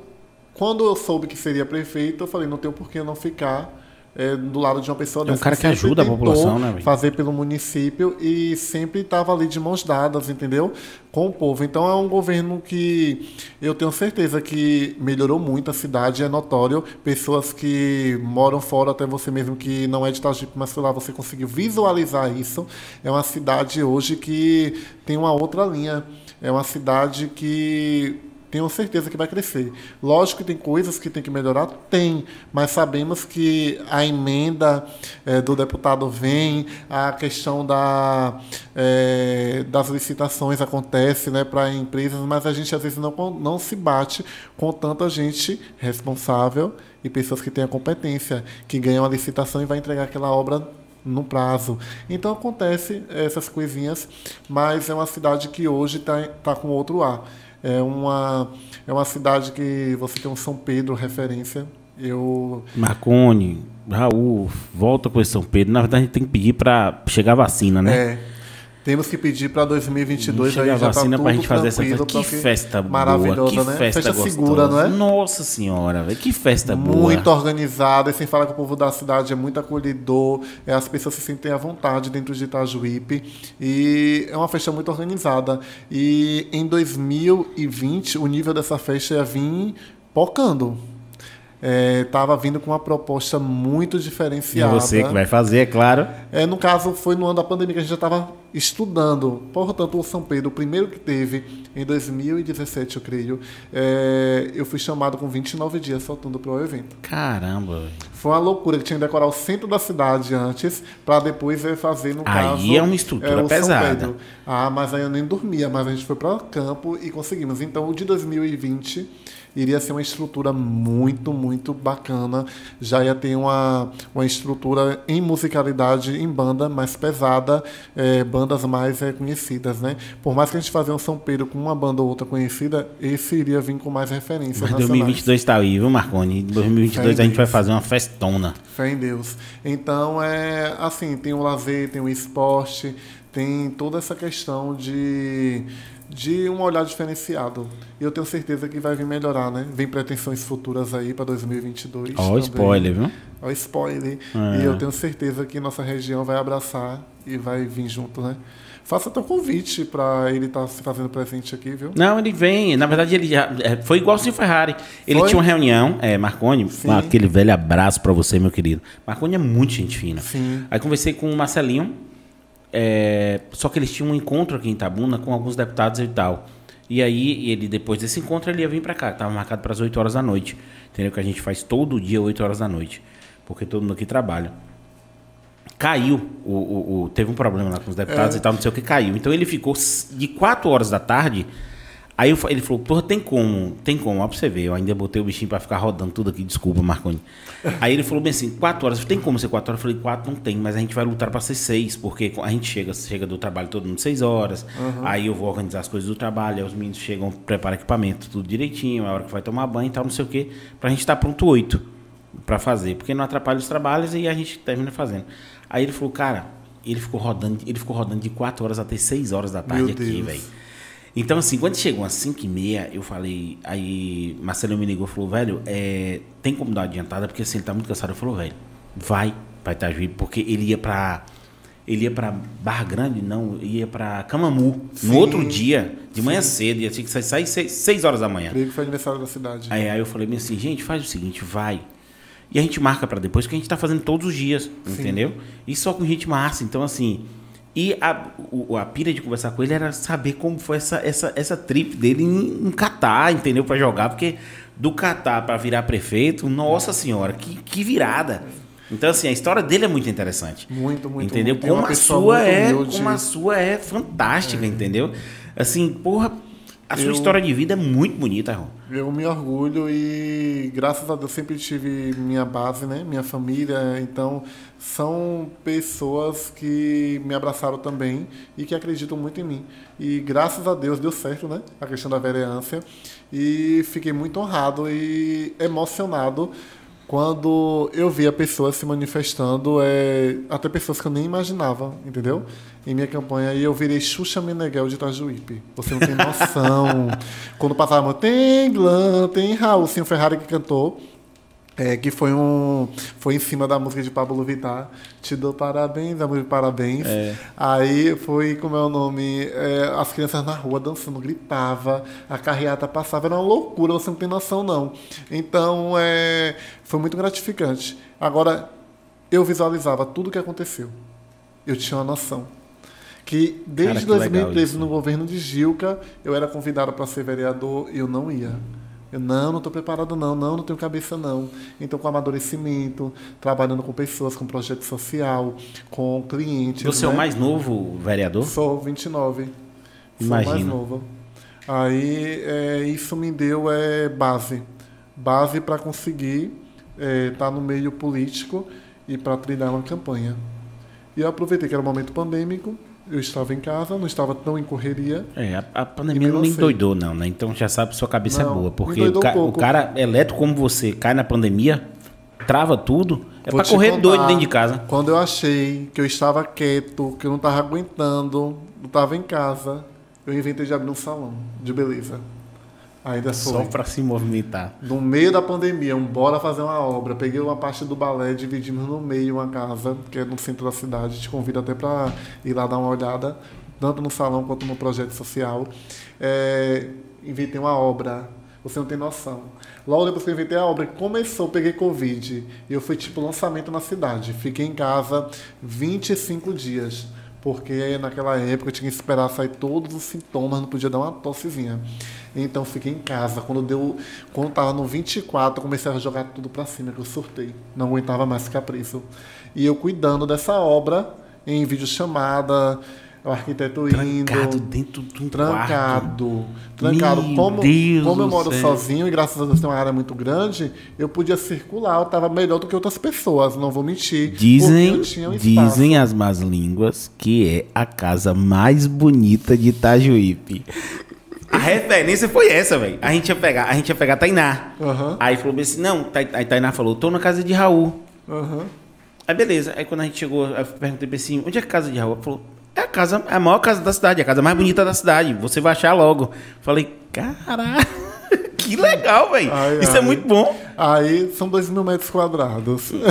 quando eu soube que seria prefeito, eu falei, não tem por que eu não ficar é, do lado de uma pessoa É um cara que sempre ajuda a população, né? Fazer pelo município e sempre estava ali de mãos dadas, entendeu? Com o povo. Então é um governo que eu tenho certeza que melhorou muito a cidade, é notório. Pessoas que moram fora, até você mesmo que não é de Itagipe, mas foi lá você conseguiu visualizar isso. É uma cidade hoje que tem uma outra linha. É uma cidade que tenho certeza que vai crescer. Lógico que tem coisas que tem que melhorar, tem, mas sabemos que a emenda eh, do deputado vem, a questão da, eh, das licitações acontece né, para empresas, mas a gente às vezes não, não se bate com tanta gente responsável e pessoas que têm a competência, que ganham a licitação e vai entregar aquela obra no prazo. Então acontece essas coisinhas, mas é uma cidade que hoje está tá com outro ar. É uma, é uma cidade que você tem um São Pedro referência. Eu Marconi, Raul, volta com esse São Pedro. Na verdade, a gente tem que pedir para chegar a vacina, né? é, temos que pedir para 2022 Chega aí a já tá vacina tudo pra gente fazer essa tranquilo, festa. Que festa maravilhosa, boa, que né? festa, Festa segura, não é? Nossa senhora, velho, que festa boa. muito organizada, e sem falar que o povo da cidade é muito acolhedor, é, as pessoas se sentem à vontade dentro de Itajuípe, e é uma festa muito organizada. E em 2020, o nível dessa festa ia vir pocando. Estava vindo com uma proposta muito E é diferenciada. você que vai fazer, é claro. É, no caso, foi no ano da pandemia que a gente já estava estudando. Portanto, o São Pedro, o primeiro que teve, em 2017, eu creio, é, eu fui chamado com 29 dias faltando para o evento. Caramba. Foi uma loucura que tinha que decorar o centro da cidade antes, para depois é, fazer, no Aí caso... é uma estrutura o São pesada. Ah, mas aí eu nem dormia, mas a gente foi para campo e conseguimos. Então, o de 2020 iria ser uma estrutura muito, muito bacana. Já ia ter uma, uma estrutura em musicalidade, em banda mais pesada, eh, bandas mais eh, conhecidas, né? Por mais que a gente fazer um São Pedro com uma banda ou outra conhecida, esse iria vir com mais referências Mas nacionais. 2022 tá aí, viu, Marconi? Em 2022 Fé a gente vai fazer uma festona. Fé em Deus. Então, é assim, tem o lazer, tem o esporte, tem toda essa questão de, de um olhar diferenciado. E eu tenho certeza que vai vir melhorar, né? Vem pretensões futuras aí para 2022. Ó, o também. spoiler, viu? Ó, spoiler. É. E eu tenho certeza que nossa região vai abraçar e vai vir junto, né? Faça teu convite para ele estar se fazendo presente aqui, viu? Não, ele vem. Na verdade, ele já. é, Foi igual o Ferrari. Ele Foi? tinha uma reunião, é, Marconi, Sim. aquele velho abraço pra você, meu querido. Marconi é muito gente fina. Sim. Aí conversei com o Marcelinho, é, só que eles tinham um encontro aqui em Itabuna com alguns deputados e tal. E aí, ele, depois desse encontro, ele ia vir pra cá. Tava marcado para as 8 horas da noite. Entendeu? Que a gente faz todo dia 8 horas da noite. Porque todo mundo aqui trabalha. Caiu. O, o- o- teve um problema lá com os deputados É. e tal, não sei o que caiu. Então ele ficou de 4 horas da tarde. Aí eu ele falou, porra, tem como, tem como, ó pra você ver, eu ainda botei o bichinho pra ficar rodando tudo aqui, desculpa, Marconi. Aí ele falou bem assim, 4 horas, tem como ser 4 horas? Eu falei, 4 não tem, mas a gente vai lutar pra ser 6, porque a gente chega, chega do trabalho todo mundo 6 horas, aí eu vou organizar as coisas do trabalho, aí os meninos chegam, preparam equipamento, tudo direitinho, a hora que vai tomar banho e tal, não sei o que, pra gente estar pronto 8 pra fazer, porque não atrapalha os trabalhos e a gente termina fazendo. Aí ele falou, cara, ele ficou rodando, ele ficou rodando de 4 horas até 6 horas da tarde Meu aqui, velho. Então, assim, quando chegou às 5 e meia, eu falei. Aí Marcelo me ligou e falou, velho, é, tem como dar uma adiantada? Porque assim, ele tá muito cansado. Eu falei, velho, vai pra Itajuí, porque ele ia pra. Ele ia pra Barra Grande, não, ia pra Camamu. Sim. No outro dia, de manhã cedo, ia ter que sair 6 horas da manhã. Creio que foi aniversário da cidade. Aí, aí eu falei assim, gente, faz o seguinte, vai. e a gente marca para depois, porque a gente tá fazendo todos os dias, entendeu? E só com gente massa. Então, assim. E a, o- a pira de conversar com ele era saber como foi essa, essa, essa trip dele em, em Catar, entendeu? Pra jogar, porque do Catar pra virar prefeito, nossa senhora, que, que virada. Então, assim, a história dele é muito interessante. Muito, muito, Entendeu? muito. E Como a sua é, humilde. como a sua é fantástica, entendeu? Assim, porra, a sua Eu- história de vida é muito bonita, Ron. Eu me orgulho e graças a Deus sempre tive minha base, né? Minha família. Então são pessoas que me abraçaram também e que acreditam muito em mim. E graças a Deus deu certo, né? A questão da vereança. E fiquei muito honrado e emocionado quando eu via pessoas se manifestando, é, até pessoas que eu nem imaginava, entendeu? Em minha campanha, e eu virei Xuxa Meneghel de Itajuípe. Você não tem noção. quando passava, tem Glam, tem Raul, sim, o Ferrari que cantou. É, que foi um foi em cima da música de Pablo Vittar te dou parabéns amor parabéns. Aí foi como é o nome é, as crianças na rua dançando gritava a carreata passava era uma loucura você não tem noção não. Então é, foi muito gratificante. Agora eu visualizava tudo o que aconteceu. Eu tinha uma noção. Que desde Cara, que legal 2013 isso. no governo de Gilca eu era convidado para ser vereador e eu não ia eu não, não estou preparado não, não, não tenho cabeça não. Então com amadurecimento, trabalhando com pessoas, com projeto social, com clientes. Você é o né? mais novo vereador? Sou 29. Sou o mais novo. Aí é, isso me deu é, base. Base para conseguir estar no meio político e para trilhar uma campanha. E eu aproveitei que era um momento pandêmico, eu estava em casa, não estava tão em correria. É, a, a pandemia não me lancei. doidou, não, né? Então já sabe que sua cabeça Não, é boa. Porque o, ca- um o cara elétrico como você cai na pandemia, trava tudo, é te correr contar, doido dentro de casa. Quando eu achei que eu estava quieto, que eu não estava aguentando, não estava em casa, eu inventei de abrir um salão de beleza. Ainda Só foi. pra se movimentar. No meio da pandemia, um bora fazer uma obra. Peguei uma parte do balé, dividimos no meio uma casa, que é no centro da cidade. Te convido até para ir lá dar uma olhada, tanto no salão quanto no projeto social. É, inventei uma obra. Você não tem noção. Logo depois que eu inventei a obra, começou, peguei Covid. E eu fui tipo lançamento na cidade. Fiquei em casa 25 dias. Porque naquela época eu tinha que esperar sair todos os sintomas, não podia dar uma tossezinha. Então fiquei em casa. Quando deu, quando tava no 24, eu comecei a jogar tudo para cima, que eu surtei. Não aguentava mais ficar preso. E eu cuidando dessa obra em videochamada, o arquiteto Trancado indo, dentro de um quarto. trancado, trancado. Meu como Deus como eu moro céu. sozinho e graças a Deus tem uma área muito grande, eu podia circular, eu estava melhor do que outras pessoas, não vou mentir. Dizem, eu tinha um dizem as más línguas que é a casa mais bonita de Itajuípe. A referência foi essa, velho. A gente ia pegar, a gente ia pegar a Tainá. Aham. Aí falou assim: não, aí Tainá falou, tô na casa de Raul. Aham. Aí beleza. Aí quando a gente chegou, eu perguntei assim, onde é a casa de Raul? Ele falou, é a casa, é a maior casa da cidade, é a casa mais bonita da cidade. Você vai achar logo. Falei, caralho, que legal, velho. Isso ai. é muito bom. Aí são dois mil metros quadrados.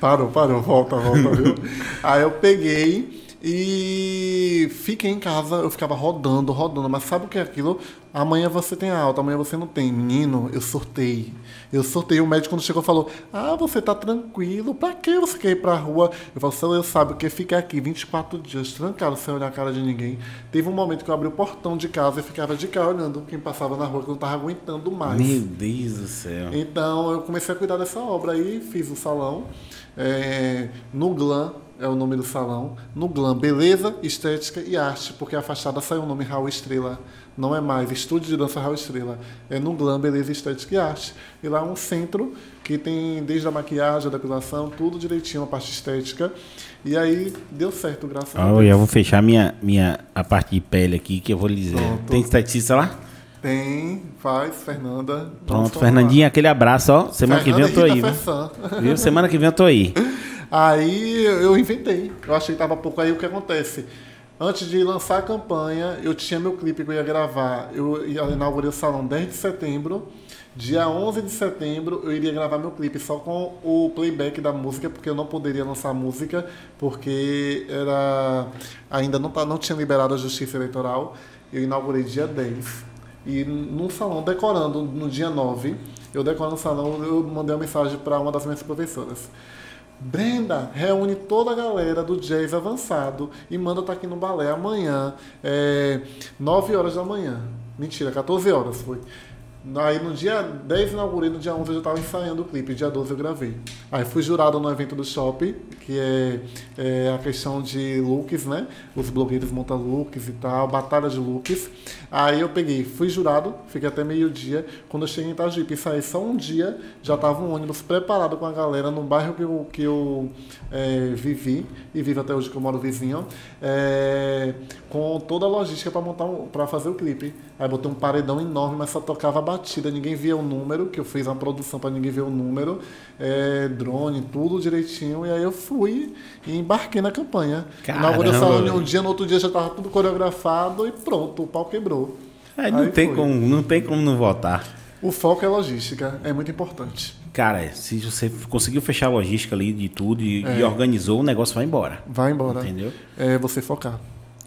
parou, parou, volta, volta, viu? Aí eu peguei e fiquei em casa, eu ficava rodando, rodando, mas sabe o que é aquilo? Amanhã você tem alta, amanhã você não tem. Menino, eu sortei. Eu sortei. O médico, quando chegou, falou: Ah, você tá tranquilo, pra que você quer ir pra rua? Eu falei: eu sabe o que ficar aqui 24 dias trancado sem olhar a cara de ninguém. Teve um momento que eu abri o portão de casa e ficava de cá olhando quem passava na rua, que eu não tava aguentando mais. Meu Deus do céu. Então eu comecei a cuidar dessa obra aí, fiz o salão. é, no Glam é o nome do salão. No Glam, beleza, estética e arte, porque a fachada saiu o nome Raul Estrela. Não é mais Estúdio de Dança Raul Estrela. É no Glam, beleza, estética e arte. E lá é um centro que tem desde a maquiagem, a depilação, tudo direitinho, a parte estética. E aí deu certo, graças a Ó, Deus. eu vou fechar minha, minha, a parte de pele aqui, que eu vou lhe dizer. Pronto. Tem esteticista lá? Tem, faz, Fernanda. Pronto. Fernandinha, aquele abraço, ó. Semana que vem eu tô Fernanda aí, viu? Semana que vem eu tô aí. Aí eu inventei. Eu achei que tava pouco aí o que acontece. Antes de lançar a campanha, eu tinha meu clipe que eu ia gravar. Eu inaugurei o salão 10 de setembro. Dia 11 de setembro eu iria gravar meu clipe só com o playback da música, porque eu não poderia lançar música, porque era ainda não, tá, não tinha liberado a justiça eleitoral. Eu inaugurei dia 10. E num salão decorando no dia 9, Eu decoro no salão, eu mandei uma mensagem para uma das minhas professoras. Brenda, reúne toda a galera do jazz avançado e manda estar aqui no balé amanhã, é, 9 horas da manhã. Mentira, 14 horas foi. Aí no dia 10 inaugurei, no dia 11 eu já estava ensaiando o clipe, dia 12 eu gravei. Aí fui jurado no evento do Shopping, que é, é a questão de looks, né? Os blogueiros montam looks e tal, batalha de looks. Aí eu peguei, fui jurado, fiquei até meio-dia. Quando eu cheguei em Itajuípe, saí só um dia, já tava um ônibus preparado com a galera no bairro que eu, que eu é, vivi, e vivo até hoje que eu moro vizinho, é, com toda a logística para montar para fazer o clipe. Aí botei um paredão enorme, mas só tocava batida, ninguém via o número, que eu fiz uma produção para ninguém ver o número, é, drone, tudo direitinho, e aí eu fui e embarquei na campanha. Caramba, Inaugurei o salão em um dia, no outro dia já estava tudo coreografado e pronto, o pau quebrou. Aí não, Aí tem foi. como, não tem como não votar. O foco é logística, é muito importante. Cara, se você conseguiu fechar a logística ali de tudo e, É. e organizou, o negócio vai embora. Vai embora. Entendeu? É você focar.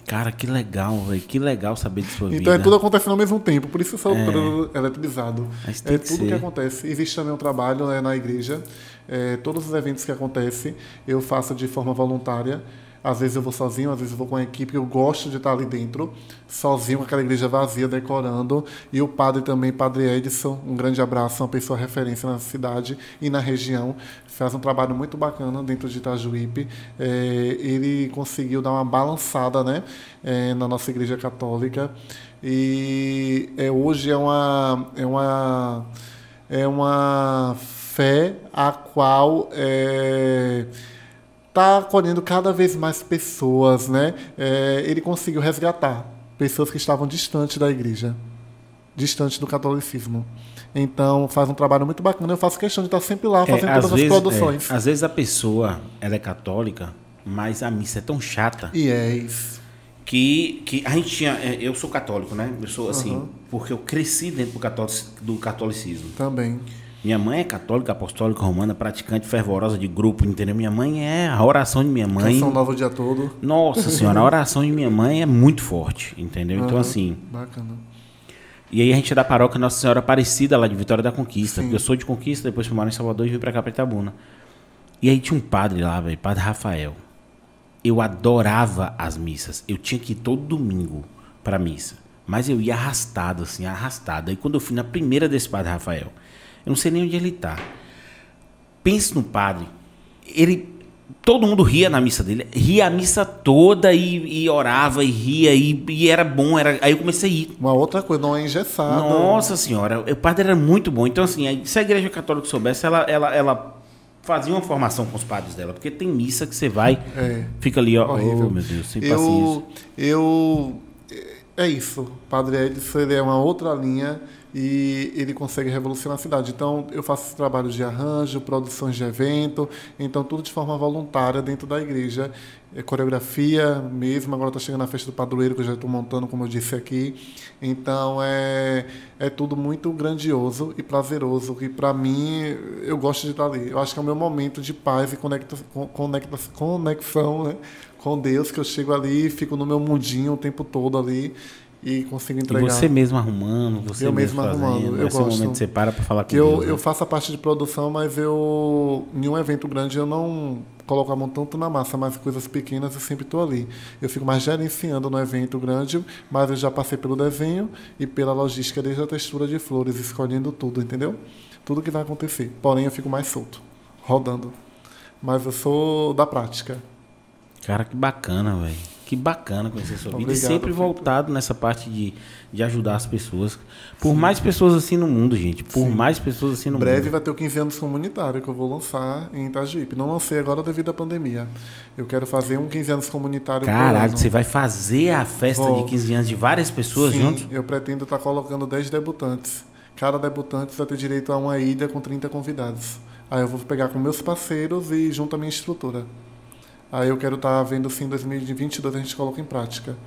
Cara, que legal, velho. Que legal saber de sua Então vida. é tudo acontecendo ao mesmo tempo, por isso eu sou eletrizado. É tudo ser. que acontece. Existe também um trabalho né, na igreja. É, todos os eventos que acontecem eu faço de forma voluntária. Às vezes eu vou sozinho, às vezes eu vou com a equipe. Eu gosto de estar ali dentro, sozinho, com aquela igreja vazia, decorando. E o padre também, Padre Edson, um grande abraço, uma pessoa referência na cidade e na região. Faz um trabalho muito bacana dentro de Itajuípe. É, ele conseguiu dar uma balançada né, é, na nossa igreja católica. E é, hoje é uma, é uma, é uma fé a qual está acolhendo cada vez mais pessoas. Né? É, ele conseguiu resgatar pessoas que estavam distantes da igreja, distantes do catolicismo. Então faz um trabalho muito bacana. Eu faço questão de estar sempre lá É, fazendo às todas vezes, as produções. é, às vezes a pessoa ela é católica, mas a missa é tão chata E é isso. que, que a gente tinha. é, Eu sou católico, né? Eu sou assim, Aham. porque eu cresci dentro do, catolic, do catolicismo. Também. Minha mãe é católica, apostólica, romana, praticante fervorosa de grupo, entendeu? Minha mãe é a oração de minha mãe. Canção nova o dia todo. Nossa senhora, a oração de minha mãe é muito forte, entendeu? Então, Aham. assim. Bacana. E aí a gente é da paróquia Nossa Senhora Aparecida, lá de Vitória da Conquista. Sim. Porque eu sou de Conquista, depois fui morar em Salvador e vim pra cá, pra Itabuna. E aí tinha um padre lá, velho, Padre Rafael. Eu adorava as missas. Eu tinha que ir todo domingo pra missa. Mas eu ia arrastado, assim, arrastado. Aí quando eu fui na primeira desse Padre Rafael, eu não sei nem onde ele tá. Pense no padre. Ele. Todo mundo ria na missa dele. Ria a missa toda e, e orava e ria e, e era bom. Era, aí eu comecei a ir. Uma outra coisa, não é engessado. Nossa senhora, o padre era muito bom. Então, assim, se a igreja católica soubesse, ela, ela, ela fazia uma formação com os padres dela. Porque tem missa que você vai, É. fica ali, ó. Horrível. Oh, meu Deus, sem paciência. eu, eu. É isso. Padre Edson ele é uma outra linha e ele consegue revolucionar a cidade. Então, eu faço esse trabalho de arranjo, produções de evento, então tudo de forma voluntária dentro da igreja. É coreografia mesmo, agora está chegando a festa do padroeiro, que eu já estou montando, como eu disse aqui. Então, é, é tudo muito grandioso e prazeroso. E, para mim, eu gosto de estar ali. Eu acho que é o meu momento de paz e conecta, con- conecta, conexão né, com Deus, que eu chego ali, fico no meu mundinho o tempo todo ali e consigo E entregar. você mesmo arrumando, você Eu mesmo, mesmo fazendo. arrumando, eu Esse gosto. momento você para pra falar com eu, Deus. eu faço a parte de produção, mas eu em um evento grande eu não coloco a mão tanto na massa, mas coisas pequenas eu sempre estou ali. Eu fico mais gerenciando no evento grande, mas eu já passei pelo desenho e pela logística desde a textura de flores, escolhendo tudo, entendeu? Tudo que vai acontecer. Porém, eu fico mais solto, rodando. Mas eu sou da prática. Cara, que bacana, velho. Que bacana conhecer sua vida. E Obrigado, sempre voltado nessa parte de, de ajudar as pessoas. Por mais pessoas assim no mundo, gente. Por mais pessoas assim no breve mundo. vai ter o 15 anos comunitário que eu vou lançar em Itajuípe. Não lancei agora devido à pandemia. Eu quero fazer um 15 anos comunitário ano. você vai fazer a festa Vou. de 15 anos de várias pessoas Sim, juntos? eu pretendo estar colocando 10 debutantes. Cada debutante vai ter direito a uma ilha com 30 convidados. Aí eu vou pegar com meus parceiros e junto a minha estrutura. Aí eu quero estar vendo se em 2022 a gente coloca em prática.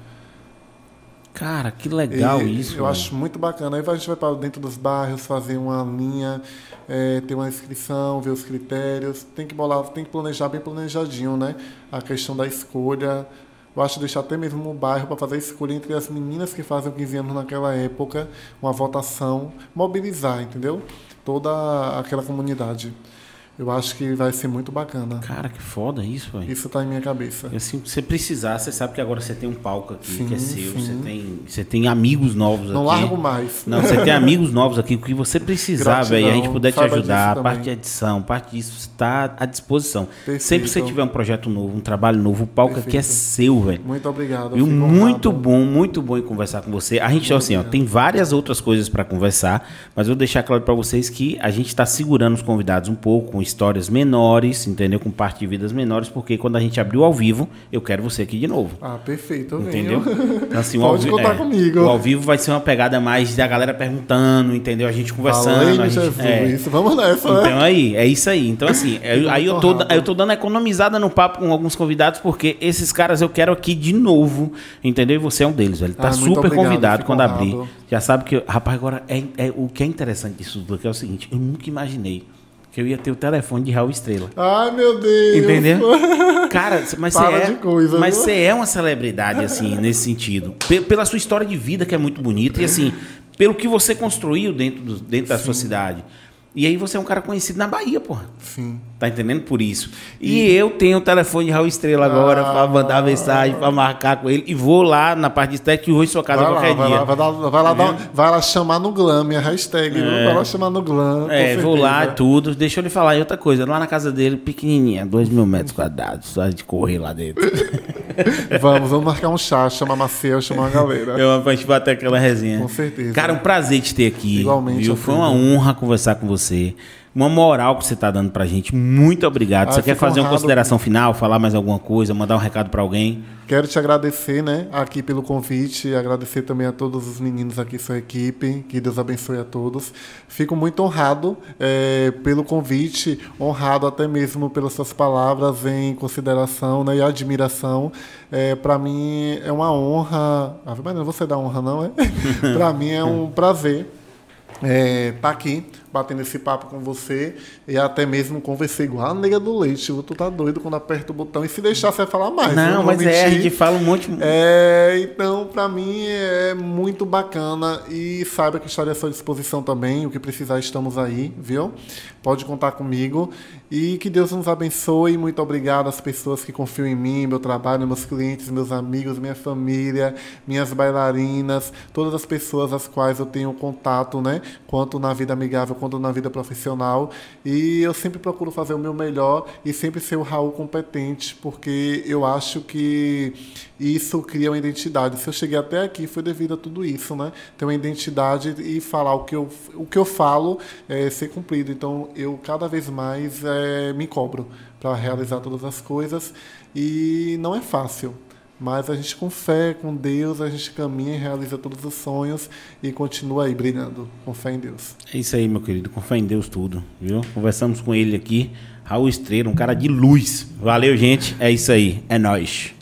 Cara, que legal E isso. Eu mano. acho muito bacana. Aí a gente vai para dentro dos bairros, fazer uma linha, é, ter uma inscrição, ver os critérios. Tem que bolar, tem que planejar bem planejadinho, né? A questão da escolha. Eu acho deixar até mesmo o bairro para fazer a escolha entre as meninas que fazem 15 anos naquela época, uma votação, mobilizar, entendeu? toda aquela comunidade. Eu acho que vai ser muito bacana. Cara, que foda isso, velho. Isso está em minha cabeça. Assim, se você precisar, você sabe que agora você tem um palco aqui Sim, que é seu, sim. você tem, você tem amigos novos Não aqui. largo mais. Não, você tem amigos novos aqui, o que você precisar, velho, a gente puder te ajudar, parte de edição, parte disso está à disposição. Perfeito. Sempre que você tiver um projeto novo, um trabalho novo, o palco aqui é Perfeito. seu, velho. Muito obrigado. Viu? Muito honrado. bom, muito bom em conversar com você. A gente, assim, ó, tem várias outras coisas para conversar, mas eu vou deixar claro para vocês que a gente está segurando os convidados um pouco, com histórias menores, entendeu? Com parte de vidas menores, porque quando a gente abriu ao vivo, eu quero você aqui de novo. Ah, perfeito. Eu Entendeu? Então, assim, o Pode contar comigo. O ao vivo vai ser uma pegada mais da galera perguntando, entendeu? A gente conversando. A gente, é. Vamos nessa, né? Então aí, é isso aí. Então assim, eu- aí eu tô, eu tô dando economizada no papo com alguns convidados, porque esses caras eu quero aqui de novo, entendeu? E você é um deles, velho. Tá Ah, super obrigado, convidado quando abrir. honrado. Já sabe que, rapaz, agora é, é- o que é interessante disso tudo aqui é o seguinte, eu nunca imaginei que eu ia ter o telefone de Raul Estrela. Ai, meu Deus. Entendeu? Cara, mas você é, coisa, mas você é uma celebridade assim nesse sentido, Pe- pela sua história de vida que é muito bonita e assim, pelo que você construiu dentro, do- dentro da sua cidade. E aí você é um cara conhecido na Bahia, porra. Sim. Tá entendendo por isso? E, eu tenho o telefone de Raul Estrela agora Ah. pra mandar mensagem, pra marcar com ele e vou lá na parte de estética e vou em sua casa Vai lá, qualquer vai dia. lá, vai lá, vai lá, dar- vai lá chamar no glam, minha hashtag. viu? Vai lá chamar no glam. É, vou lá e tudo. Deixa eu lhe falar e outra coisa. Lá na casa dele, pequenininha, dois mil metros quadrados, só de correr lá dentro. Vamos, vamos marcar um chá, chamar Maciel, chamar a galera. Eu pra gente bater aquela resenha. Com certeza. Cara, um prazer te ter aqui. Igualmente, Viu? Foi uma honra conversar com você. Uma moral que você tá dando pra gente. Muito obrigado. Ah, você quer fazer uma honrado. consideração final, falar mais alguma coisa, mandar um recado pra alguém? Quero te agradecer, né, aqui pelo convite, agradecer também a todos os meninos aqui, sua equipe, que Deus abençoe a todos. Fico muito honrado eh, pelo convite, honrado até mesmo pelas suas palavras em consideração né, e admiração. Para mim é uma honra. Ah, mas não você dá honra, não, é? Para mim é um prazer estar aqui batendo esse papo com você e até mesmo conversei igual a nega do leite. Tu tá doido quando aperta o botão e se deixar você vai falar mais. não, vou mas é, a mentir. gente fala um monte. É, então, para mim é muito bacana e saiba que estarei à sua disposição também. O que precisar, estamos aí, viu? Pode contar comigo e que Deus nos abençoe. Muito obrigado às pessoas que confiam em mim, meu trabalho, meus clientes, meus amigos, minha família, minhas bailarinas, todas as pessoas às quais eu tenho contato, né? Quanto na vida amigável, quanto na vida profissional. E eu sempre procuro fazer o meu melhor e sempre ser o Raul competente, porque eu acho que isso cria uma identidade. Se eu cheguei até aqui foi devido a tudo isso, né? Ter uma identidade e falar o que eu, o que eu falo é ser cumprido. Então eu cada vez mais é, me cobro para realizar todas as coisas e não é fácil. Mas a gente com fé, com Deus, a gente caminha e realiza todos os sonhos e continua aí brilhando com fé em Deus. É isso aí, meu querido. Com fé em Deus tudo, viu? Conversamos com ele aqui. Raul Estrela, um cara de luz. Valeu, gente. É isso aí. É nóis.